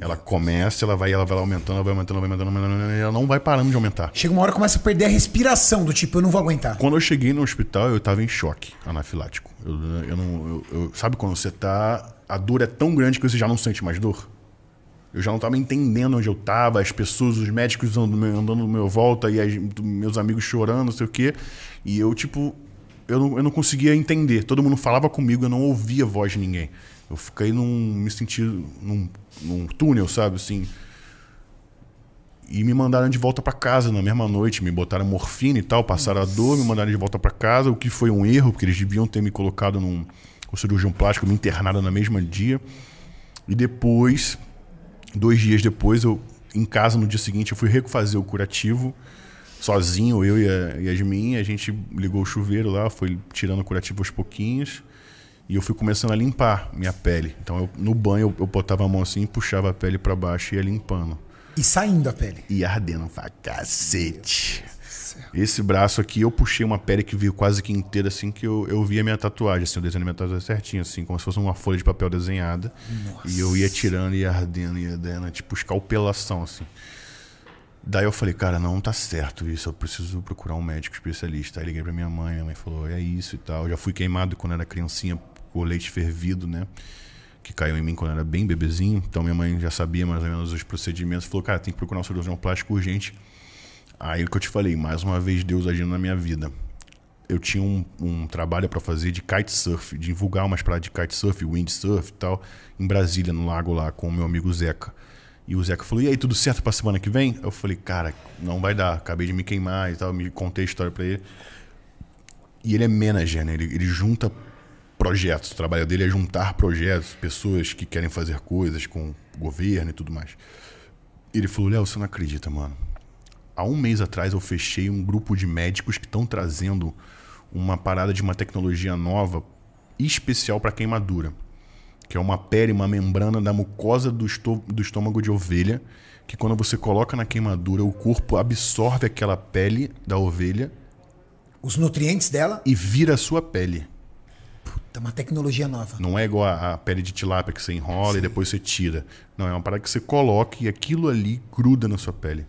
Ela começa, ela vai, ela vai aumentando, ela vai aumentando, ela vai aumentando, aumentando, e ela não vai parando de aumentar. Chega uma hora que começa a perder a respiração, do tipo, eu não vou aguentar. Quando eu cheguei no hospital, eu tava em choque anafilático. Eu, eu não, eu- eu- sabe quando você tá. A dor é tão grande que você já não sente mais dor? Eu já não tava entendendo onde eu tava, as pessoas, os médicos andando, no meu- andando no meu volta e as- meus amigos chorando, não sei o quê. E eu, tipo, eu não, eu não conseguia entender. Todo mundo falava comigo, eu não ouvia a voz de ninguém. Eu fiquei num. me senti num, num túnel, sabe, assim. E me mandaram de volta pra casa na mesma noite. Me botaram morfina e tal, passaram a dor, me mandaram de volta pra casa, o que foi um erro, porque eles deviam ter me colocado num o cirurgião plástico, me internado na mesma dia. E depois, dois dias depois, eu em casa no dia seguinte, eu fui refazer o curativo sozinho, eu e a Yasmin. A gente ligou o chuveiro lá, foi tirando o curativo aos pouquinhos. E eu fui começando a limpar minha pele. Então, eu- no banho, eu, eu botava a mão assim, puxava a pele pra baixo e ia limpando E saindo a pele. e ardendo pra cacete. Esse braço aqui, eu puxei uma pele que veio quase que inteira, assim, que eu, eu via minha tatuagem, assim, eu desenhei minha tatuagem certinho, assim, como se fosse uma folha de papel desenhada. E eu ia tirando, ia ardendo, ia ardendo, tipo escalpelação, assim. Daí eu falei, cara, não tá certo isso, eu preciso procurar um médico especialista. Aí liguei pra minha mãe, minha mãe falou, é isso e tal. Eu já fui queimado quando era criancinha com leite fervido, né? Que caiu em mim quando eu era bem bebezinho. Então minha mãe já sabia mais ou menos os procedimentos. Falou, cara, tem que procurar um cirurgião plástico urgente. Aí o que eu te falei, mais uma vez Deus agindo na minha vida. Eu tinha um, um trabalho para fazer de kitesurf, de divulgar umas paradas de kitesurf, windsurf e tal, em Brasília, no lago lá, com o meu amigo Zeca. E o Zeca falou: E aí, tudo certo pra semana que vem? Eu falei: Cara, não vai dar. Acabei de me queimar e tal. Me contei a história pra ele. E ele é manager, né? Ele, ele junta projetos. O trabalho dele é juntar projetos, pessoas que querem fazer coisas com o governo e tudo mais. Ele falou: Léo, você não acredita, mano. Há um mês atrás eu fechei um grupo de médicos que estão trazendo uma parada de uma tecnologia nova especial para queimadura. Que é uma pele, uma membrana da mucosa do, do estômago de ovelha. Que quando você coloca na queimadura, o corpo absorve aquela pele da ovelha Os nutrientes dela, e vira a sua pele. É uma tecnologia nova. Não é igual a, a pele de tilápia que você enrola e depois você tira. Não, é uma parada que você coloca e aquilo ali gruda na sua pele.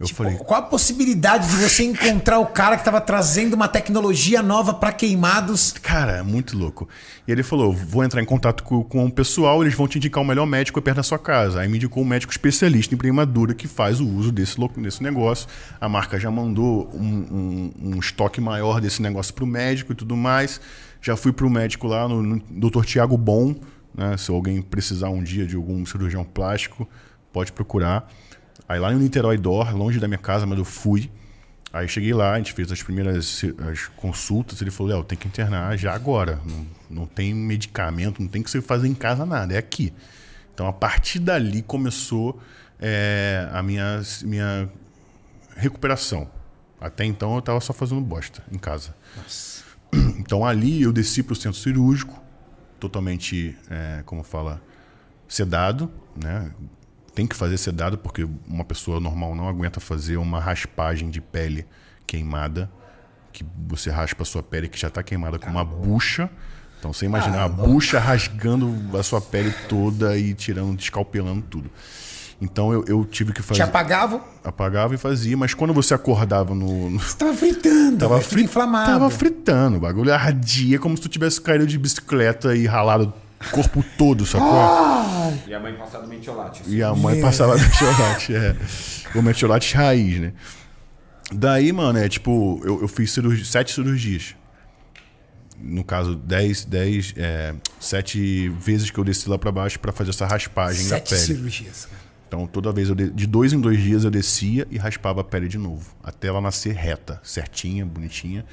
Eu falei, Qual a possibilidade de você encontrar o cara que estava trazendo uma tecnologia nova para queimados? cara, é muito louco. E ele falou: vou entrar em contato com, com o pessoal, eles vão te indicar o melhor médico perto da sua casa. Aí me indicou um médico especialista em queimadura que faz o uso desse, louco- desse negócio. A marca já mandou um, um- um estoque maior desse negócio pro médico e tudo mais. Já fui pro médico lá, no, no Dr. Tiago Bom. Né? Se alguém precisar um dia de algum cirurgião plástico, pode procurar. Aí lá no Niterói Dor, longe da minha casa, mas eu fui. Aí cheguei lá, a gente fez as primeiras as consultas. Ele falou: Léo, tem que internar já agora. Não, não tem medicamento, não tem que você fazer em casa nada, é aqui. Então a partir dali começou é, a minha, minha recuperação. Até então eu estava só fazendo bosta em casa. Então ali eu desci para o centro cirúrgico, totalmente, é, como fala, sedado, né? Tem que fazer sedado porque uma pessoa normal não aguenta fazer uma raspagem de pele queimada, que você raspa a sua pele que já está queimada com uma bucha. Então você imagina a bucha rasgando a sua pele toda e tirando, descalpelando tudo. Então eu, eu tive que Te fazer. apagavam? Apagava e fazia, mas quando você acordava no, no Você tava fritando, Tava, inflamado. tava fritando, o bagulho ardia como se tu tivesse caído de bicicleta e ralado corpo todo, sacou? E a mãe passada mentiolate. E a mãe passava metiolate, é. O metiolate raiz, né? Daí, mano, é tipo, eu, eu fiz cirurgi- sete cirurgias. no caso, 10, 10, é, 7 vezes que eu desci lá para baixo para fazer essa raspagem Sete da pele. cirurgias. cara. Então, toda vez, eu de, de dois em dois dias, eu descia e raspava a pele de novo. Até ela nascer reta, certinha, bonitinha.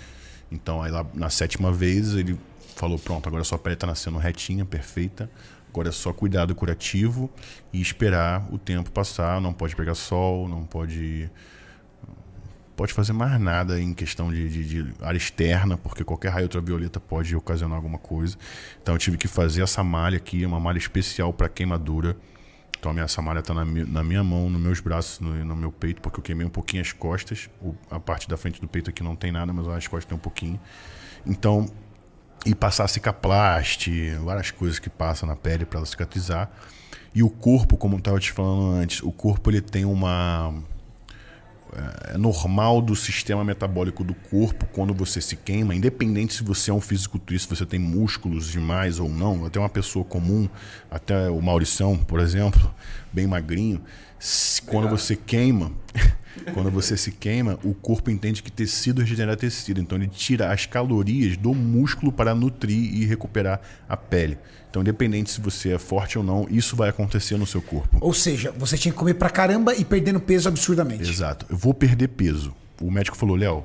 Então, aí lá, na sétima vez, ele falou: pronto, agora sua pele está nascendo retinha, perfeita. Agora é só cuidado curativo e esperar o tempo passar. Não pode pegar sol, não pode pode fazer mais nada em questão de, de, de área externa, porque qualquer raio ultravioleta pode ocasionar alguma coisa. Então eu tive que fazer essa malha aqui, uma malha especial para queimadura. Então a minha, essa malha está na, na minha mão, nos meus braços, no, no meu peito, porque eu queimei um pouquinho as costas. O- a parte da frente do peito aqui não tem nada, mas as costas tem um pouquinho. Então, e passar cicaplaste, várias coisas que passam na pele para ela cicatrizar. E o corpo, como eu estava te falando antes, o corpo ele tem uma é normal do sistema metabólico do corpo quando você se queima, independente se você é um fisiculturista, se você tem músculos demais ou não, até uma pessoa comum, até o Maurição, por exemplo, bem magrinho, quando você queima, quando você se queima, o corpo entende que tecido regenera tecido, então ele tira as calorias do músculo para nutrir e recuperar a pele. Então, independente se você é forte ou não, isso vai acontecer no seu corpo. Ou seja, você tinha que comer pra caramba e perdendo peso absurdamente. Exato. Eu vou perder peso. O médico falou, Léo,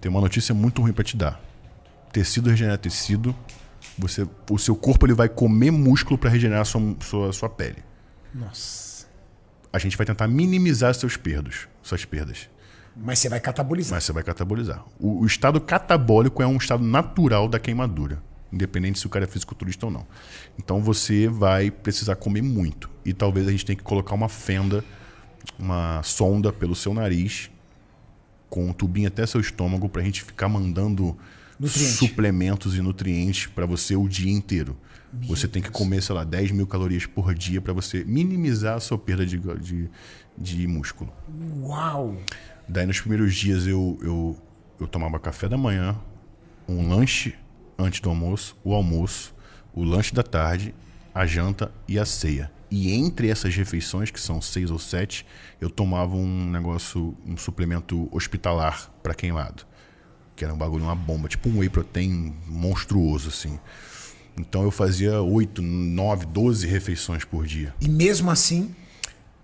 tem uma notícia muito ruim pra te dar. Tecido regenera tecido. Você, o seu corpo ele vai comer músculo para regenerar sua, sua, sua pele. Nossa. A gente vai tentar minimizar seus perdas, suas perdas, Mas você vai catabolizar. mas você vai catabolizar. O, o estado catabólico é um estado natural da queimadura, independente se o cara é fisiculturista ou não. Então você vai precisar comer muito e talvez a gente tenha que colocar uma fenda, uma sonda pelo seu nariz com um tubinho até seu estômago para a gente ficar mandando suplementos e nutrientes para você o dia inteiro. Você tem que comer, sei lá, 10 mil calorias por dia para você minimizar a sua perda de, de, de músculo. Uau! Daí nos primeiros dias eu, eu, eu tomava café da manhã, um lanche antes do almoço, o almoço, o lanche da tarde, a janta e a ceia. E entre essas refeições, que são seis ou sete, eu tomava um negócio, um suplemento hospitalar para queimado. Que era um bagulho, uma bomba, tipo um whey protein monstruoso, assim. Então eu fazia oito, nove, doze refeições por dia. E mesmo assim,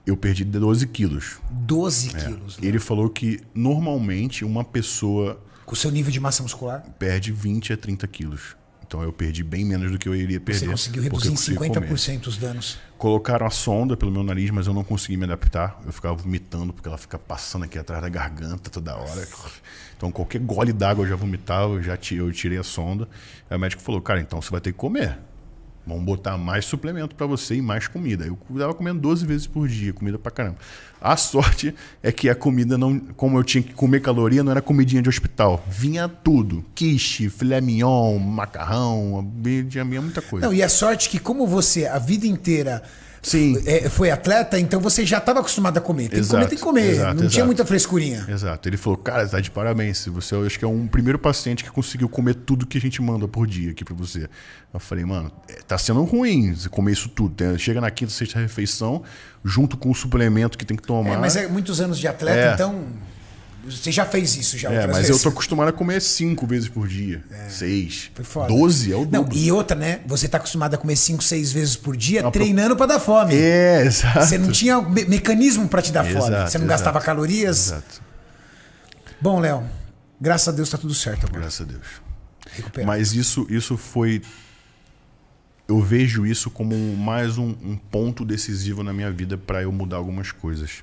Eu perdi 12 quilos. 12 É. quilos. né? Ele falou que normalmente uma pessoa Com o seu nível de massa muscular, perde 20 a 30 quilos. Então eu perdi bem menos do que eu iria perder. você conseguiu reduzir em consegui comer. 50% os danos. Colocaram a sonda pelo meu nariz, mas eu não consegui me adaptar. Eu ficava vomitando porque ela fica passando aqui atrás da garganta toda hora. Então qualquer gole d'água eu já vomitava, eu já ti- eu tirei a sonda. Aí o médico falou: "Cara, então você vai ter que comer. Vamos botar mais suplemento pra você e mais comida". Eu tava comendo 12 vezes por dia, comida pra caramba. A sorte é que a comida não, como eu tinha que comer caloria, não era comidinha de hospital. Vinha tudo: quiche, filé mignon, macarrão, vinha muita coisa. Não, e a sorte que como você a vida inteira Sim. é, foi atleta, então você já estava acostumado a comer. Tem que Exato, comer, tem que comer. exato, não tinha exato. muita frescurinha. Exato. Ele falou, cara, tá de parabéns. Você eu acho que é um primeiro paciente que conseguiu comer tudo que a gente manda por dia aqui pra você. Eu falei, mano, é, tá sendo ruim você comer isso tudo. Tem- Chega na quinta, sexta refeição, junto com o suplemento que tem que tomar. É, mas é muitos anos de atleta, É. então você já fez isso já É, mas eu vezes. tô acostumado a comer cinco vezes por dia. Seis. Foi foda. Doze é o Não, dobro. e outra, né? Você tá acostumado a comer 5, 6 vezes por dia, treinando pra dar fome. É, exato. Você não tinha me- mecanismo pra te dar fome. Exato, Você não exato. gastava calorias. Exato. Bom, Léo, graças a Deus tá tudo certo agora. Graças a Deus. Recuperado. Mas isso, isso foi. Eu vejo isso como mais um, um ponto decisivo na minha vida para eu mudar algumas coisas.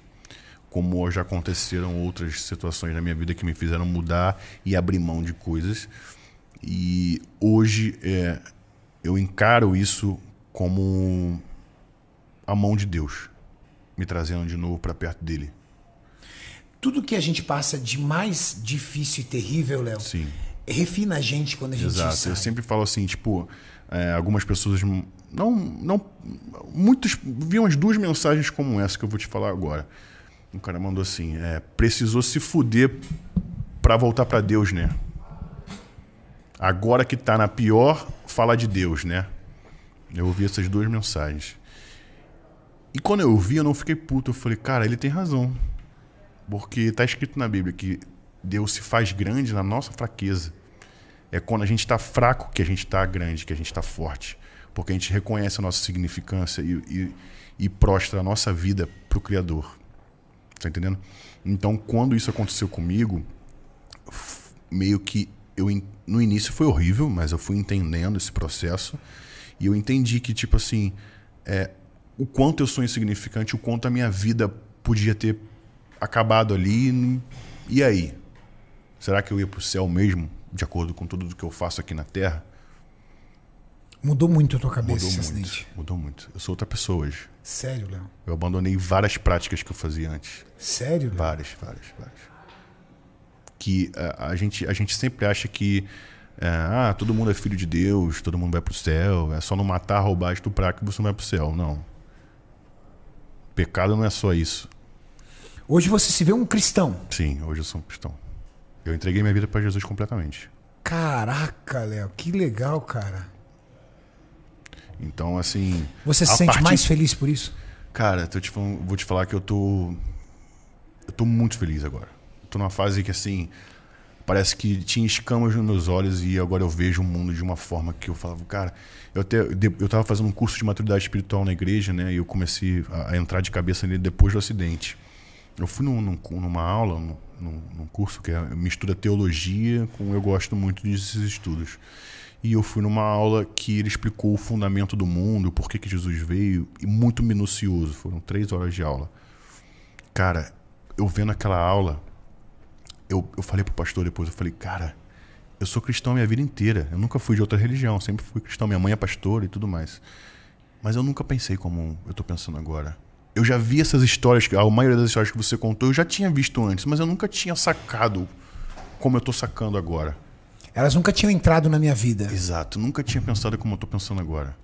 Como já aconteceram outras situações na minha vida que me fizeram mudar e abrir mão de coisas. E hoje é, eu encaro isso como a mão de Deus me trazendo de novo para perto dele. Tudo que a gente passa de mais difícil e terrível, Léo, refina a gente quando a gente Exato. sai. Eu sempre falo assim, tipo, é, algumas pessoas não, não, muitos vi umas duas mensagens como essa que eu vou te falar agora. Um cara mandou assim, é, precisou se fuder pra voltar pra Deus, né? Agora que tá na pior, fala de Deus, né? Eu ouvi essas duas mensagens. E quando eu ouvi, eu não fiquei puto. Eu falei, cara, ele tem razão. Porque tá escrito na Bíblia que Deus se faz grande na nossa fraqueza. É quando a gente está fraco que a gente está grande, que a gente está forte. Porque a gente reconhece a nossa significância e, e, e prostra a nossa vida para o Criador. Tá entendendo? Então, quando isso aconteceu comigo, meio que eu no início foi horrível, mas eu fui entendendo esse processo e eu entendi que tipo assim, é, o quanto eu sou insignificante, o quanto a minha vida podia ter acabado ali e aí, será que eu ia pro céu mesmo, de acordo com tudo que eu faço aqui na Terra? Mudou muito a tua cabeça Mudou esse muito, acidente. mudou muito. Eu sou outra pessoa hoje. Sério, Léo? Eu abandonei várias práticas que eu fazia antes. Sério, Léo? Várias, várias, várias. Que a, a gente, a gente sempre acha que é, ah, todo mundo é filho de Deus, todo mundo vai pro céu, é só não matar, roubar, estuprar que você não vai pro céu. Não. Pecado não é só isso. Hoje você se vê um cristão. Sim, hoje eu sou um cristão. Eu entreguei minha vida para Jesus completamente. Caraca, Léo, que legal, cara. Então, assim. Você se sente mais feliz por isso? Cara, te falando- vou te falar que eu tô. Eu tô muito feliz agora. Eu tô numa fase que, assim. Parece que tinha escamas nos meus olhos e agora eu vejo o mundo de uma forma que eu falava, cara. Eu, até, eu tava fazendo um curso de maturidade espiritual na igreja, né? E eu comecei a, entrar de cabeça nele depois do acidente. Eu fui num, num- numa aula, num, num- num curso que é, mistura teologia com. Eu gosto muito desses estudos. E eu fui numa aula que ele explicou o fundamento do mundo, por que, que Jesus veio, e muito minucioso. Foram três horas de aula. Cara, eu vendo aquela aula, eu, eu falei pro pastor depois, eu falei, cara, eu sou cristão a minha vida inteira. Eu nunca fui de outra religião, sempre fui cristão. Minha mãe é pastora e tudo mais. Mas eu nunca pensei como eu tô pensando agora. Eu já vi essas histórias, a maioria das histórias que você contou, eu já tinha visto antes, mas eu nunca tinha sacado como eu tô sacando agora. Elas nunca tinham entrado na minha vida. Exato, nunca tinha pensado como eu tô pensando agora.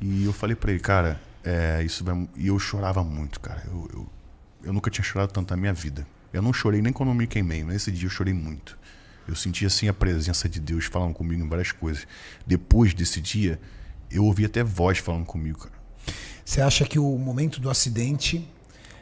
E eu falei pra ele, cara, é, isso vai. E eu chorava muito, cara. Eu, eu, eu nunca tinha chorado tanto na minha vida. Eu não chorei nem quando eu me queimei, mas esse dia eu chorei muito. Eu senti assim a presença de Deus falando comigo em várias coisas. Depois desse dia, eu ouvi até voz falando comigo, cara. Você acha que o momento do acidente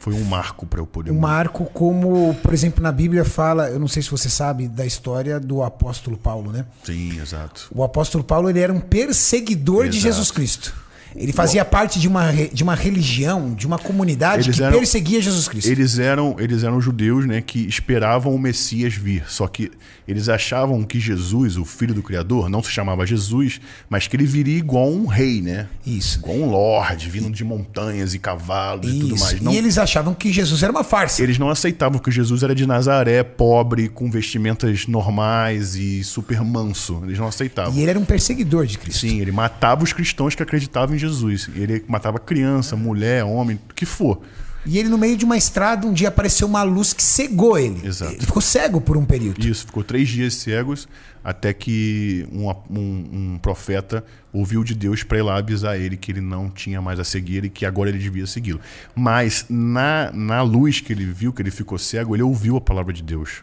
Foi um marco pra eu poder. um marco como, por exemplo, na Bíblia fala, eu não sei se você sabe da história do apóstolo Paulo, né? Sim, exato. O apóstolo Paulo ele era um perseguidor de Exato. Jesus Cristo. Ele fazia parte de uma, de uma religião, de uma comunidade que eram- perseguia Jesus Cristo. Eles eram, eles eram judeus, né, que esperavam o Messias vir. Só que eles achavam que Jesus, o filho do Criador, não se chamava Jesus, mas que ele viria igual um rei, né? Isso. Igual um lorde, vindo de montanhas e cavalos e tudo Isso. mais. Não, E eles achavam que Jesus era uma farsa. eles não aceitavam que Jesus era de Nazaré, pobre, com vestimentas normais e super manso. Eles não aceitavam. E ele era um perseguidor de Cristo. Sim, ele matava os cristãos que acreditavam em Jesus. Ele matava criança, mulher, homem, o que for. E ele, no meio de uma estrada, um dia apareceu uma luz que cegou ele. Exato. Ele ficou cego por um período. Isso, ficou três dias cegos até que um, um- um profeta ouviu de Deus para ir lá avisar ele que ele não tinha mais a seguir e que agora ele devia segui-lo. Mas na, na luz que ele viu, que ele ficou cego, ele ouviu a palavra de Deus.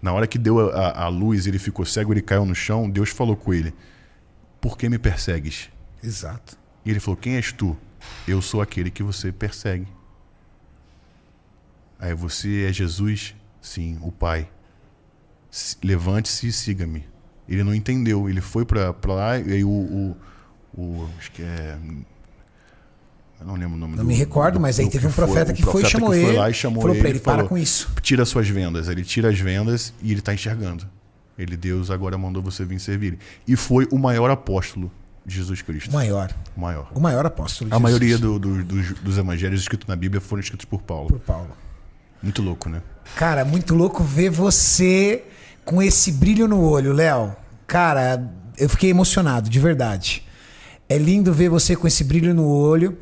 Na hora que deu a, a luz, ele ficou cego, ele caiu no chão, Deus falou com ele: Por que me persegues? Exato. E ele falou: Quem és tu? Eu sou aquele que você persegue. Aí você é Jesus? Sim, o Pai. Levante-se e siga-me. Ele não entendeu. Ele foi pra lá e aí o, o, o- Acho que é. Eu não lembro o nome Não do- me recordo, do- mas aí teve um profeta que foi e chamou que ele, Foi lá e chamou falou ele, pra ele, e "Para falou, com isso." Tira suas vendas. Ele tira as vendas e ele está enxergando. Ele, Deus, agora mandou você vir servir. E foi o maior apóstolo Jesus Cristo. O maior. O maior. O maior apóstolo A Jesus. maioria do- do- dos, dos evangelhos escritos na Bíblia foram escritos por Paulo. Por Paulo. Muito louco, né? Cara, muito louco ver você com esse brilho no olho, Léo. Cara, eu fiquei emocionado, de verdade. É lindo ver você com esse brilho no olho,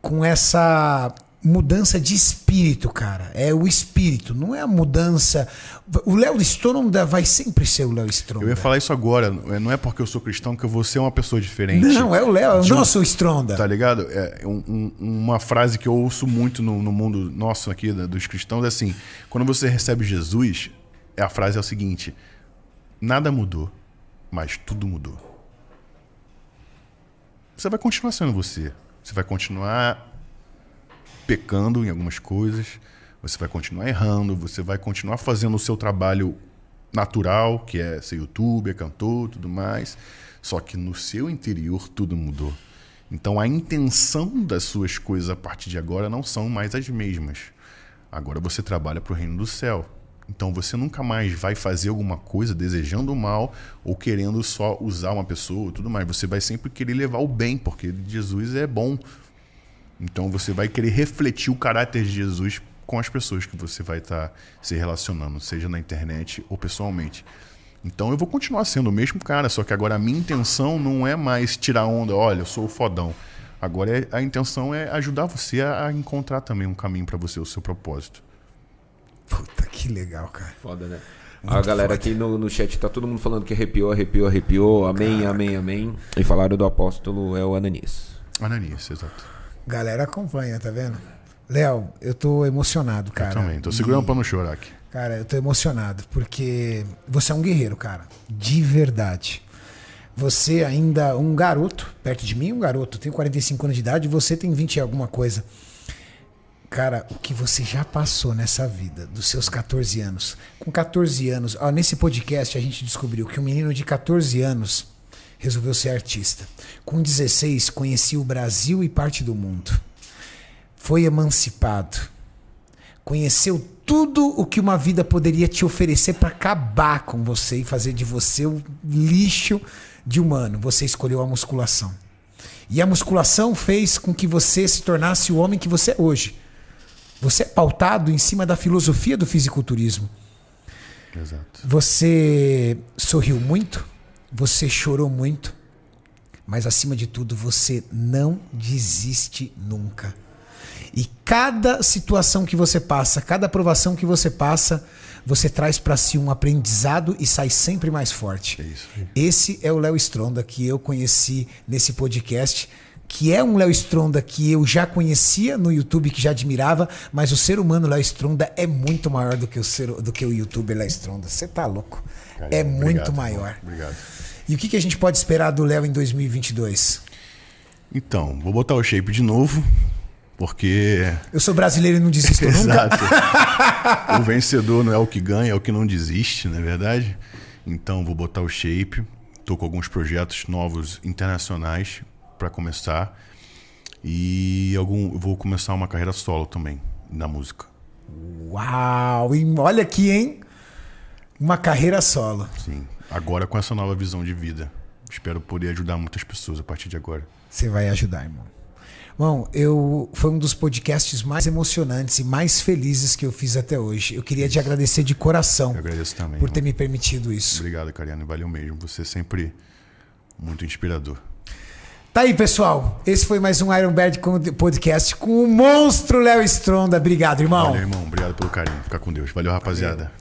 com essa mudança de espírito, cara. É o espírito, não é a mudança. O Léo Stronda vai sempre ser o Léo Stronda. Eu ia falar isso agora. Não é porque eu sou cristão que eu vou ser uma pessoa diferente. Não, é o Léo, é o nosso Stronda. Tá ligado? É um- um- uma frase que eu ouço muito no, no mundo nosso aqui, dos cristãos, é assim: quando você recebe Jesus, a frase é o seguinte: nada mudou, mas tudo mudou. Você vai continuar sendo você. Você vai continuar pecando em algumas coisas, você vai continuar errando, você vai continuar fazendo o seu trabalho natural, que é ser youtuber, cantor, tudo mais. Só que no seu interior tudo mudou. Então a intenção das suas coisas a partir de agora não são mais as mesmas. Agora você trabalha para o reino do céu. Então você nunca mais vai fazer alguma coisa desejando o mal ou querendo só usar uma pessoa, tudo mais. Você vai sempre querer levar o bem, porque Jesus é bom. Então você vai querer refletir o caráter de Jesus com as pessoas que você vai estar tá se relacionando, seja na internet ou pessoalmente. Então eu vou continuar sendo o mesmo cara, só que agora a minha intenção não é mais tirar onda, olha, eu sou o fodão. Agora é, a intenção é ajudar você a encontrar também um caminho para você, o seu propósito. Puta, que legal, cara. Foda, né? Muito a galera foda. aqui no, no chat tá todo mundo falando que arrepiou, arrepiou, arrepiou. Amém, Caraca. amém, amém. E falaram do apóstolo é o Ananias. Ananias, exato. Galera acompanha, tá vendo? Léo, eu tô emocionado, cara. Eu também, tô segurando e... pra não chorar aqui. Cara, eu tô emocionado, porque você é um guerreiro, cara. De verdade. Você ainda um garoto, perto de mim, um garoto, tenho 45 anos de idade, você tem 20 e alguma coisa. Cara, o que você já passou nessa vida, dos seus 14 anos. Com 14 anos, ó, nesse podcast a gente descobriu que um menino de 14 anos resolveu ser artista. Com 16, conhecia o Brasil e parte do mundo. Foi emancipado. Conheceu tudo o que uma vida poderia te oferecer para acabar com você e fazer de você o lixo de humano. Você escolheu a musculação. E a musculação fez com que você se tornasse o homem que você é hoje. Você é pautado em cima da filosofia do fisiculturismo. Exato. Você sorriu muito, você chorou muito, mas acima de tudo, você não desiste nunca. E cada situação que você passa, cada aprovação que você passa, você traz para si um aprendizado e sai sempre mais forte. É isso. Esse é o Léo Stronda que eu conheci nesse podcast, que é um Léo Stronda que eu já conhecia no YouTube, que já admirava, mas o ser humano Léo Stronda é muito maior do que o, ser, do que o youtuber Léo Stronda. Você tá louco? É muito obrigado, maior. Obrigado. E o que, que a gente pode esperar do Léo em 2022? Então, vou botar o shape de novo. Porque. Eu sou brasileiro e não desisto Exato. o vencedor não é o que ganha, é o que não desiste, não é verdade? Então vou botar o shape. Estou com alguns projetos novos internacionais para começar. E algum, vou começar uma carreira solo também, na música. Uau! E olha aqui, hein? Uma carreira solo. Sim. Agora com essa nova visão de vida. Espero poder ajudar muitas pessoas a partir de agora. Você vai ajudar, irmão. Bom, eu foi um dos podcasts mais emocionantes e mais felizes que eu fiz até hoje. Eu queria te agradecer de coração. Eu agradeço também. Por ter me permitido isso. Obrigado, Cariano. Valeu mesmo. Você é sempre muito inspirador. Tá aí, pessoal. Esse foi mais um Iron Bird Podcast com o monstro Léo Stronda. Obrigado, irmão. Valeu, irmão. Obrigado pelo carinho. Fica com Deus. Valeu, rapaziada. Valeu.